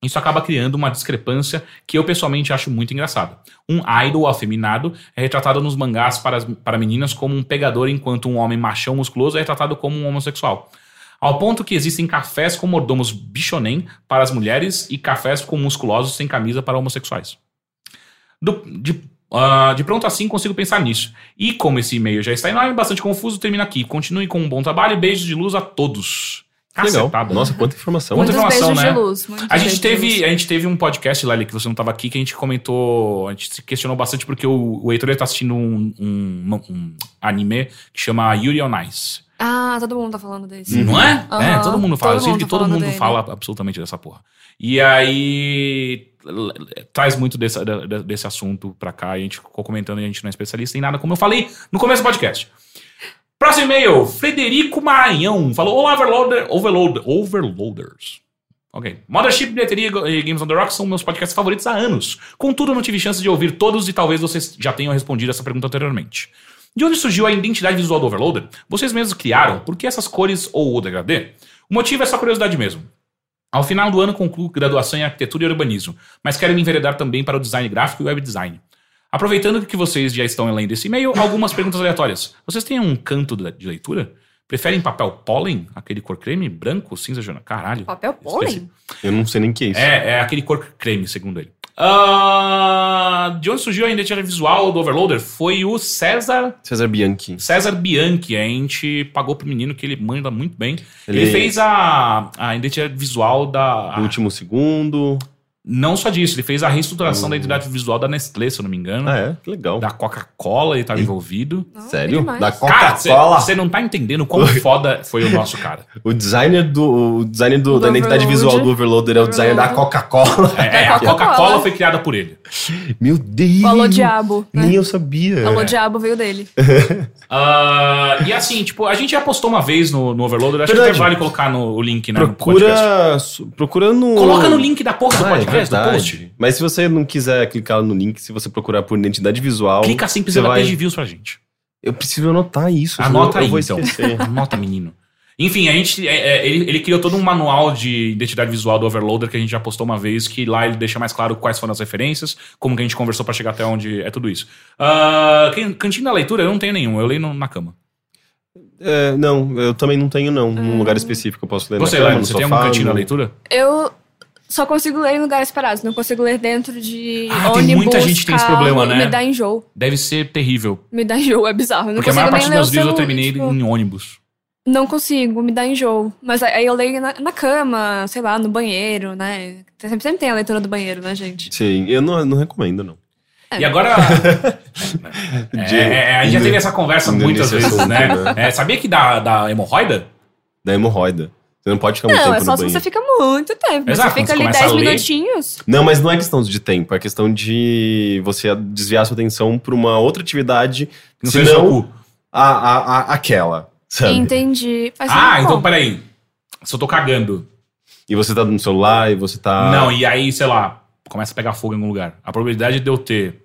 Isso acaba criando uma discrepância que eu pessoalmente acho muito engraçada. Um idol afeminado é retratado nos mangás para, para meninas como um pegador, enquanto um homem machão musculoso é retratado como um homossexual. Ao ponto que existem cafés com mordomos bichonem para as mulheres e cafés com musculosos sem camisa para homossexuais. Do, de, uh, de pronto assim consigo pensar nisso. E como esse e-mail já está enorme, bastante confuso, termina aqui. Continue com um bom trabalho e beijos de luz a todos. Legal. Cacetada, Nossa, quanta informação. Quanta Muitos informação, né? de luz. A gente, teve, a gente teve um podcast, Lali, que você não estava aqui, que a gente comentou. A gente se questionou bastante porque o, o Heitor está assistindo um, um, um anime que chama Yuri on Ice. Ah, todo mundo tá falando desse. Não é? Aham. É, todo mundo fala. Todo Eu sinto mundo que tá todo mundo dele. fala absolutamente dessa porra. E aí traz muito desse, desse assunto pra cá. E a gente ficou comentando e a gente não é especialista em nada, como eu falei no começo do podcast. Próximo e-mail, Frederico Maranhão. Falou: Olá, Overloader, Overload, Overloaders. Ok. Mothership, Bilheteria e Games on the são meus podcasts favoritos há anos. Contudo, não tive chance de ouvir todos e talvez vocês já tenham respondido essa pergunta anteriormente. De onde surgiu a identidade visual do Overloader? Vocês mesmos criaram? Por que essas cores ou o degradê? O motivo é só curiosidade mesmo. Ao final do ano concluo graduação em arquitetura e urbanismo, mas quero me enveredar também para o design gráfico e web design. Aproveitando que vocês já estão lendo esse e-mail, algumas perguntas aleatórias. Vocês têm um canto de leitura? Preferem papel pólen? Aquele cor creme? Branco? Cinza? jornal? Caralho. Papel pólen? Eu não sei nem o que é isso. É, é aquele cor creme, segundo ele. Ah, de onde surgiu a identidade visual do Overloader? Foi o César César Bianchi. César Bianchi. A gente pagou pro menino que ele manda muito bem. Ele, Ele- fez a, a identidade visual da. No último segundo. Não só disso, ele fez a reestruturação da identidade visual da Nestlé, se eu não me engano. Ah, é? Que legal. Da Coca-Cola, ele estava envolvido. Não, Sério? é. Da Cara, Coca-Cola? você não tá entendendo quão *laughs* foda foi o nosso cara. O designer, do, o designer do, Do da identidade visual do Overloader é o designer da. Coca-Cola. É, é, a Coca-Cola. Foi criada por ele. Meu Deus! O Alô Diabo. Né? Nem eu sabia. O Alô Diabo veio dele. *laughs* Ah, e assim, tipo, a gente já postou uma vez no, no Overloader, acho que Verdade. até vale colocar no, o link né, no podcast. Procura, procura no... Coloca no link da porra do Ah, é podcast, do verdade. post. Mas se você não quiser clicar no link, se você procurar por identidade visual... Clica assim, você precisa vai... page views pra gente. Eu preciso anotar isso. Anota senão aí, eu vou então. *laughs* Anota, menino. Enfim, a gente, é, é, ele, ele criou todo um manual de identidade visual do Overloader que a gente já postou uma vez, que lá ele deixa mais claro quais foram as referências, como que a gente conversou pra chegar até onde é tudo isso. Quem- cantinho da leitura, eu não tenho nenhum, eu leio no- na cama. É, não, eu também não tenho, não. Num lugar específico eu posso ler Você, na cama, Lani, no você tem algum cantinho da leitura? Eu só consigo ler em lugares parados. Não consigo ler dentro de Ah, tem ônibus, muita gente que tem esse problema, né? Me dá enjoo. Deve ser terrível. Me dá enjoo, é bizarro. Eu não Porque a maior parte dos meus livros eu terminei tipo, em ônibus. Não consigo, me dá enjoo. Mas aí eu leio na, na cama, sei lá, no banheiro, né? Sempre, sempre tem a leitura do banheiro, né, gente? Sim, eu não, não recomendo, não. E agora. *laughs* *laughs* é, é, a gente já teve essa conversa muitas vezes, né? né? É, sabia que dá, dá hemorroida? Da hemorroida. Você não pode ficar muito Não, tempo é no só se banheiro. você fica muito tempo. Mas Exato, você fica ali você começa 10 a ler- minutinhos. Não, mas não é questão de tempo, é questão de você desviar sua atenção pra uma outra atividade, Não se não a, a, a- aquela, sabe? Entendi. Faz Ah, muito então bom. peraí. Se eu tô cagando. E você tá no celular e você tá... Não, e aí, sei lá, começa a pegar fogo em algum lugar. A probabilidade de eu ter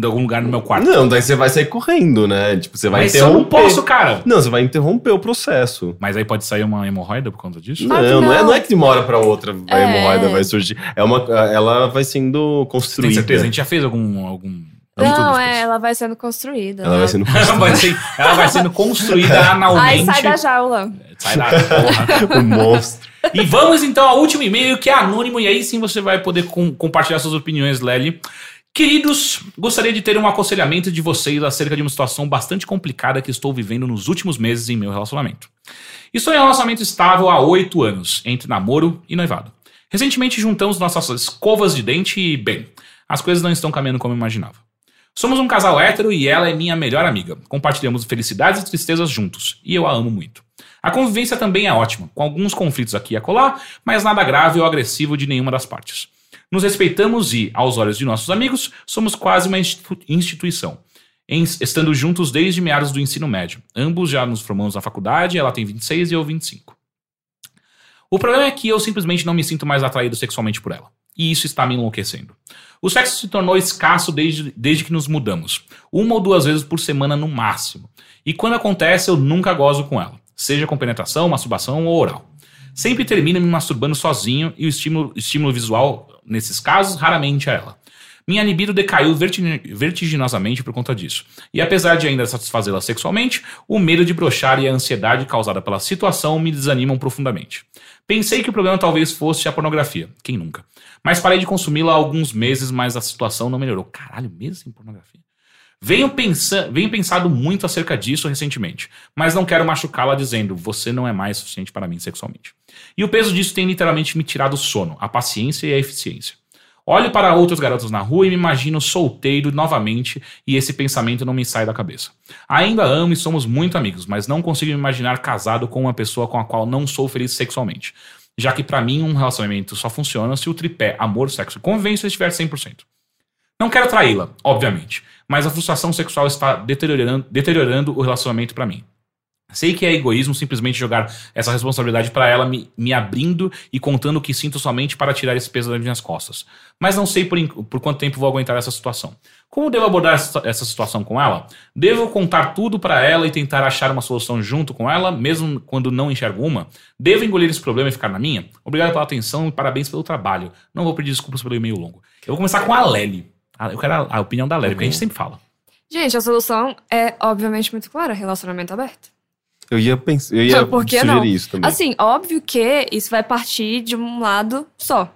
de algum lugar no meu quarto. Não, daí você vai sair correndo, né? Tipo, você vai Mas eu interromper. não posso, cara. Não, você vai interromper o processo. Mas aí pode sair uma hemorroida por conta disso? Que não, não, é, não. não é que de uma hora pra outra a É. hemorroida vai surgir. É uma, ela vai sendo Tem construída. certeza? A gente já fez algum. algum não, Não, é, ela vai sendo construída. Ela né? vai sendo *laughs* Ela vai, ser, ela vai sendo construída *laughs* Aí analmente. sai da jaula. Sai da porra. *laughs* um monstro. E vamos então ao último e-mail, que é anônimo, e aí sim você vai poder com- compartilhar suas opiniões, Lely. Queridos, gostaria de ter um aconselhamento de vocês acerca de uma situação bastante complicada que estou vivendo nos últimos meses em meu relacionamento. Estou em um relacionamento estável há oito anos, entre namoro e noivado. Recentemente juntamos nossas escovas de dente e, bem, as coisas não estão caminhando como eu imaginava. Somos um casal hétero e ela é minha melhor amiga. Compartilhamos felicidades e tristezas juntos, e eu a amo muito. A convivência também é ótima, com alguns conflitos aqui e acolá, mas nada grave ou agressivo de nenhuma das partes. Nos respeitamos e, aos olhos de nossos amigos, somos quase uma institu- instituição. Em- estando juntos desde meados do ensino médio. Ambos já nos formamos na faculdade, ela tem 26 e eu 25. O problema é que eu simplesmente não me sinto mais atraído sexualmente por ela. E isso está me enlouquecendo. O sexo se tornou escasso desde, desde que nos mudamos. Uma ou duas vezes por semana no máximo. E quando acontece, eu nunca gozo com ela. Seja com penetração, masturbação ou oral. Sempre termino me masturbando sozinho e o estímulo, estímulo visual, nesses casos, raramente é ela. Minha libido decaiu verti- vertiginosamente por conta disso. E apesar de ainda satisfazê-la sexualmente, o medo de brochar e a ansiedade causada pela situação me desanimam profundamente. Pensei que o problema talvez fosse a pornografia. Quem nunca? Mas parei de consumi-la há alguns meses, mas a situação não melhorou. Caralho, mesmo sem pornografia? Venho, pensa venho pensado muito acerca disso recentemente, mas não quero machucá-la dizendo você não é mais suficiente para mim sexualmente. E o peso disso tem literalmente me tirado o sono, a paciência e a eficiência. Olho para outros garotos na rua e me imagino solteiro novamente e esse pensamento não me sai da cabeça. Ainda amo e somos muito amigos, mas não consigo me imaginar casado com uma pessoa com a qual não sou feliz sexualmente. Já que para mim um relacionamento só funciona se o tripé amor, sexo e convivência estiver 100%. Não quero traí-la, obviamente, mas a frustração sexual está deteriorando, deteriorando o relacionamento para mim. Sei que é egoísmo simplesmente jogar essa responsabilidade para ela, me, me abrindo e contando o que sinto somente para tirar esse peso das minhas costas. Mas não sei por, por quanto tempo vou aguentar essa situação. Como devo abordar essa situação com ela? Devo contar tudo para ela e tentar achar uma solução junto com ela, mesmo quando não enxergo uma? Devo engolir esse problema e ficar na minha? Obrigado pela atenção e parabéns pelo trabalho. Não vou pedir desculpas pelo e-mail longo. Eu vou começar com a Lely. Eu quero a, a opinião da Lely, porque a gente sempre fala. Gente, a solução é obviamente muito clara: relacionamento aberto. Eu ia pensar, eu ia Por sugerir não? isso também. Assim, óbvio que isso vai partir de um lado só.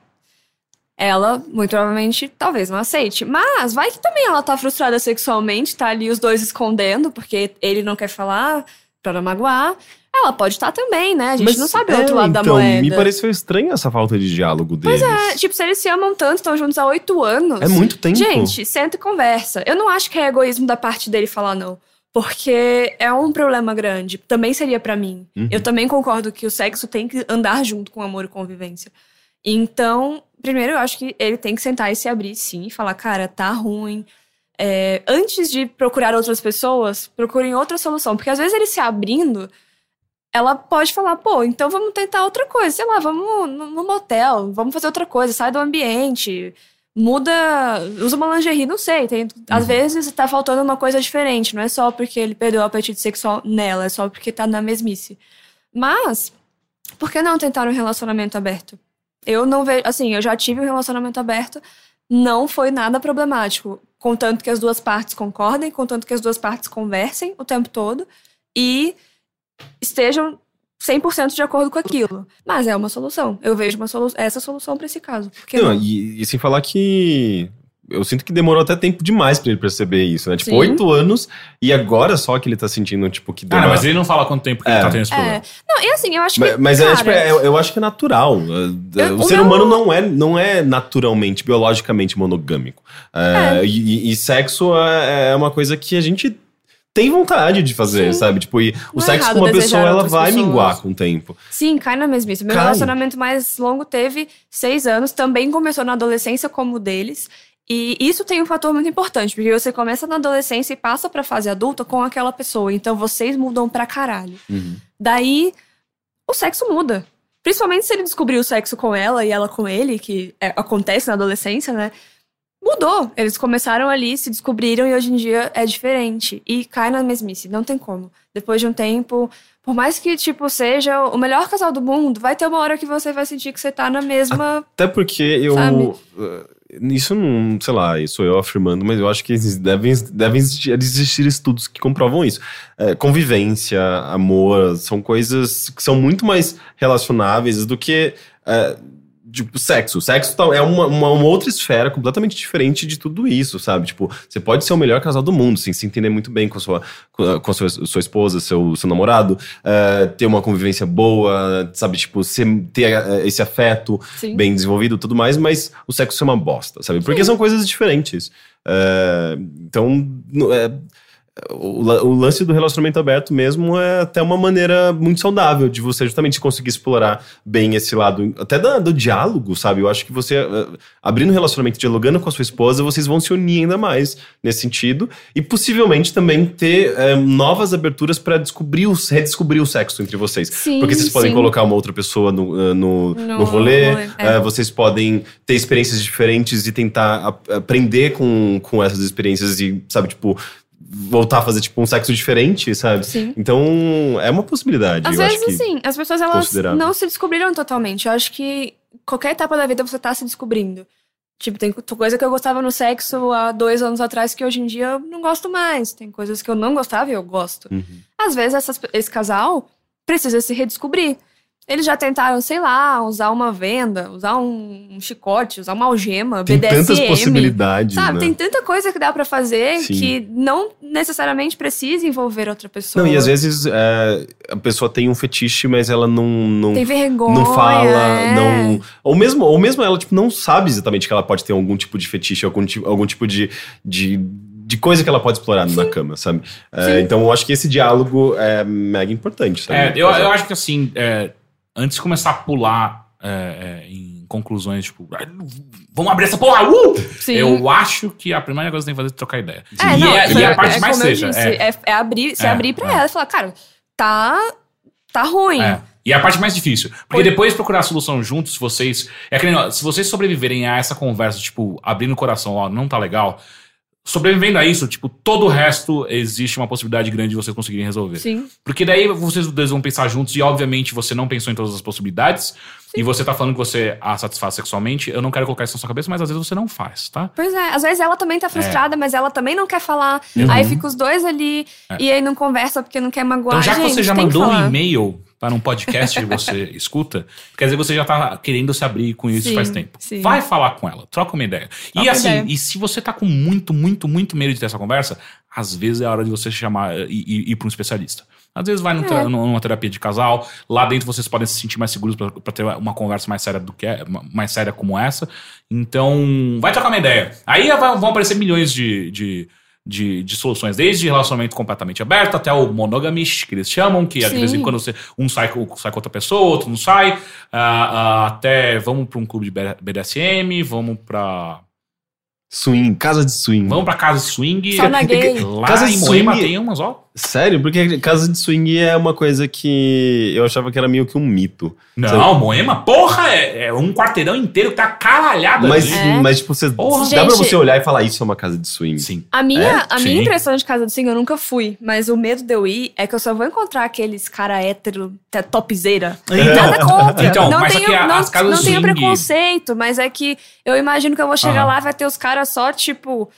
Ela, muito provavelmente, talvez não aceite. Mas vai que também ela tá frustrada sexualmente, tá ali os dois escondendo, porque ele não quer falar pra não magoar. Ela pode estar também, né? A gente Mas, não sabe o é, outro lado da então, moeda. Me pareceu estranho essa falta de diálogo deles. É, tipo, se eles se amam tanto, estão juntos há oito anos. É muito tempo. Gente, senta e conversa. Eu não acho que é egoísmo da parte dele falar não. Porque é um problema grande. Também seria pra mim. Uhum. Eu também concordo que o sexo tem que andar junto com amor e convivência. Então, primeiro eu acho que ele tem que sentar e se abrir sim e falar, cara, tá ruim. É, antes de procurar outras pessoas, procurem outra solução. Porque às vezes ele se abrindo, ela pode falar, pô, então vamos tentar outra coisa. Sei lá, vamos no, motel, vamos fazer outra coisa, sai do ambiente, muda, usa uma lingerie, não sei. Tem, Às vezes tá faltando uma coisa diferente, não é só porque ele perdeu o apetite sexual nela, é só porque tá na mesmice. Mas, por que não tentar um relacionamento aberto? Eu não vejo, assim, eu já tive um relacionamento aberto, não foi nada problemático, contanto que as duas partes concordem, contanto que as duas partes conversem o tempo todo e estejam 100% de acordo com aquilo. Mas é uma solução. Eu vejo uma solu essa solução pra esse caso. Porque Não, não? e, e sem falar que. Eu sinto que demorou até tempo demais pra ele perceber isso, né? Tipo, oito anos e agora só que ele tá sentindo, tipo, que deu Cara, uma- mas ele não fala quanto tempo que É. ele tá tendo esse É. problema. Não, e assim, eu acho Mas, que. mas é, cara, tipo, é- eu acho que é natural. É, Eu- o o ser meu- humano não é, não é naturalmente, biologicamente monogâmico. É, E, e sexo é, é uma coisa que a gente tem vontade de fazer, Sim. sabe? Tipo, e o Não é sexo com uma pessoa, ela vai pessoas. minguar com o tempo. Sim, cai na mesmice. Meu Cai. relacionamento mais longo teve seis anos, também começou na adolescência como o deles. E isso tem um fator muito importante, porque você começa na adolescência e passa pra fase adulta com aquela pessoa. Então vocês mudam pra caralho. Daí, o sexo muda. Principalmente se ele descobriu o sexo com ela e ela com ele, que é- acontece na adolescência, né? Mudou. Eles começaram ali, se descobriram e hoje em dia é diferente. E cai na mesmice, não tem como. Depois de um tempo, por mais que, tipo, seja o melhor casal do mundo, vai ter uma hora que você vai sentir que você tá na mesma. Até porque eu. Sabe? eh, Isso não, sei lá, isso eu afirmando, mas eu acho que devem, devem existir, existir estudos que comprovam isso. Eh, convivência, amor, são coisas que são muito mais relacionáveis do que. eh, Tipo, sexo. Sexo tá- é uma, uma, uma outra esfera completamente diferente de tudo isso, sabe? Tipo, você pode ser o melhor casal do mundo, sem se entender muito bem com a sua, com a, sua, sua esposa, seu, seu namorado, eh, ter uma convivência boa, sabe? Tipo, ser, ter eh, esse afeto Sim. bem desenvolvido e tudo mais, mas o sexo é uma bosta, sabe? Porque são coisas diferentes. É, então, é, o, la- o lance do relacionamento aberto mesmo é até uma maneira muito saudável de você justamente conseguir explorar bem esse lado, até da- do diálogo, sabe? Eu acho que você, é, abrindo um relacionamento, dialogando com a sua esposa, vocês vão se unir ainda mais nesse sentido e possivelmente também ter é, novas aberturas para descobrir, o- redescobrir o sexo entre vocês. Sim, Porque vocês podem sim. colocar uma outra pessoa no, eh, no, No no rolê, rolê, é. eh, vocês podem ter experiências diferentes e tentar ap- aprender com, com essas experiências e, sabe, tipo, voltar a fazer, tipo, um sexo diferente, sabe? Sim. Então, é uma possibilidade. Às vezes, acho assim, as pessoas elas não se descobriram totalmente. Eu acho que qualquer etapa da vida você tá se descobrindo. Tipo, tem co- coisa que eu gostava no sexo há dois anos atrás que hoje em dia eu não gosto mais. Tem coisas que eu não gostava e eu gosto. Uhum. Às vezes essas- esse casal precisa se redescobrir. Eles já tentaram, sei lá, usar uma venda, usar um, um chicote, usar uma algema, Tem BDSM. tantas possibilidades, Sabe, né? tem tanta coisa que dá pra fazer Sim. que não necessariamente precisa envolver outra pessoa. Não, e às vezes eh, a pessoa tem um fetiche, mas ela não, não, Tem vergonha. não fala, é. não. Ou mesmo, ou mesmo ela, tipo, não sabe exatamente que ela pode ter algum tipo de fetiche, algum, ti- algum tipo de, de, de coisa que ela pode explorar na cama, sabe? É, Sim. então eu acho que esse diálogo é mega importante, sabe? É, eu, eu acho que assim, é, antes de começar a pular é, é, em conclusões, tipo, "Ah, vamos abrir essa porra, uh! Eu acho que a primeira coisa que tem que fazer é trocar ideia. É, e, não, é, e a parte é mais seja. disse, é, é, é abrir, se É, abrir pra é. ela e falar, cara, tá, tá ruim. É. E é a parte mais difícil. Porque Foi- depois procurar a solução juntos, vocês. É que se vocês sobreviverem a essa conversa, tipo, abrindo o coração, ó, não tá legal. Sobrevivendo a isso, tipo, todo o resto existe uma possibilidade grande de vocês conseguirem resolver. Sim. Porque daí vocês dois vão pensar juntos e, obviamente, você não pensou em todas as possibilidades. E você tá falando que você a satisfaz sexualmente. Eu não quero colocar isso na sua cabeça, mas às vezes você não faz, tá? Pois é, às vezes ela também tá frustrada, mas ela também não quer falar. Aí fica os dois ali É. e aí não conversa porque não quer magoar. Então, já que Gente, você já mandou um e-mail para um podcast que você *laughs* escuta, quer dizer, você já tá querendo se abrir com isso Sim, faz tempo. sim. Vai falar com ela, troca uma ideia. e Troca assim, ideia. e se você tá com muito, muito, muito medo de ter essa conversa, às vezes é a hora de você chamar e e- ir para um especialista. Às vezes vai É. numa terapia de casal, lá dentro vocês podem se sentir mais seguros para ter uma conversa mais séria do que é, mais séria como essa. Então, vai trocar uma ideia. Aí vão aparecer milhões de, de, de, de soluções, desde relacionamento completamente aberto até o monogamish, que eles chamam, que de Sim. vez em quando você, um sai com, sai com outra pessoa, outro não sai, ah, ah, até vamos para um clube de BDSM, vamos para Swing, casa de swing. vamos para casa de swing. Sauna gay. Lá Casa em de Moema swing- tem umas, ó. Sério? Porque casa de swing é uma coisa que eu achava que era meio que um mito. Não, Moema, porra, é, é um quarteirão inteiro que tá caralhado. Mas, ali. É. mas tipo, você, Porra. dá pra você olhar e falar, isso é uma casa de swing. Sim. A minha, É? a Sim. minha impressão de casa do swing eu nunca fui, mas o medo de eu ir é que eu só vou encontrar aqueles cara hétero, te- topzeira. Nada contra. Então, não mas tenho, a- não, as casas não tenho swing- preconceito, mas é que eu imagino que eu vou chegar Aham. lá e vai ter os caras só, tipo.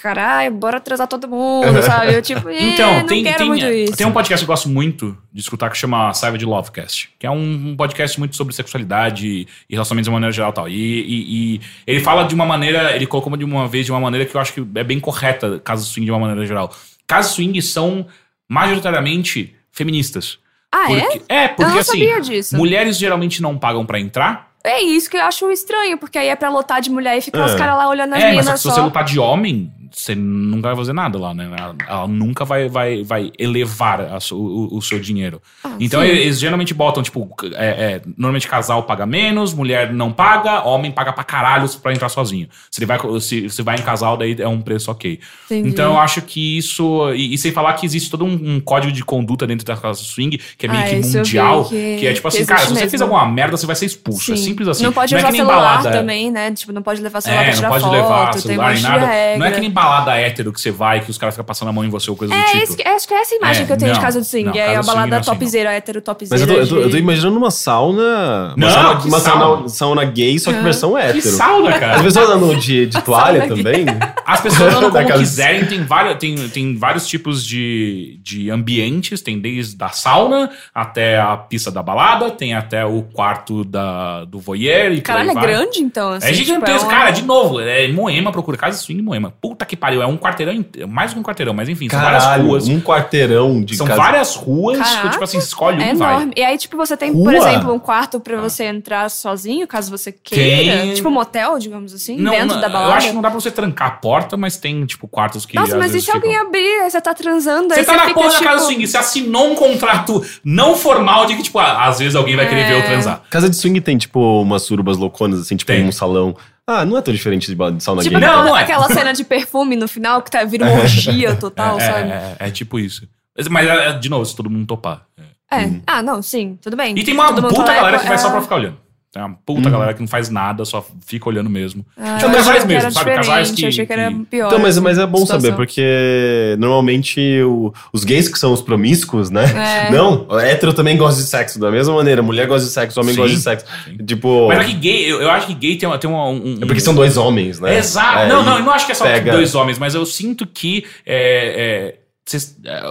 Caralho, bora transar todo mundo, sabe? Eu, tipo, *laughs* Então, não tem, quero tem, muito isso. tem um podcast que eu gosto muito de escutar que chama Savage Lovecast, que é um, um podcast muito sobre sexualidade e relacionamentos de uma maneira geral e tal. E, e- e ele fala de uma maneira, ele colocou de uma vez de uma maneira que eu acho que é bem correta, casas swing de uma maneira geral. Casas swing são majoritariamente feministas. Ah, é? Porque, é? porque eu não assim, sabia disso. mulheres geralmente não pagam pra entrar. É isso que eu acho estranho, porque aí é pra lotar de mulher e ficar É. os caras lá olhando as É, mas só minas que se você lutar de homem, você nunca vai fazer nada lá, né? Ela, ela nunca vai, vai, vai elevar su- o, o seu dinheiro. Ah, Então sim. eles geralmente botam, tipo, é, é, normalmente casal paga menos, mulher não paga, homem paga pra caralho pra entrar sozinho. Se ele vai, se, se vai em casal, daí é um preço ok. Entendi. Então eu acho que isso. E, e sem falar que existe todo um, um código de conduta dentro da casa swing, que é meio Ah, que mundial. que- Que, é tipo assim, cara, se você fizer alguma merda, você vai ser expulso. É Sim. simples assim. Não pode é usar que nem celular balada- também, né? Tipo, não pode levar celular é, pra não tirar pode foto. levar tem celular um nem monte nada. regra. Não é que nem balada hétero que você vai que os caras ficam passando a mão em você ou coisa do É, tipo. esse que- acho que é essa imagem É, que eu tenho de não, casa do swing. não, é a do swing não balada é assim, topzera, hétero Mas topzera. eu tô, eu, tô, eu tô de- imaginando uma sauna. Uma Não, sauna, que uma sauna. sauna, sauna gay, só que versão Que hétero. sauna, As cara. pessoas andam de, *laughs* de toalha sauna também? As pessoas andam *laughs* Da como casa- quiserem, tem, vários, tem, tem vários tipos de, de ambientes, tem desde a sauna até a pista da balada, tem até o quarto da, do voyeur e Caralho, é grande então. Assim, É tipo, gigantesco, uma- cara, de novo, é Moema, procura casa swing em Moema. Puta que pariu, é um quarteirão, mais que um quarteirão, mas enfim, são várias Caralho, ruas. um quarteirão de São casa. várias ruas, Caraca, tipo assim, escolhe um É e vai. enorme. E aí, tipo, você tem, Rua? por exemplo, um quarto pra você entrar sozinho, caso você queira. Tem. Tipo um motel, digamos assim, Não, dentro não, da Eu balada. acho que não dá pra você trancar a porta, mas tem, tipo, quartos que. Nossa, às mas e se alguém abrir, aí você tá transando, Você aí tá você na fica, porra da tipo... casa swing, você assinou um contrato não formal de que, tipo, ah, às vezes alguém vai querer É. ver eu transar. Casa de swing tem, tipo, umas surubas louconas, assim, tipo, Tem. um salão. Ah, não é tão diferente de, ba- de sauna Tipo, gay. Não, aquela, não é. aquela *laughs* cena de perfume no final que tá, vira uma orgia *laughs* total, é, sabe? é, é, é tipo isso. Mas, Mas, é, de novo, se todo mundo topar. É. É. Ah, não, sim, tudo bem. E tem uma Todo mundo puta tá lá, galera que vai é- só pra ficar olhando. Tem uma puta galera que não faz nada, só fica olhando mesmo. Ah, Tipo, casais mesmo, sabe? Casais que- eu achei que era pior. Então, mas, mas é bom situação. saber, porque normalmente o- os gays que são os promíscuos, né? É. Não, hétero também gosta de sexo, da mesma maneira. Mulher gosta de sexo, homem Sim, gosta de sexo. sim. Tipo, Mas é que gay, eu, eu acho que gay tem, uma, tem uma, um. é porque são dois homens, né? Exato. É, não, não, eu não acho que é só pega- dois homens, mas eu sinto que é, é, cês- é,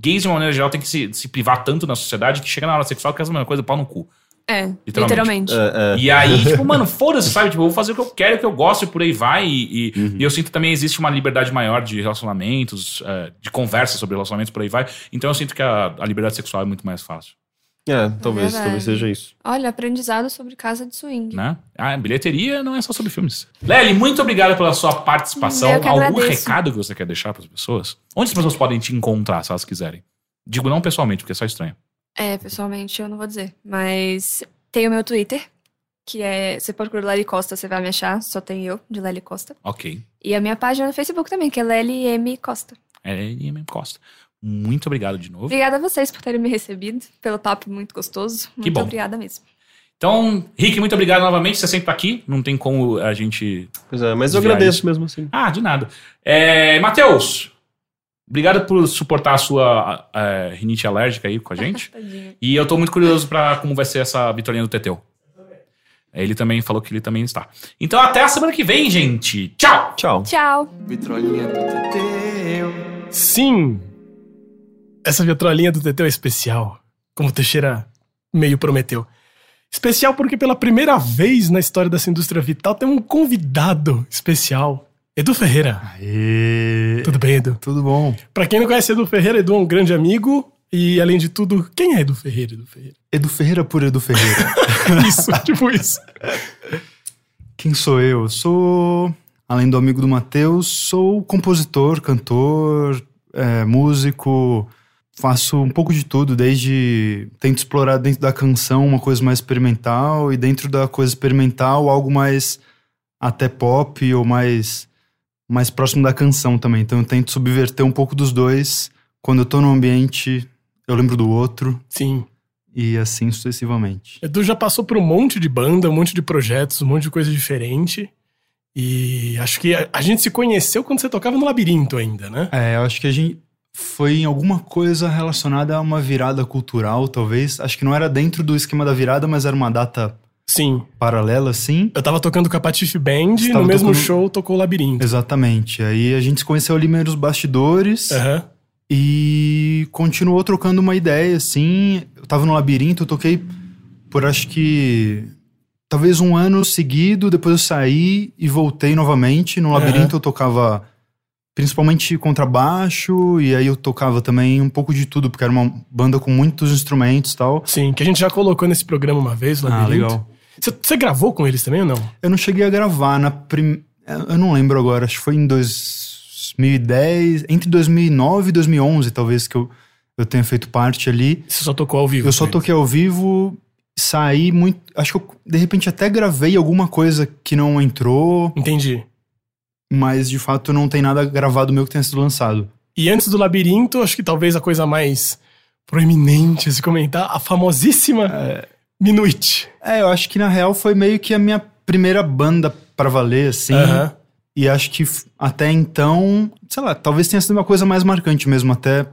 gays, de uma maneira geral, tem que se, se privar tanto na sociedade que chega na hora sexual que é a mesma coisa, pau no cu. É, Literalmente. literalmente. É, é. E aí, *laughs* tipo, mano, foda-se, sabe? Tipo, eu vou fazer o que eu quero, o que eu gosto e por aí vai. E, e- Uhum. e eu sinto que também existe uma liberdade maior de relacionamentos, é, de conversa sobre relacionamentos por aí vai. Então eu sinto que a, a liberdade sexual é muito mais fácil, É, talvez, verdade. talvez seja isso. Olha, aprendizado sobre casa de swing. né? A bilheteria não é só sobre filmes. Lely, muito obrigado pela sua participação. Eu que Algum agradeço. recado que você quer deixar para as pessoas? Onde as pessoas podem te encontrar, se elas quiserem? Digo não pessoalmente, porque é só estranho. É, pessoalmente eu não vou dizer. Mas tem o meu Twitter, que é. Você pode procurar Lely Costa, você vai me achar. Só tem eu, de Lely Costa. Ok. E a minha página no Facebook também, que é Lely M Costa. Lely Costa. Muito obrigado de novo. Obrigada a vocês por terem me recebido, pelo papo muito gostoso. Muito bom. obrigada mesmo. Então, Rick, muito obrigado novamente. Você sempre tá aqui. Não tem como a gente. Pois é, mas eu agradeço mesmo assim. Ah, de nada. É, Matheus, obrigado por suportar a sua é, rinite alérgica aí com a gente. *laughs* E eu tô muito curioso pra como vai ser essa vitória do Teteu. Ele também falou que ele também está. Então, até a semana que vem, gente. Tchau! Tchau. Tchau. Vitrolinha do Teteu. Sim! Essa vitrolinha do Teteu é especial, como o Teixeira meio prometeu. Especial porque pela primeira vez na história dessa indústria vital tem um convidado especial. Edu Ferreira. Aê. Tudo bem, Edu? Tudo bom? Pra quem não conhece Edu Ferreira, Edu é um grande amigo. E, além de tudo, quem é Edu Ferreira, Edu Ferreira? Edu Ferreira por Edu Ferreira. *laughs* Isso, tipo isso. Quem sou eu? Eu Sou, além do amigo do Matheus, sou compositor, cantor, é, músico. Faço um pouco de tudo, desde. Tento explorar dentro da canção uma coisa mais experimental, e dentro da coisa experimental algo mais até pop ou mais, mais próximo da canção também. Então eu tento subverter um pouco dos dois. Quando eu tô num ambiente, eu lembro do outro, Sim. e assim sucessivamente. Edu já passou por um monte de banda, um monte de projetos, um monte de coisa diferente. E acho que a, a gente se conheceu quando você tocava no labirinto ainda, né? É, eu acho que a gente foi em alguma coisa relacionada a uma virada cultural, talvez. Acho que não era dentro do esquema da virada, mas era uma data Sim. paralela, assim. Eu tava tocando com a Patife Band, no mesmo tocando- show tocou o labirinto. Exatamente. Aí a gente se conheceu ali meio nos bastidores Aham. e continuou trocando uma ideia, assim. Eu tava no labirinto, eu toquei por acho que. Talvez um ano seguido, depois eu saí e voltei novamente. No labirinto eu tocava principalmente contrabaixo, e aí eu tocava também um pouco de tudo, porque era uma banda com muitos instrumentos e tal. Sim, que a gente já colocou nesse programa uma vez, o Ah, labirinto. legal. Você, gravou com eles também ou não? Eu não cheguei a gravar na prim... Eu não lembro agora, acho que foi em 2010, entre 2009 e 2011, talvez, que eu, eu tenha feito parte ali. Você só tocou ao vivo? Eu só toquei ao vivo, saí muito. Acho que eu, de repente, até gravei alguma coisa que não entrou, Entendi. mas de fato não tem nada gravado meu que tenha sido lançado. E antes do labirinto, acho que talvez a coisa mais proeminente a se comentar, a famosíssima Minuit. É, eu acho que na real foi meio que a minha primeira banda pra valer, assim. E acho que até então, sei lá, talvez tenha sido uma coisa mais marcante mesmo, até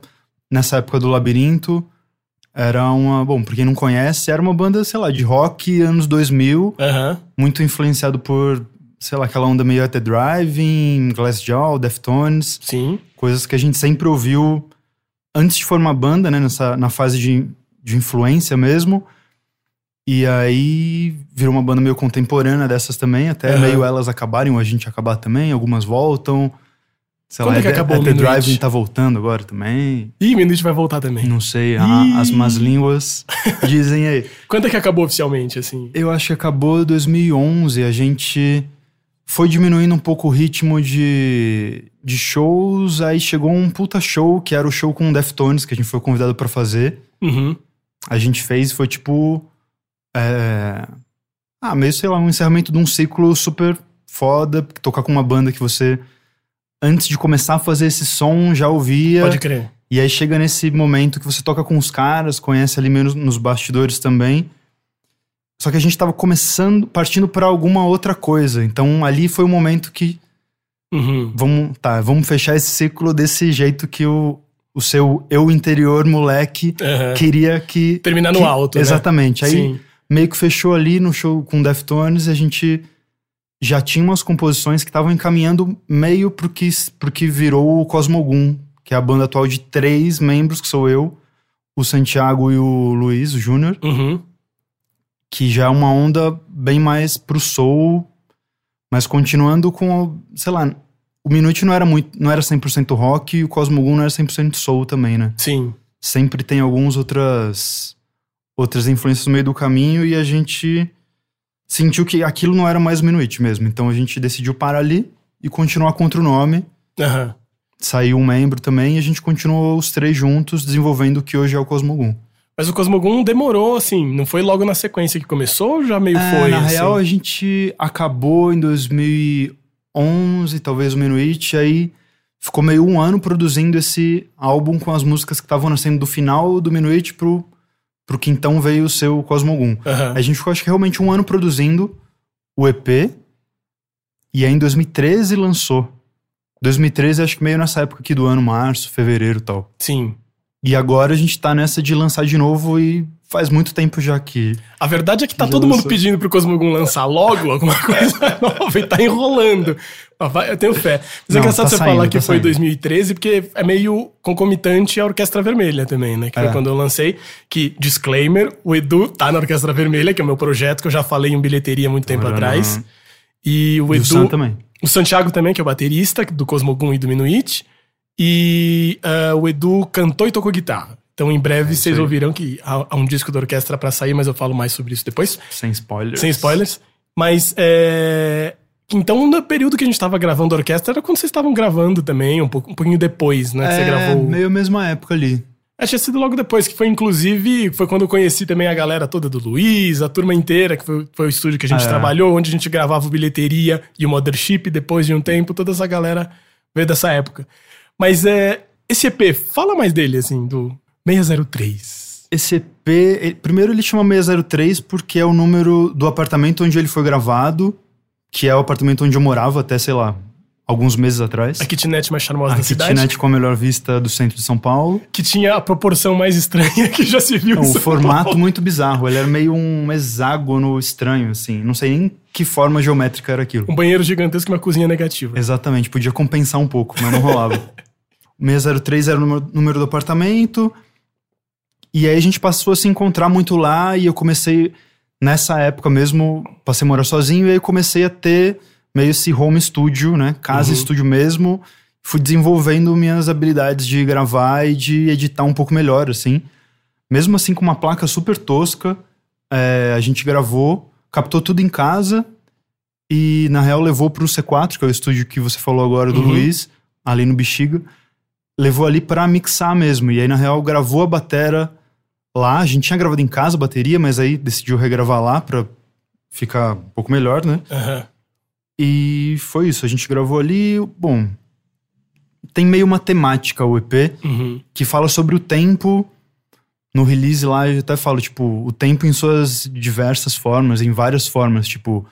nessa época do Labirinto. Era uma, bom, pra quem não conhece, era uma banda, sei lá, de rock anos 2000, Aham. muito influenciado por, sei lá, aquela onda meio At The Driving, Glassjaw, Deftones, Sim. coisas que a gente sempre ouviu antes de formar banda, né, nessa, na fase de, de influência mesmo. E aí virou uma banda meio contemporânea dessas também, até Aham. meio elas acabarem ou a gente acabar também, algumas voltam. Sei Quando lá, é que acabou o The? Driving tá voltando agora também. Ih, Minuit vai voltar também. Não sei, a- as más línguas *laughs* dizem aí. Quando é que acabou oficialmente, assim? Eu acho que acabou em 2011. A gente foi diminuindo um pouco o ritmo de, de shows. Aí chegou um puta show, que era o show com o Deftones, que a gente foi convidado pra fazer. Uhum. A gente fez, foi tipo. É, Ah, meio, sei lá, um encerramento de um ciclo super foda. Tocar com uma banda que você, antes de começar a fazer esse som, já ouvia. Pode crer. E aí chega nesse momento que você toca com os caras, conhece ali menos nos bastidores também. Só que a gente tava começando, partindo pra alguma outra coisa. Então ali foi o momento que Uhum. vamos, tá, vamos fechar esse ciclo desse jeito que o, o seu eu interior moleque Aham. queria que Terminar no que- alto, né? Exatamente. Aí Sim. Meio que fechou ali no show com Deftones e a gente já tinha umas composições que estavam encaminhando meio pro que, pro que virou o Cosmogun, que é a banda atual de três membros, que sou eu, o Santiago e o Luiz, o Júnior, Uhum. que já é uma onda bem mais pro soul, mas continuando com, sei lá, o Minute não era muito, não era 100% rock e o Cosmogun não era 100% soul também, né? Sim. sempre tem algumas outras outras influências no meio do caminho e a gente sentiu que aquilo não era mais o Minuit mesmo. Então a gente decidiu parar ali e continuar contra o nome. Aham. Saiu um membro também e a gente continuou os três juntos desenvolvendo o que hoje é o Cosmogun. Mas o Cosmogun demorou, assim, não foi logo na sequência que começou ou já meio É, foi? na assim? real, a gente acabou em 2011, talvez o Minuit, aí ficou meio um ano produzindo esse álbum com as músicas que estavam nascendo do final do Minuit pro, pro que então veio ser o Cosmogun. Aham. A gente ficou, acho que realmente um ano produzindo o EP. E aí em 2013 lançou. 2013, acho que meio nessa época aqui do ano, março, fevereiro e tal. Sim. E agora a gente tá nessa de lançar de novo e faz muito tempo já que. A verdade é que tá todo mundo lançou. pedindo pro Cosmogun lançar logo alguma *laughs* coisa nova e tá enrolando. Eu tenho fé. Mas é engraçado tá você saindo, falar que tá foi saindo. 2013, porque é meio concomitante à Orquestra Vermelha também, né? Que foi É. quando eu lancei. Que, disclaimer, o Edu tá na Orquestra Vermelha, que é o meu projeto, que eu já falei em bilheteria muito tempo atrás. E o E o Edu. Sam também. O Santiago também, que é o baterista do Cosmogun e do Minuit. E ah, o Edu cantou e tocou guitarra. Então, em breve, É vocês ouvirão que há, há um disco da orquestra pra sair, mas eu falo mais sobre isso depois. Sem spoilers. Sem spoilers. Mas, é... Então, no período que a gente tava gravando a orquestra, era quando vocês estavam gravando também, um, pouco, um pouquinho depois, né? Que você É, gravou... meio a mesma época ali. É, tinha sido logo depois, que foi inclusive, foi quando eu conheci também a galera toda do Luiz, a turma inteira, que foi, foi o estúdio que a gente É. trabalhou, onde a gente gravava o bilheteria e o Mothership, depois de um tempo, toda essa galera veio dessa época. Mas é, esse EP, fala mais dele, assim, do 603. Esse EP, ele- primeiro ele chama 603 porque é o número do apartamento onde ele foi gravado, que é o apartamento onde eu morava até, sei lá, alguns meses atrás. A kitnet mais charmosa A da cidade, kitnet com a melhor vista do centro de São Paulo. que tinha a proporção mais estranha que já se viu em um São formato Paulo. muito bizarro. Ele era meio um hexágono estranho, assim. Não sei nem que forma geométrica era aquilo. Um banheiro gigantesco e uma cozinha negativa. Exatamente, podia compensar um pouco, mas não rolava. *laughs* 603 era o número, número do apartamento. E aí a gente passou a se encontrar muito lá e eu comecei, nessa época mesmo, passei a morar sozinho e aí comecei a ter meio esse home studio, né? Casa Uhum. estúdio mesmo. Fui desenvolvendo minhas habilidades de gravar e de editar um pouco melhor, assim. Mesmo assim, com uma placa super tosca, é, a gente gravou, captou tudo em casa e, na real, levou pro C4, que é o estúdio que você falou agora do Uhum. Luiz, ali no Bexiga. Levou ali pra mixar mesmo. E aí, na real, gravou a batera lá. A gente tinha gravado em casa a bateria, mas aí decidiu regravar lá pra ficar um pouco melhor, né? Aham. E foi isso. A gente gravou ali. Bom, tem meio uma temática o EP Uhum. que fala sobre o tempo. No release lá eu até falo, tipo, o tempo em suas diversas formas, em várias formas. Tipo,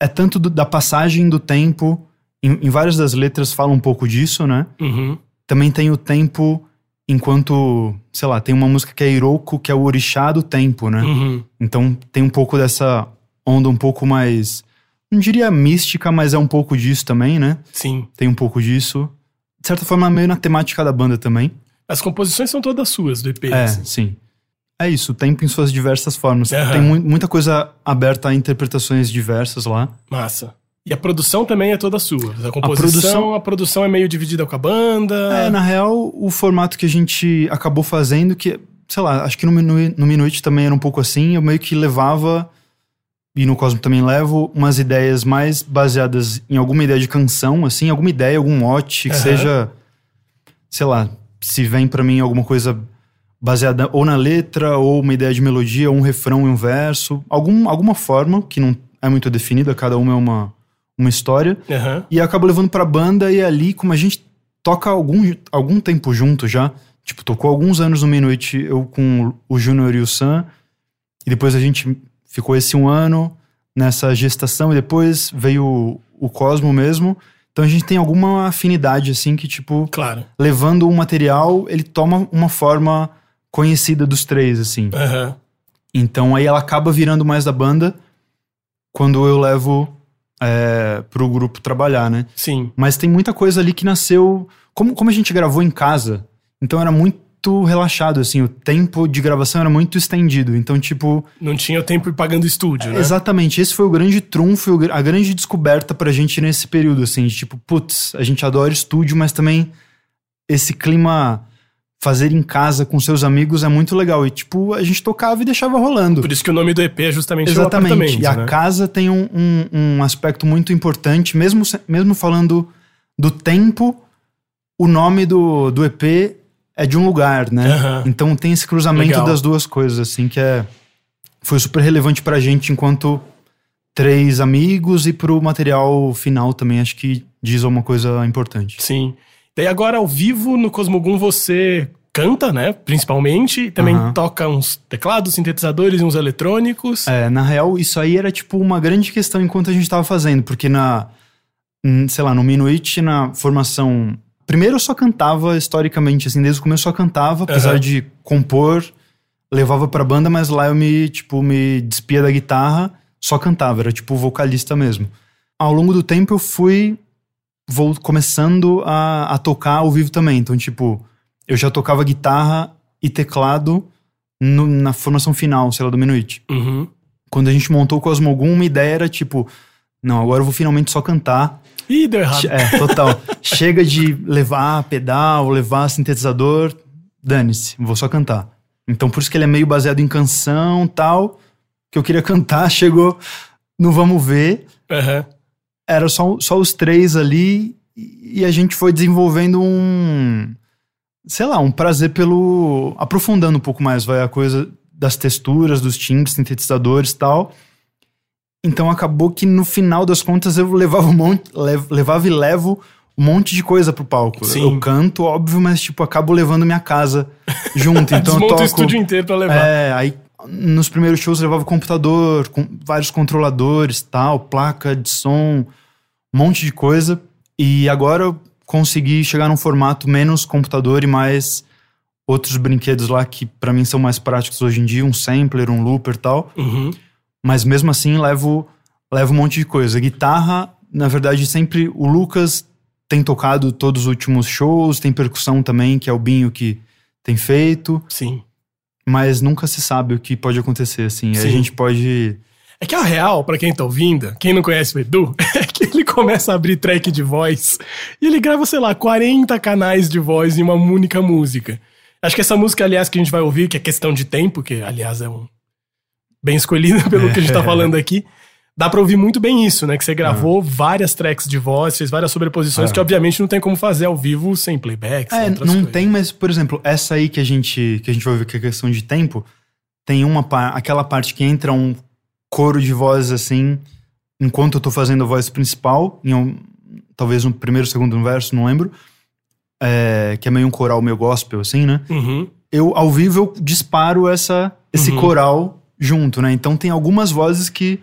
é tanto do- da passagem do tempo. Em, em várias das letras fala um pouco disso, né? Uhum. Também tem o tempo enquanto, sei lá, tem uma música que é Iroko, que é o orixá do tempo, né? Uhum. Então tem um pouco dessa onda um pouco mais. Não diria mística, mas é um pouco disso também, né? Sim. Tem um pouco disso. De certa forma, meio na temática da banda também. As composições são todas suas do EP. É, assim. sim. É isso, o tempo em suas diversas formas. Aham. Tem mu- muita coisa aberta a interpretações diversas lá. Massa. E a produção também é toda sua. A composição, a produção, produção- é meio dividida com a banda. É, na real, o formato que a gente acabou fazendo, que, sei lá, acho que no, Minu- no Minuit também era um pouco assim, eu meio que levava, e no Cosmo também levo, umas ideias mais baseadas em alguma ideia de canção, assim, alguma ideia, algum mote, que Aham. seja, sei lá, se vem pra mim alguma coisa baseada ou na letra, ou uma ideia de melodia, ou um refrão e um verso, algum, alguma forma, que não é muito definida, cada uma é uma, uma história. Aham. E acabo levando pra banda e ali, como a gente toca algum, algum tempo junto já, tipo, tocou alguns anos no Minuit, eu com o Júnior e o Sam, e depois a gente ficou esse um ano nessa gestação, e depois veio o, o Cosmo mesmo. Então a gente tem alguma afinidade, assim, que, tipo, Claro. levando o material, ele toma uma forma conhecida dos três, assim. Aham. Então aí ela acaba virando mais da banda quando eu levo é, pro grupo trabalhar, né? Sim. Mas tem muita coisa ali que nasceu. Como, como a gente gravou em casa, então era muito relaxado, assim, o tempo de gravação era muito estendido. Então, tipo, Não tinha o tempo ir pagando estúdio, né? exatamente, esse foi o grande trunfo, a grande descoberta pra gente nesse período, assim, de tipo, putz, a gente adora estúdio, mas também esse clima fazer em casa com seus amigos é muito legal. E, tipo, a gente tocava e deixava rolando. Por isso que o nome do EP é justamente Exatamente. E a né? casa tem um, um, um aspecto muito importante, mesmo, mesmo falando do tempo, o nome do, do EP é de um lugar, né? Aham. Então tem esse cruzamento Legal. das duas coisas, assim, que é. Foi super relevante pra gente enquanto três amigos e pro material final também, acho que diz uma coisa importante. Sim. Daí agora, ao vivo, no Cosmogun, você canta, né? Principalmente. E também Aham. toca uns teclados, sintetizadores e uns eletrônicos. É, na real, isso aí era tipo uma grande questão enquanto a gente tava fazendo, porque na, hum, sei lá, no Minuit, na formação. Primeiro eu só cantava historicamente, assim, desde o começo eu só cantava, apesar Aham. de compor, levava pra banda, mas lá eu me, tipo, me despia da guitarra, só cantava, era tipo vocalista mesmo. Ao longo do tempo eu fui vou começando a, a tocar ao vivo também, então, tipo, eu já tocava guitarra e teclado no- na formação final, sei lá, do Minuit Uhum. quando a gente montou o Cosmogun, uma ideia era tipo, não, agora eu vou finalmente só cantar. Ih, deu errado. É, total. *laughs* Chega de levar pedal, levar sintetizador, dane-se, vou só cantar. Então por isso que ele é meio baseado em canção tal, que eu queria cantar, *laughs* chegou no Vamos Ver, Aham. Era só, só os três ali e a gente foi desenvolvendo um, sei lá, um prazer pelo, aprofundando um pouco mais, vai, a coisa das texturas, dos timbres, sintetizadores e tal. Então acabou que no final das contas eu levava um monte, lev- levava e levo um monte de coisa pro palco. Sim. Eu canto, óbvio, mas tipo, acabo levando minha casa junto. *laughs* Então eu Desmonta toco, o estúdio inteiro pra levar. é, aí nos primeiros shows eu levava computador, com vários controladores, tal, placa de som, um monte de coisa. E agora eu consegui chegar num formato menos computador e mais outros brinquedos lá que pra mim são mais práticos hoje em dia, um sampler, um looper, tal. Uhum. Mas mesmo assim levo levo um monte de coisa. Guitarra, na verdade, sempre o Lucas tem tocado todos os últimos shows, tem percussão também, que é o Binho que tem feito Sim. mas nunca se sabe o que pode acontecer, assim. Sim. A gente pode. É que a real, pra quem tá ouvindo, quem não conhece o Edu, *laughs* começa a abrir track de voz e ele grava, sei lá, 40 canais de voz em uma única música. Acho que essa música, aliás, que a gente vai ouvir, que é questão de tempo, que aliás é um bem escolhido *laughs* pelo que a gente tá falando aqui, dá pra ouvir muito bem isso, né? Que você gravou várias tracks de voz, fez várias sobreposições É. que obviamente não tem como fazer ao vivo sem playback, sem É, não coisas. tem, mas, por exemplo, essa aí que a gente, que a gente vai ver que é questão de tempo, tem uma aquela parte que entra um coro de vozes assim, enquanto eu tô fazendo a voz principal, em um- talvez no primeiro, segundo verso, não lembro. é, que é meio um coral meio gospel, assim, né? Uhum. eu ao vivo eu disparo essa esse Uhum. coral junto, né? Então tem algumas vozes que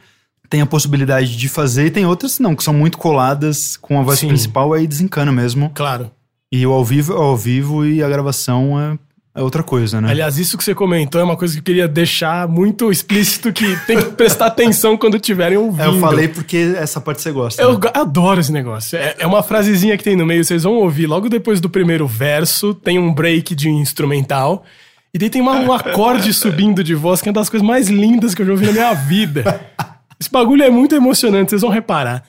tem a possibilidade de fazer e tem outras não, que são muito coladas com a voz Sim. principal aí desencana mesmo. Claro. E o ao vivo é ao vivo e a gravação é, é outra coisa, né? Aliás, isso que você comentou é uma coisa que eu queria deixar muito explícito que tem que prestar atenção quando estiverem ouvindo. É, eu falei porque essa parte você gosta. Eu né? adoro esse negócio. É, é uma frasezinha que tem no meio, vocês vão ouvir logo depois do primeiro verso, tem um break de instrumental. E daí tem uma- um acorde *laughs* subindo de voz, que é uma das coisas mais lindas que eu já ouvi na minha vida. Esse bagulho é muito emocionante, vocês vão reparar.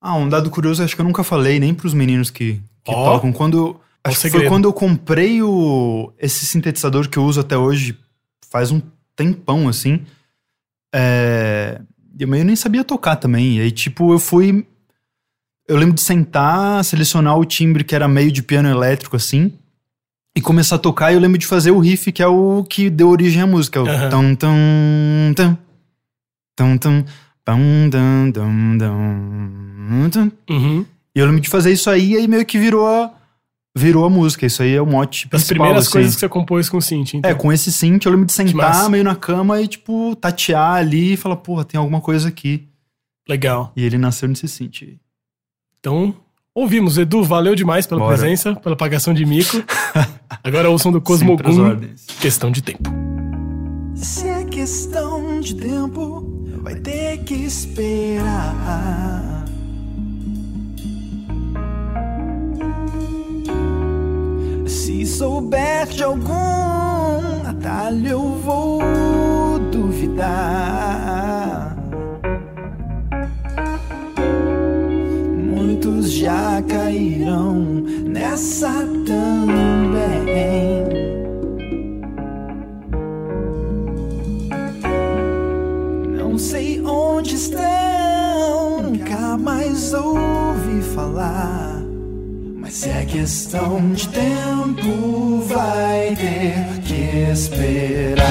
Ah, um dado curioso, acho que eu nunca falei nem pros meninos que, que Ó. tocam. Quando. Acho que foi quando eu comprei o, esse sintetizador que eu uso até hoje, faz um tempão, assim. É, eu meio nem sabia tocar também. E aí, tipo, eu fui. Eu lembro de sentar, selecionar o timbre que era meio de piano elétrico, assim. E começar a tocar, e eu lembro de fazer o riff, que é o que deu origem à música. O Aham. tum, tum, tum, tum, tum, pam, dum, dum, dum, tum. Uhum. E eu lembro de fazer isso aí, e aí meio que virou a, virou a música. Isso aí é o mote Das principal, primeiras assim. coisas que você compôs com o synth, então. É, com esse synth eu lembro de sentar meio na cama e, tipo, tatear ali e falar, porra, tem alguma coisa aqui. Legal. E ele nasceu nesse synth. Então, ouvimos. Edu, valeu demais pela Bora. presença, pela pagação de mico. Agora ouçam do as Cosmogun, questão de tempo. Se é questão de tempo, vai ter que esperar. Se souber de algum atalho, eu vou duvidar. Muitos já caíram nessa também. Não sei onde estão, nunca mais ouvi falar. Mas é questão de tempo, vai ter que esperar.